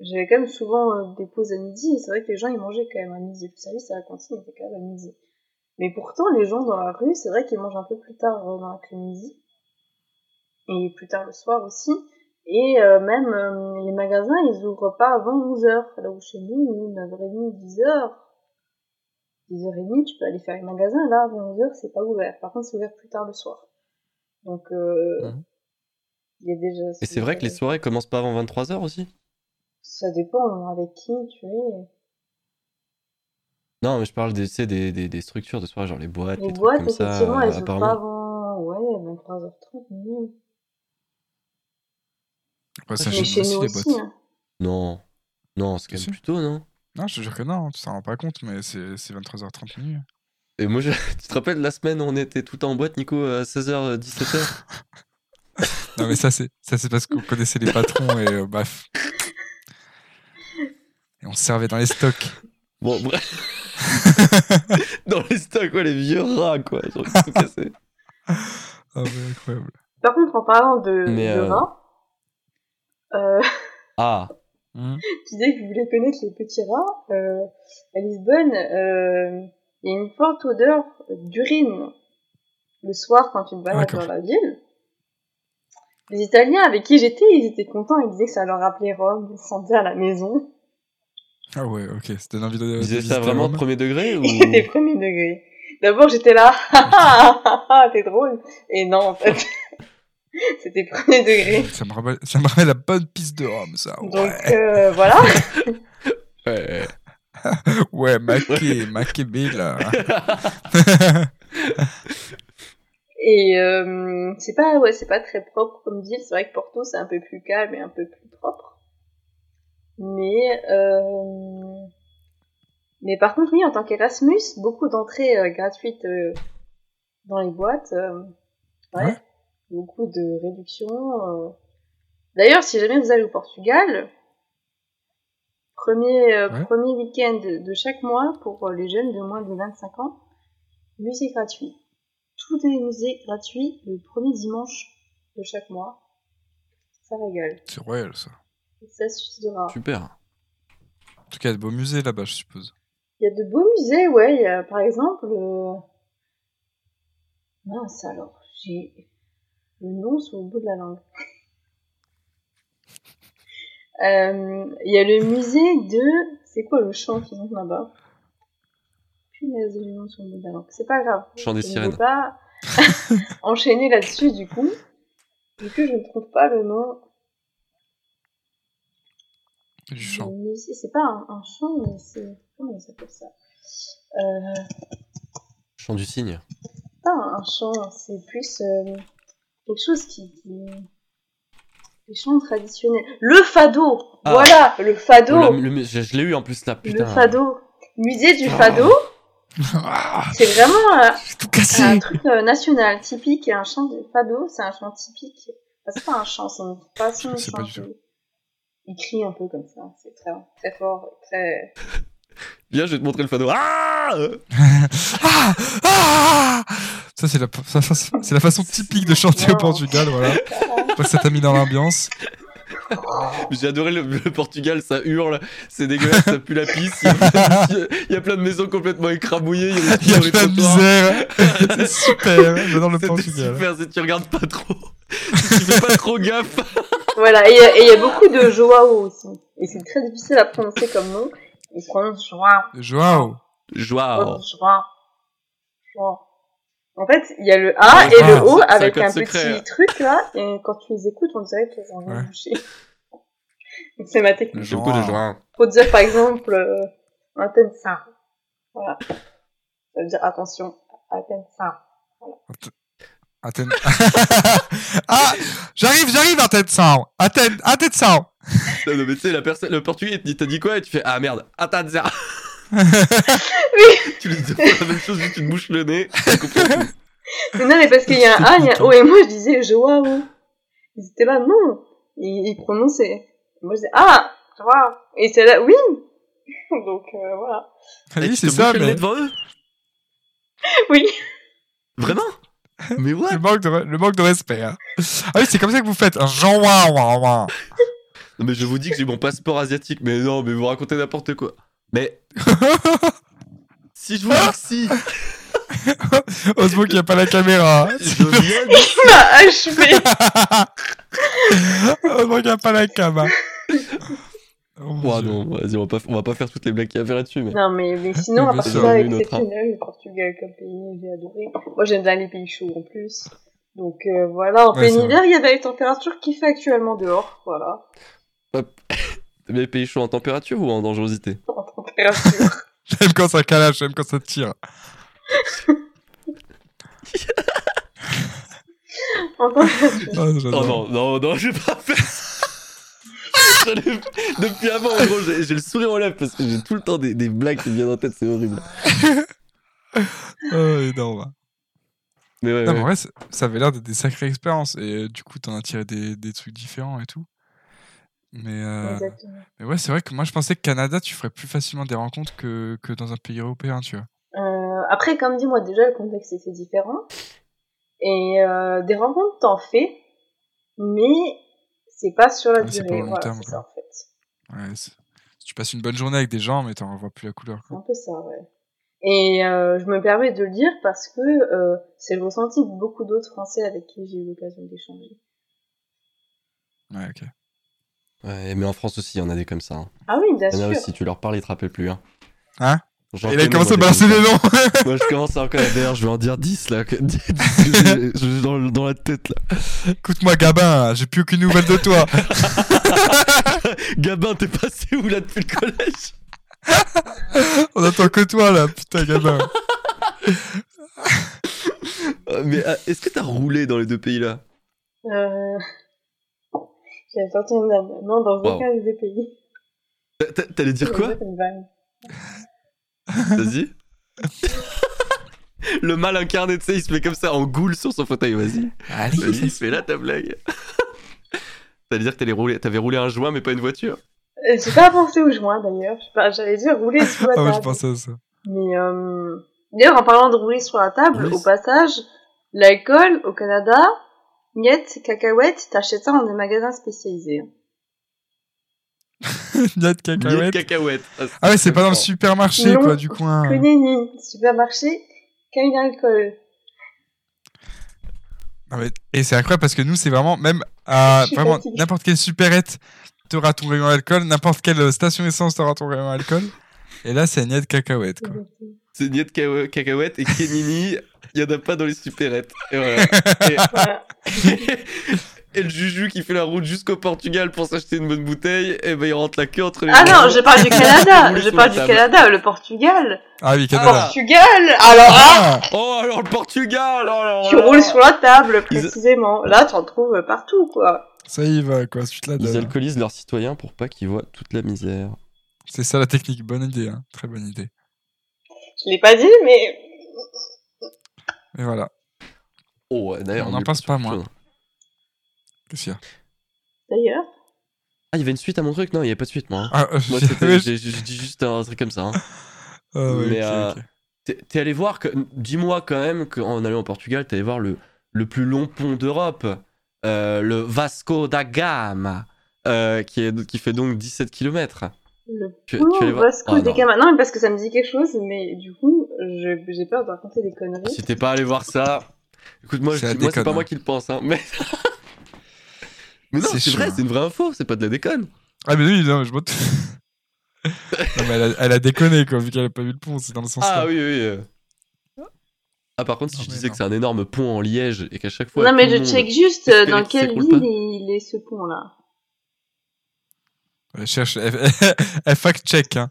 j'avais quand même souvent euh, des pauses à midi et c'est vrai que les gens ils mangeaient quand même à midi. Le service à la cantine était quand même à midi. Mais pourtant les gens dans la rue, c'est vrai qu'ils mangent un peu plus tard euh, dans l'après-midi et plus tard le soir aussi. Et euh, même euh, les magasins, ils ouvrent pas avant 11h. Là où chez nous, 9h30, 10h. 10h30, tu peux aller faire les magasins. Là, avant 11h, c'est pas ouvert. Par contre, c'est ouvert plus tard le soir. Donc, euh, Mhm. il y a déjà... Et c'est vrai que les soirées commencent pas avant 23h aussi? Ça dépend avec qui tu es. Non, mais je parle des, des, des, des structures de soirée, genre les boîtes, les, Les trucs boîtes, comme ça, effectivement, euh, elles ouvrent apparemment. pas avant... Ouais, 23h30, minuit. Ouais, ça chez aussi nous les aussi, boîtes. hein. Non, non, c'est quand même plus tôt, non? Non, je te jure que non, tu t'en rends pas compte, mais c'est c'est 23h30 minuit. Et moi, je... <laughs> tu te rappelles la semaine où on était tout en boîte, Nico, à 16h, 17h <laughs> Non, mais ça, c'est ça, c'est parce qu'on connaissait les patrons et euh, bref. Et on se servait dans les stocks. Bon, bref. <laughs> Dans les stocks, ouais, les vieux rats, quoi. Genre, tout cassé. Ah ouais, incroyable. Par contre, en parlant de, Mais, de euh, rats, euh, Ah, Hmm. tu disais que vous voulez connaître les petits rats. Euh, à Lisbonne, euh, il y a une forte odeur d'urine le soir quand tu te balades dans la ville. Les Italiens avec qui j'étais, ils étaient contents, ils disaient que ça leur rappelait Rome, ils se sentaient à la maison. Ah ouais, ok, c'était envie de. de disais ça vraiment Rome. premier degré <laughs> ou... C'était premier degré. D'abord j'étais là, ah ah ah ah, t'es drôle. Et non, en fait, <laughs> c'était premier degré. Ça me, rappelle, ça me rappelle la bonne piste de Rome, ça. Donc euh, voilà. <laughs> Ouais. <laughs> ouais maqué, maqué là. Et euh, c'est pas ouais, c'est pas très propre comme ville. C'est vrai que Porto c'est un peu plus calme et un peu plus propre. Mais euh, mais par contre oui, en tant qu'Erasmus, beaucoup d'entrées euh, gratuites euh, dans les boîtes. euh, ouais. Ouais. Beaucoup de réductions. euh. D'ailleurs, si jamais vous allez au Portugal, premier euh, Ouais. premier week-end de chaque mois pour euh, les jeunes de moins de 25 ans, musée gratuit tous les musées gratuits le premier dimanche de chaque mois. Ça régale. C'est royal, ça. Et ça suffira. Super. En tout cas, il y a de beaux musées là-bas, je suppose. Il y a de beaux musées, ouais. Il y a par exemple. Euh... Mince alors, j'ai le nom sur le bout de la langue. <laughs> Euh, Il y a le musée de. C'est quoi le chant qu'ils ont là-bas? Punaise, j'ai le nom sur le bout de la langue. C'est pas grave. Chant des Je ne sirènes. vais pas <laughs> enchaîner là-dessus du coup. Du coup, je ne trouve pas le nom Du du chant. musée. C'est pas un, un chant, mais c'est. Comment il s'appelle ça? Euh, Chant du cygne. Pas un chant, c'est plus euh, quelque chose qui. qui... Les chants traditionnels. Le fado Ah. Voilà, le fado Oh, le- le- je je l'ai eu en plus là, putain. Le fado Musée du Ah. fado, Ah, <laughs> c'est vraiment euh, j'ai tout cassé. un truc euh, national, typique. Un chant de fado, c'est un chant typique. Enfin, c'est pas un chant, c'est une façon de chanter. Il crie un peu comme ça, c'est très, très fort, très... <laughs> Viens, je vais te montrer le fado. Ah <laughs> Ah Ah Ça, c'est la, ça, ça, c'est la façon typique de chanter au. Portugal, voilà. Parce que ça t'a mis dans l'ambiance. J'ai adoré le, le Portugal, ça hurle, c'est dégueulasse, ça pue la pisse. Il y, a plein de- <laughs> il y a plein de maisons complètement écrabouillées. Il y a des Il y a dans plein de misère. <laughs> C'est super. J'adore le Portugal. super si tu regardes pas trop. Si tu fais pas trop gaffe. Voilà, et il y a- et il y, a beaucoup de Joao aussi. Et c'est très difficile à prononcer comme nom. Ils se prononcent Joao. Joao. Joao. Joao. Joao. En fait, il y a le A Ah, et le c'est- O un avec un petit truc là, et quand tu les écoutes, on dirait qu'ils ont rien Ouais. bouché. <laughs> Donc c'est ma technique. J'aime beaucoup de Joao. Faut dire par exemple, euh, antenne ça. Voilà. Ça veut dire attention, antenne ça. Athènes. <laughs> ah, j'arrive, j'arrive, Athènes Sound. Athènes, Athènes Sound. Non, mais tu sais, la personne, le portugais, il t'a dit quoi? Et tu fais Ah merde, attends, ça. <laughs> Tu lui dis la même chose, juste tu te bouches le nez. Mais non, mais parce qu'il y a un A, il y a un O, et moi je disais Joao. Ils étaient là, non. Ils, ils prononçaient. Et moi je disais, ah, Joao. Et c'est là, oui. <laughs> Donc euh, voilà. Ah oui, c'est ça, mais devant eux? Oui. Vraiment? Mais what? Le manque, de, le manque de respect. hein. Ah oui, c'est comme ça que vous faites. Un Jean. Non mais je vous dis que j'ai mon passeport asiatique, mais non, mais vous racontez n'importe quoi. Mais si je vous <laughs> Heureusement qu'il n'y a pas la caméra. je viens <laughs> de- Il m'a achevé. <laughs> Heureusement qu'il n'y a pas la cam. hein. Oh, Oh non, vas-y, on va pas, on va pas faire toutes les blagues qu'il y avait là-dessus, mais. Non, mais, mais sinon, Mais à part ça, exceptionnel, le Portugal comme pays, j'ai adoré. Moi, j'aime bien les pays chauds en plus. Donc euh, voilà, en Ouais, plein hiver, il y a des températures qui fait actuellement dehors, voilà, T'aimes les pays chauds en température ou en dangerosité? J'aime quand ça calage, j'aime quand ça tire. température. Oh. Oh non, non, non, je vais pas faire Depuis avant, en gros, j'ai le sourire aux lèvres parce que j'ai tout le temps des, des blagues qui me viennent en tête, c'est horrible. Oh, énorme. Mais ouais, Non, mais ouais. en vrai, ça- ça avait l'air d'être des sacrées expériences. Et euh, du coup, t'en as tiré des, des trucs différents et tout. Mais, euh, mais ouais, c'est vrai que moi, je pensais que Canada, tu ferais plus facilement des rencontres que, que dans un pays européen, tu vois. Euh, après, comme dit, moi, déjà, le contexte était différent. Et euh, des rencontres, t'en fais, mais c'est pas sur la c'est durée. pas au long Voilà, terme, c'est ça, en fait. Ouais, tu passes une bonne journée avec des gens, mais t'en vois plus la couleur. C'est un peu ça, ouais. Et euh, je me permets de le dire parce que euh, c'est le ressenti de beaucoup d'autres Français avec qui j'ai eu l'occasion d'échanger. Ouais, ok. Ouais, mais en France aussi, il y en a des comme ça. hein. Ah oui, bien Il y en a sûr. aussi, tu leur parles, ils te rappellent plus. Hein. Hein J'en Il a connais, commencé à moi, balancer comme des ça. noms <laughs> Moi, je commence à en connaître. D'ailleurs, je vais en dire 10 là. que- 10 que j'ai- j'ai dans, dans la tête là. Écoute-moi, Gabin, j'ai plus aucune nouvelle de toi. <laughs> Gabin, t'es passé où là depuis le collège? On attend que toi, là, putain, Gabin. <laughs> Euh, Mais ah, est-ce que t'as roulé dans les deux pays là? Euh... J'avais sorti une vanne. Non, dans Wow. aucun des pays. T'a- t'a- T'allais dire quoi. Vas-y. <laughs> Le mal incarné, tu sais, il se met comme ça en goule sur son fauteuil. Vas-y, Allez, vas-y, fais là ta blague. <laughs> T'allais dire que t'allais rouler, t'avais roulé un joint mais pas une voiture. Euh, J'ai pas pensé au joint d'ailleurs. J'allais dire rouler sous la Ah ouais, je table. pensais à ça. Mais euh... d'ailleurs, en parlant de rouler sur la table, Oui. au passage, l'alcool au Canada, miettes, cacahuètes, t'achètes ça dans des magasins spécialisés. <laughs> Niet Miette cacahuète. cacahuète. Ah ouais, c'est pas dans le supermarché, Non, quoi, du coin. Que nenni, supermarché, qu'un alcool. Ah ouais, Et c'est incroyable parce que nous, c'est vraiment, même à vraiment n'importe quelle supérette, t'auras ton rayon alcool, n'importe quelle station essence, t'auras ton rayon alcool. Et là, c'est Niet cacahuète, quoi. C'est Niet Ca- cacahuète et Kenini, il y en a pas dans les supérettes. Et voilà. Et, <laughs> Voilà. <laughs> et le Juju qui fait la route jusqu'au Portugal pour s'acheter une bonne bouteille, et ben il rentre la queue entre les Ah non, je parle du <laughs> Canada, je parle du. Canada, le Portugal. Ah oui, Ah. Canada. Portugal Alors là, Ah Oh alors le Portugal oh, alors tu là. roules sur la table, précisément. Là, t'en trouves partout, quoi. Ça y va, quoi, tu te la Ils alcoolisent leurs citoyens pour pas qu'ils voient toute la misère. C'est ça la technique, bonne idée, hein. très bonne idée. Je l'ai pas dit, mais Et voilà. Oh ouais, d'ailleurs. On n'en pense pas, moi. chose. Qu'est-ce qu'il y a? D'ailleurs? Ah, il y avait une suite à mon truc? Non, il y a pas de suite, moi. hein. Ah, euh, Moi, <laughs> j'ai- dit juste un truc comme ça. hein. Ah Mais, ok, euh. T'es allé voir que. Dis-moi quand même qu'en allant au Portugal, t'es allé voir le, le plus long pont d'Europe, euh, le Vasco da Gama, euh, qui, est, qui fait donc 17 km. Le Tu- pont tu allais voir- Vasco Ah, de non. Gama. Non, mais parce que ça me dit quelque chose, mais du coup, j'ai peur de raconter des conneries. Si t'es pas allé voir ça. Écoute, moi, C'est je moi pas moi qui le pense, hein. Mais. <laughs> mais non, C'est vrai, c'est une vraie info, c'est pas de la déconne. Ah, mais oui, non, mais je m'en- <laughs> non, mais elle a, elle a déconné, quoi, vu qu'elle a pas vu le pont, c'est dans le sens Ah là. oui, oui. euh. Ah, par contre, si je mais disais non. que c'est un énorme pont en Liège et qu'à chaque fois. non, mais je monde- check juste espérait dans quelle ville il est ce pont-là. Elle cherche, elle, <laughs> elle fact-check, hein.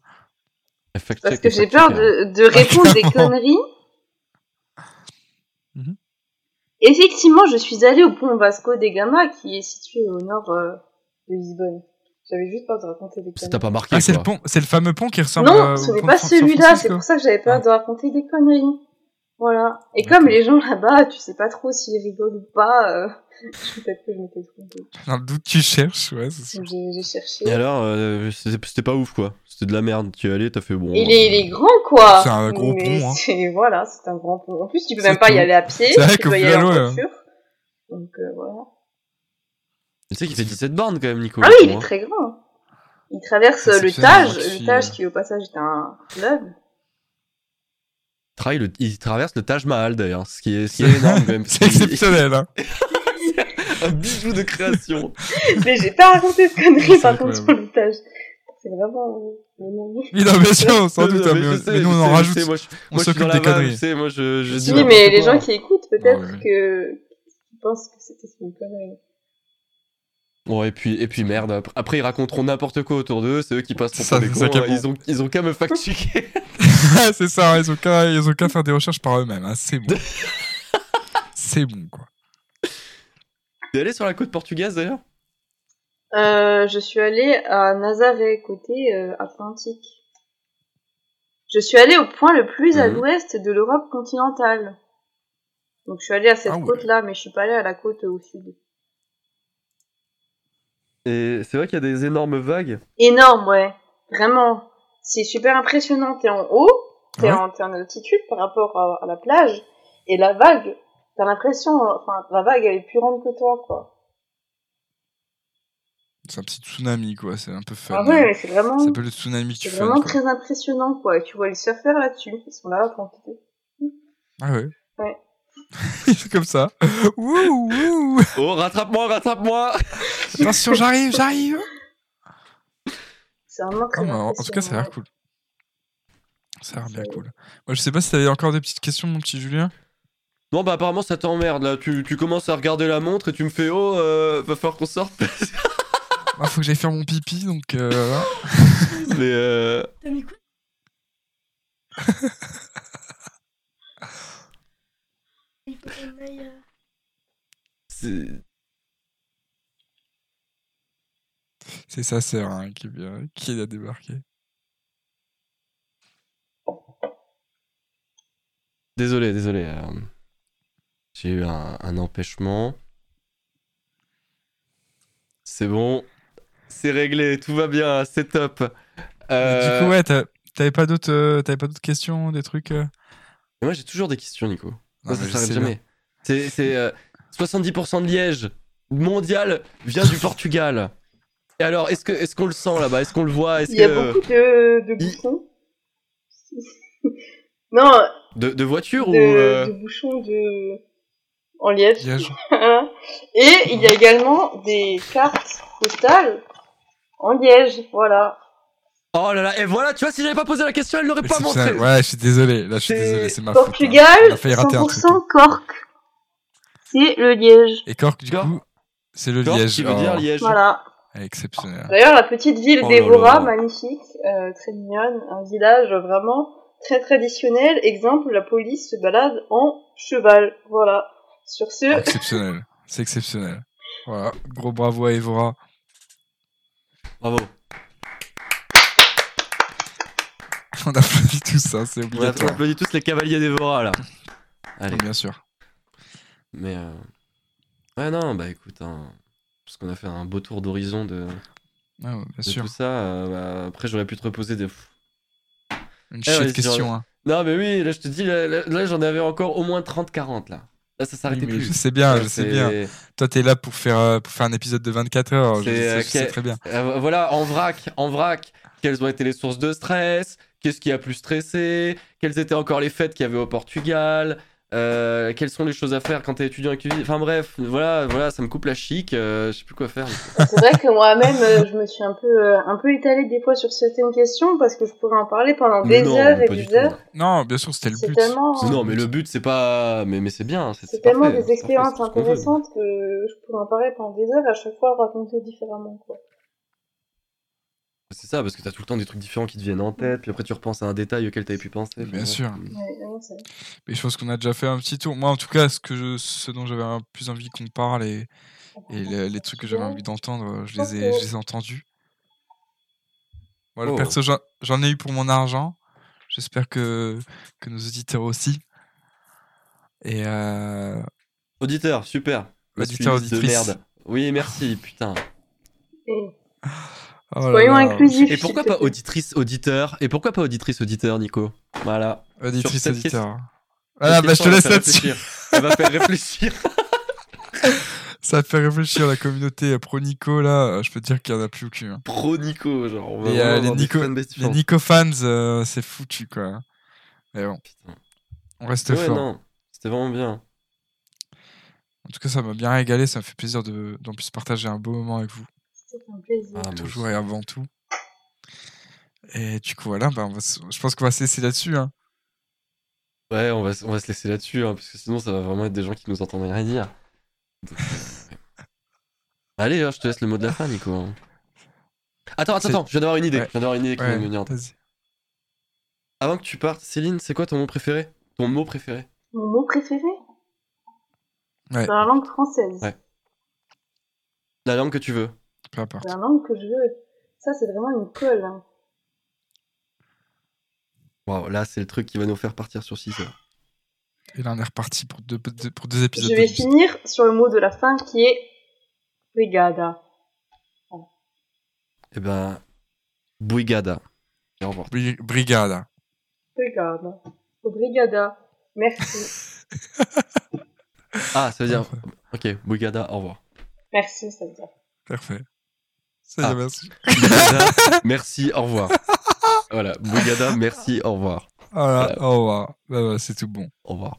Elle fact-check Parce que j'ai peur de, de répondre des conneries. Mhm. Effectivement, je suis allée au pont Vasco de Gama qui est situé au nord euh, de Lisbonne. J'avais juste peur de raconter des Ça t'a conneries. pas marqué Ah, c'est le pont, c'est le fameux pont qui ressemble Non, euh, ce n'est pas celui-là, c'est pour ça que j'avais peur Ah. de raconter des conneries. Voilà. Et comme les gens là-bas, tu sais pas trop s'ils rigolent ou pas, euh, Peut-être que je m'étais trompée. Dans le doute, tu cherches, ouais, c'est J'ai cherché. Et alors, euh, c'était pas ouf quoi. C'était de la merde. Tu es allé, t'as fait bon. Il est, il est grand, quoi. C'est un gros Mais pont, hein. Voilà, c'est un grand pont. En plus, tu peux même pas y aller à pied. C'est vrai tu dois y aller en ouais. voiture. Donc, euh, voilà. Tu sais qu'il fait 17 bornes quand même, Nico. Ah oui, il est très grand. Il traverse euh, le Tage, le Tage euh, qui au passage est un fleuve. Il traverse le Taj Mahal d'ailleurs, ce qui est, ce qui est énorme même. <laughs> C'est exceptionnel, hein. <laughs> un bijou de création. <laughs> Mais j'ai pas raconté ce connerie C'est par contre sur le Tage. C'est vraiment euh. Oui, non, bien sûr, sans doute, hein, mais, mais, sais, mais nous, on en rajoute. sais, moi, je, on s'occupe des conneries. moi, je, je dis Oui, mais les gens qui écoutent, peut-être Ouais, ouais. que qu'ils pensent que c'était une connerie. Bon, et puis, et puis merde, après, après, ils raconteront n'importe quoi autour d'eux, c'est eux qui passeront Ça, pour des ça cons, qui est hein, ils, ont, ils ont qu'à me fact-checker. <laughs> <laughs> c'est ça, ils ont qu'à ils ont qu'à faire des recherches par eux-mêmes, hein, c'est bon. c'est bon, quoi. T'es allé sur la côte portugaise d'ailleurs? Euh, je suis allée à Nazaré, côté euh, Atlantique. Je suis allée au point le plus à Mhm. l'ouest de l'Europe continentale. Donc je suis allée à cette Ah ouais. côte-là, mais je suis pas allée à la côte au sud. Et c'est vrai qu'il y a des énormes vagues? Énorme, ouais. Vraiment. C'est super impressionnant. T'es en haut, t'es Ouais. en altitude par rapport à, à la plage, et la vague, t'as l'impression, enfin, la vague elle est plus grande que toi, quoi. C'est un petit tsunami, quoi, c'est un peu fun. Ah ouais, mais c'est vraiment, Ça s'appelle le tsunami c'est vraiment quoi. très impressionnant, quoi. Et tu vois les surfeurs là-dessus, ils sont là à quantité. Ah ouais Ouais. <laughs> c'est comme ça. Wouh, wouh. Oh, rattrape-moi, rattrape-moi Attention, j'arrive, j'arrive. C'est vraiment Ah, très mais en, en tout cas, ça a l'air cool. Ça a l'air bien C'est- cool. Moi, je sais pas si t'avais encore des petites questions, mon petit Julien. Non, bah apparemment ça t'emmerde là. Tu, tu commences à regarder la montre et tu me fais Oh, euh, va falloir qu'on sorte. <laughs> Ah, faut que j'aille faire mon pipi, donc euh. <laughs> Mais euh, T'as mis quoi? Il faut qu'on aille, euh, c'est. C'est sa sœur hein, qui vient, qui a débarqué. Désolé, désolé. euh, J'ai eu un, un empêchement. C'est bon. C'est réglé, tout va bien, c'est top. Euh, Du coup, ouais, t'avais pas d'autres, euh, t'avais pas d'autres questions, des trucs. euh mais Moi j'ai toujours des questions, Nico. Non, Moi, ça s'arrête jamais. C'est c'est, euh, 70% de Liège mondial vient du Portugal. Et alors, est-ce que est-ce qu'on le sent là-bas? Est-ce qu'on le voit? Il y a que beaucoup de, de il- bouchons. <laughs> non, de, de voiture de, ou euh, de bouchons de... en liège. Liège. <laughs> Et il y a également des cartes postales en liège, voilà. Oh là là Et voilà, tu vois, si j'avais pas posé la question, elle l'aurait pas montré. Ouais, je suis désolé. Là, je suis C'est désolé, c'est ma faute. Portugal, un truc. 100% Cork. C'est le liège. Et Cork, du Cork. coup, c'est le Liège. qui veut Oh, dire Liège. Voilà. Exceptionnel. D'ailleurs, la petite ville Oh d'Evora, magnifique, euh, très mignonne, un village vraiment très traditionnel. Exemple, la police se balade en cheval. Voilà. Sur ce, exceptionnel. C'est exceptionnel. Voilà. Gros bravo à Evora. Bravo. <laughs> On applaudit tout ça, c'est On a- on obligatoire. applaudit tous les cavaliers d'Evora là. Allez. Bien sûr. Mais euh... ouais non, bah écoute, hein, parce qu'on a fait un beau tour d'horizon de, Ouais, ouais, bien de sûr. tout ça. euh, bah, après, j'aurais pu te reposer des. Une Eh ouais, questions. Hein. Non, mais oui, là je te dis, là, là- là, j'en avais encore au moins 30-40 là. Là, ça s'arrêtait plus. je sais bien, je sais bien. Toi, t'es là pour faire, euh, pour faire un épisode de 24 heures. Je, C'est, sais, je sais quel- très bien. Euh, voilà, en vrac, en vrac, quelles ont été les sources de stress? Qu'est-ce qui a plus stressé? Quelles étaient encore les fêtes qu'il y avait au Portugal? Euh, Quelles sont les choses à faire quand t'es étudiant en cuisine Enfin bref, voilà, voilà, ça me coupe la chic. euh, je sais plus quoi faire. c'est vrai que moi-même, euh, je me suis un peu, euh, un peu étalée des fois sur certaines questions parce que je pourrais en parler pendant des non, heures et des tout. heures. Non, bien sûr, c'était le but. tellement- Non, mais but. le but c'est pas. Mais, mais c'est bien. C'est, tellement parfait, des parfait, expériences intéressantes que je pourrais en parler pendant des heures et à chaque fois le raconter différemment, quoi. C'est ça, parce que t'as tout le temps des trucs différents qui te viennent en tête, puis après tu repenses à un détail auquel t'avais pu penser. Bien sûr. Ouais, c'est- Mais je pense qu'on a déjà fait un petit tour. Moi, en tout cas, ce, que je, ce dont j'avais plus envie qu'on parle et, et les, les trucs que j'avais envie d'entendre, je les ai, je les ai entendus. Voilà, Oh. perso, j'en- ai eu pour mon argent. J'espère que, que nos auditeurs aussi. Et euh, Auditeur, super. auditeur, de auditrice. merde. Oui, merci, putain. Et Oh soyons inclusifs. Et pourquoi pas auditrice, auditeur? Et pourquoi pas auditrice, auditeur, Nico? Voilà. Auditrice, auditeur. Voilà, Cette bah, je te laisse là-dessus. faire réfléchir. Elle va faire réfléchir. <laughs> Ça fait réfléchir la communauté pro Nico là. Je peux te dire qu'il y en a plus aucune. hein. Pro Nico, genre. On va Et, euh, les Nico- Les fans, euh, c'est foutu quoi. Mais bon, Putain. on reste Ouais, fort. non, c'était vraiment bien. En tout cas, ça m'a bien régalé. Ça me fait plaisir de d'en plus partager un beau moment avec vous. C'était un plaisir. Ah, Toujours et avant tout. Et du coup, voilà, bah, on va se- je pense qu'on va se laisser là-dessus. Hein. Ouais, on va, s- on va se laisser là-dessus, hein, parce que sinon ça va vraiment être des gens qui nous entendent rien dire. Donc, euh. <laughs> Allez, hein, je te laisse le mot de la fin, Nico. hein. Attends, attends, C'est- attends, je viens d'avoir une idée. Ouais. Je viens d'avoir une idée qui Ouais, va me venir en tête. vas-y. Avant que tu partes, Céline, c'est quoi ton mot préféré? Ton mot préféré? Mon mot préféré? Ouais. Dans la langue française. Ouais. La langue que tu veux. Peu importe. La langue que je veux. Ça, c'est vraiment une colle. hein. Waouh, là, c'est le truc qui va nous faire partir sur 6 heures. Et là, on est reparti pour deux, deux- pour deux épisodes. Je vais finir sur le mot de la fin qui est brigada. Eh ben, Brigada. Et au revoir. Bri- Brigada. Brigada. Brigada. Merci. <laughs> Ah, ça veut dire. Ok, Brigada, au revoir. Merci, ça veut dire. Parfait. Ça y est, Ah. <laughs> merci. Au revoir. Voilà, Brigada, merci, au revoir. Voilà, Voilà. au revoir. Bah, bah, c'est tout bon. Au revoir.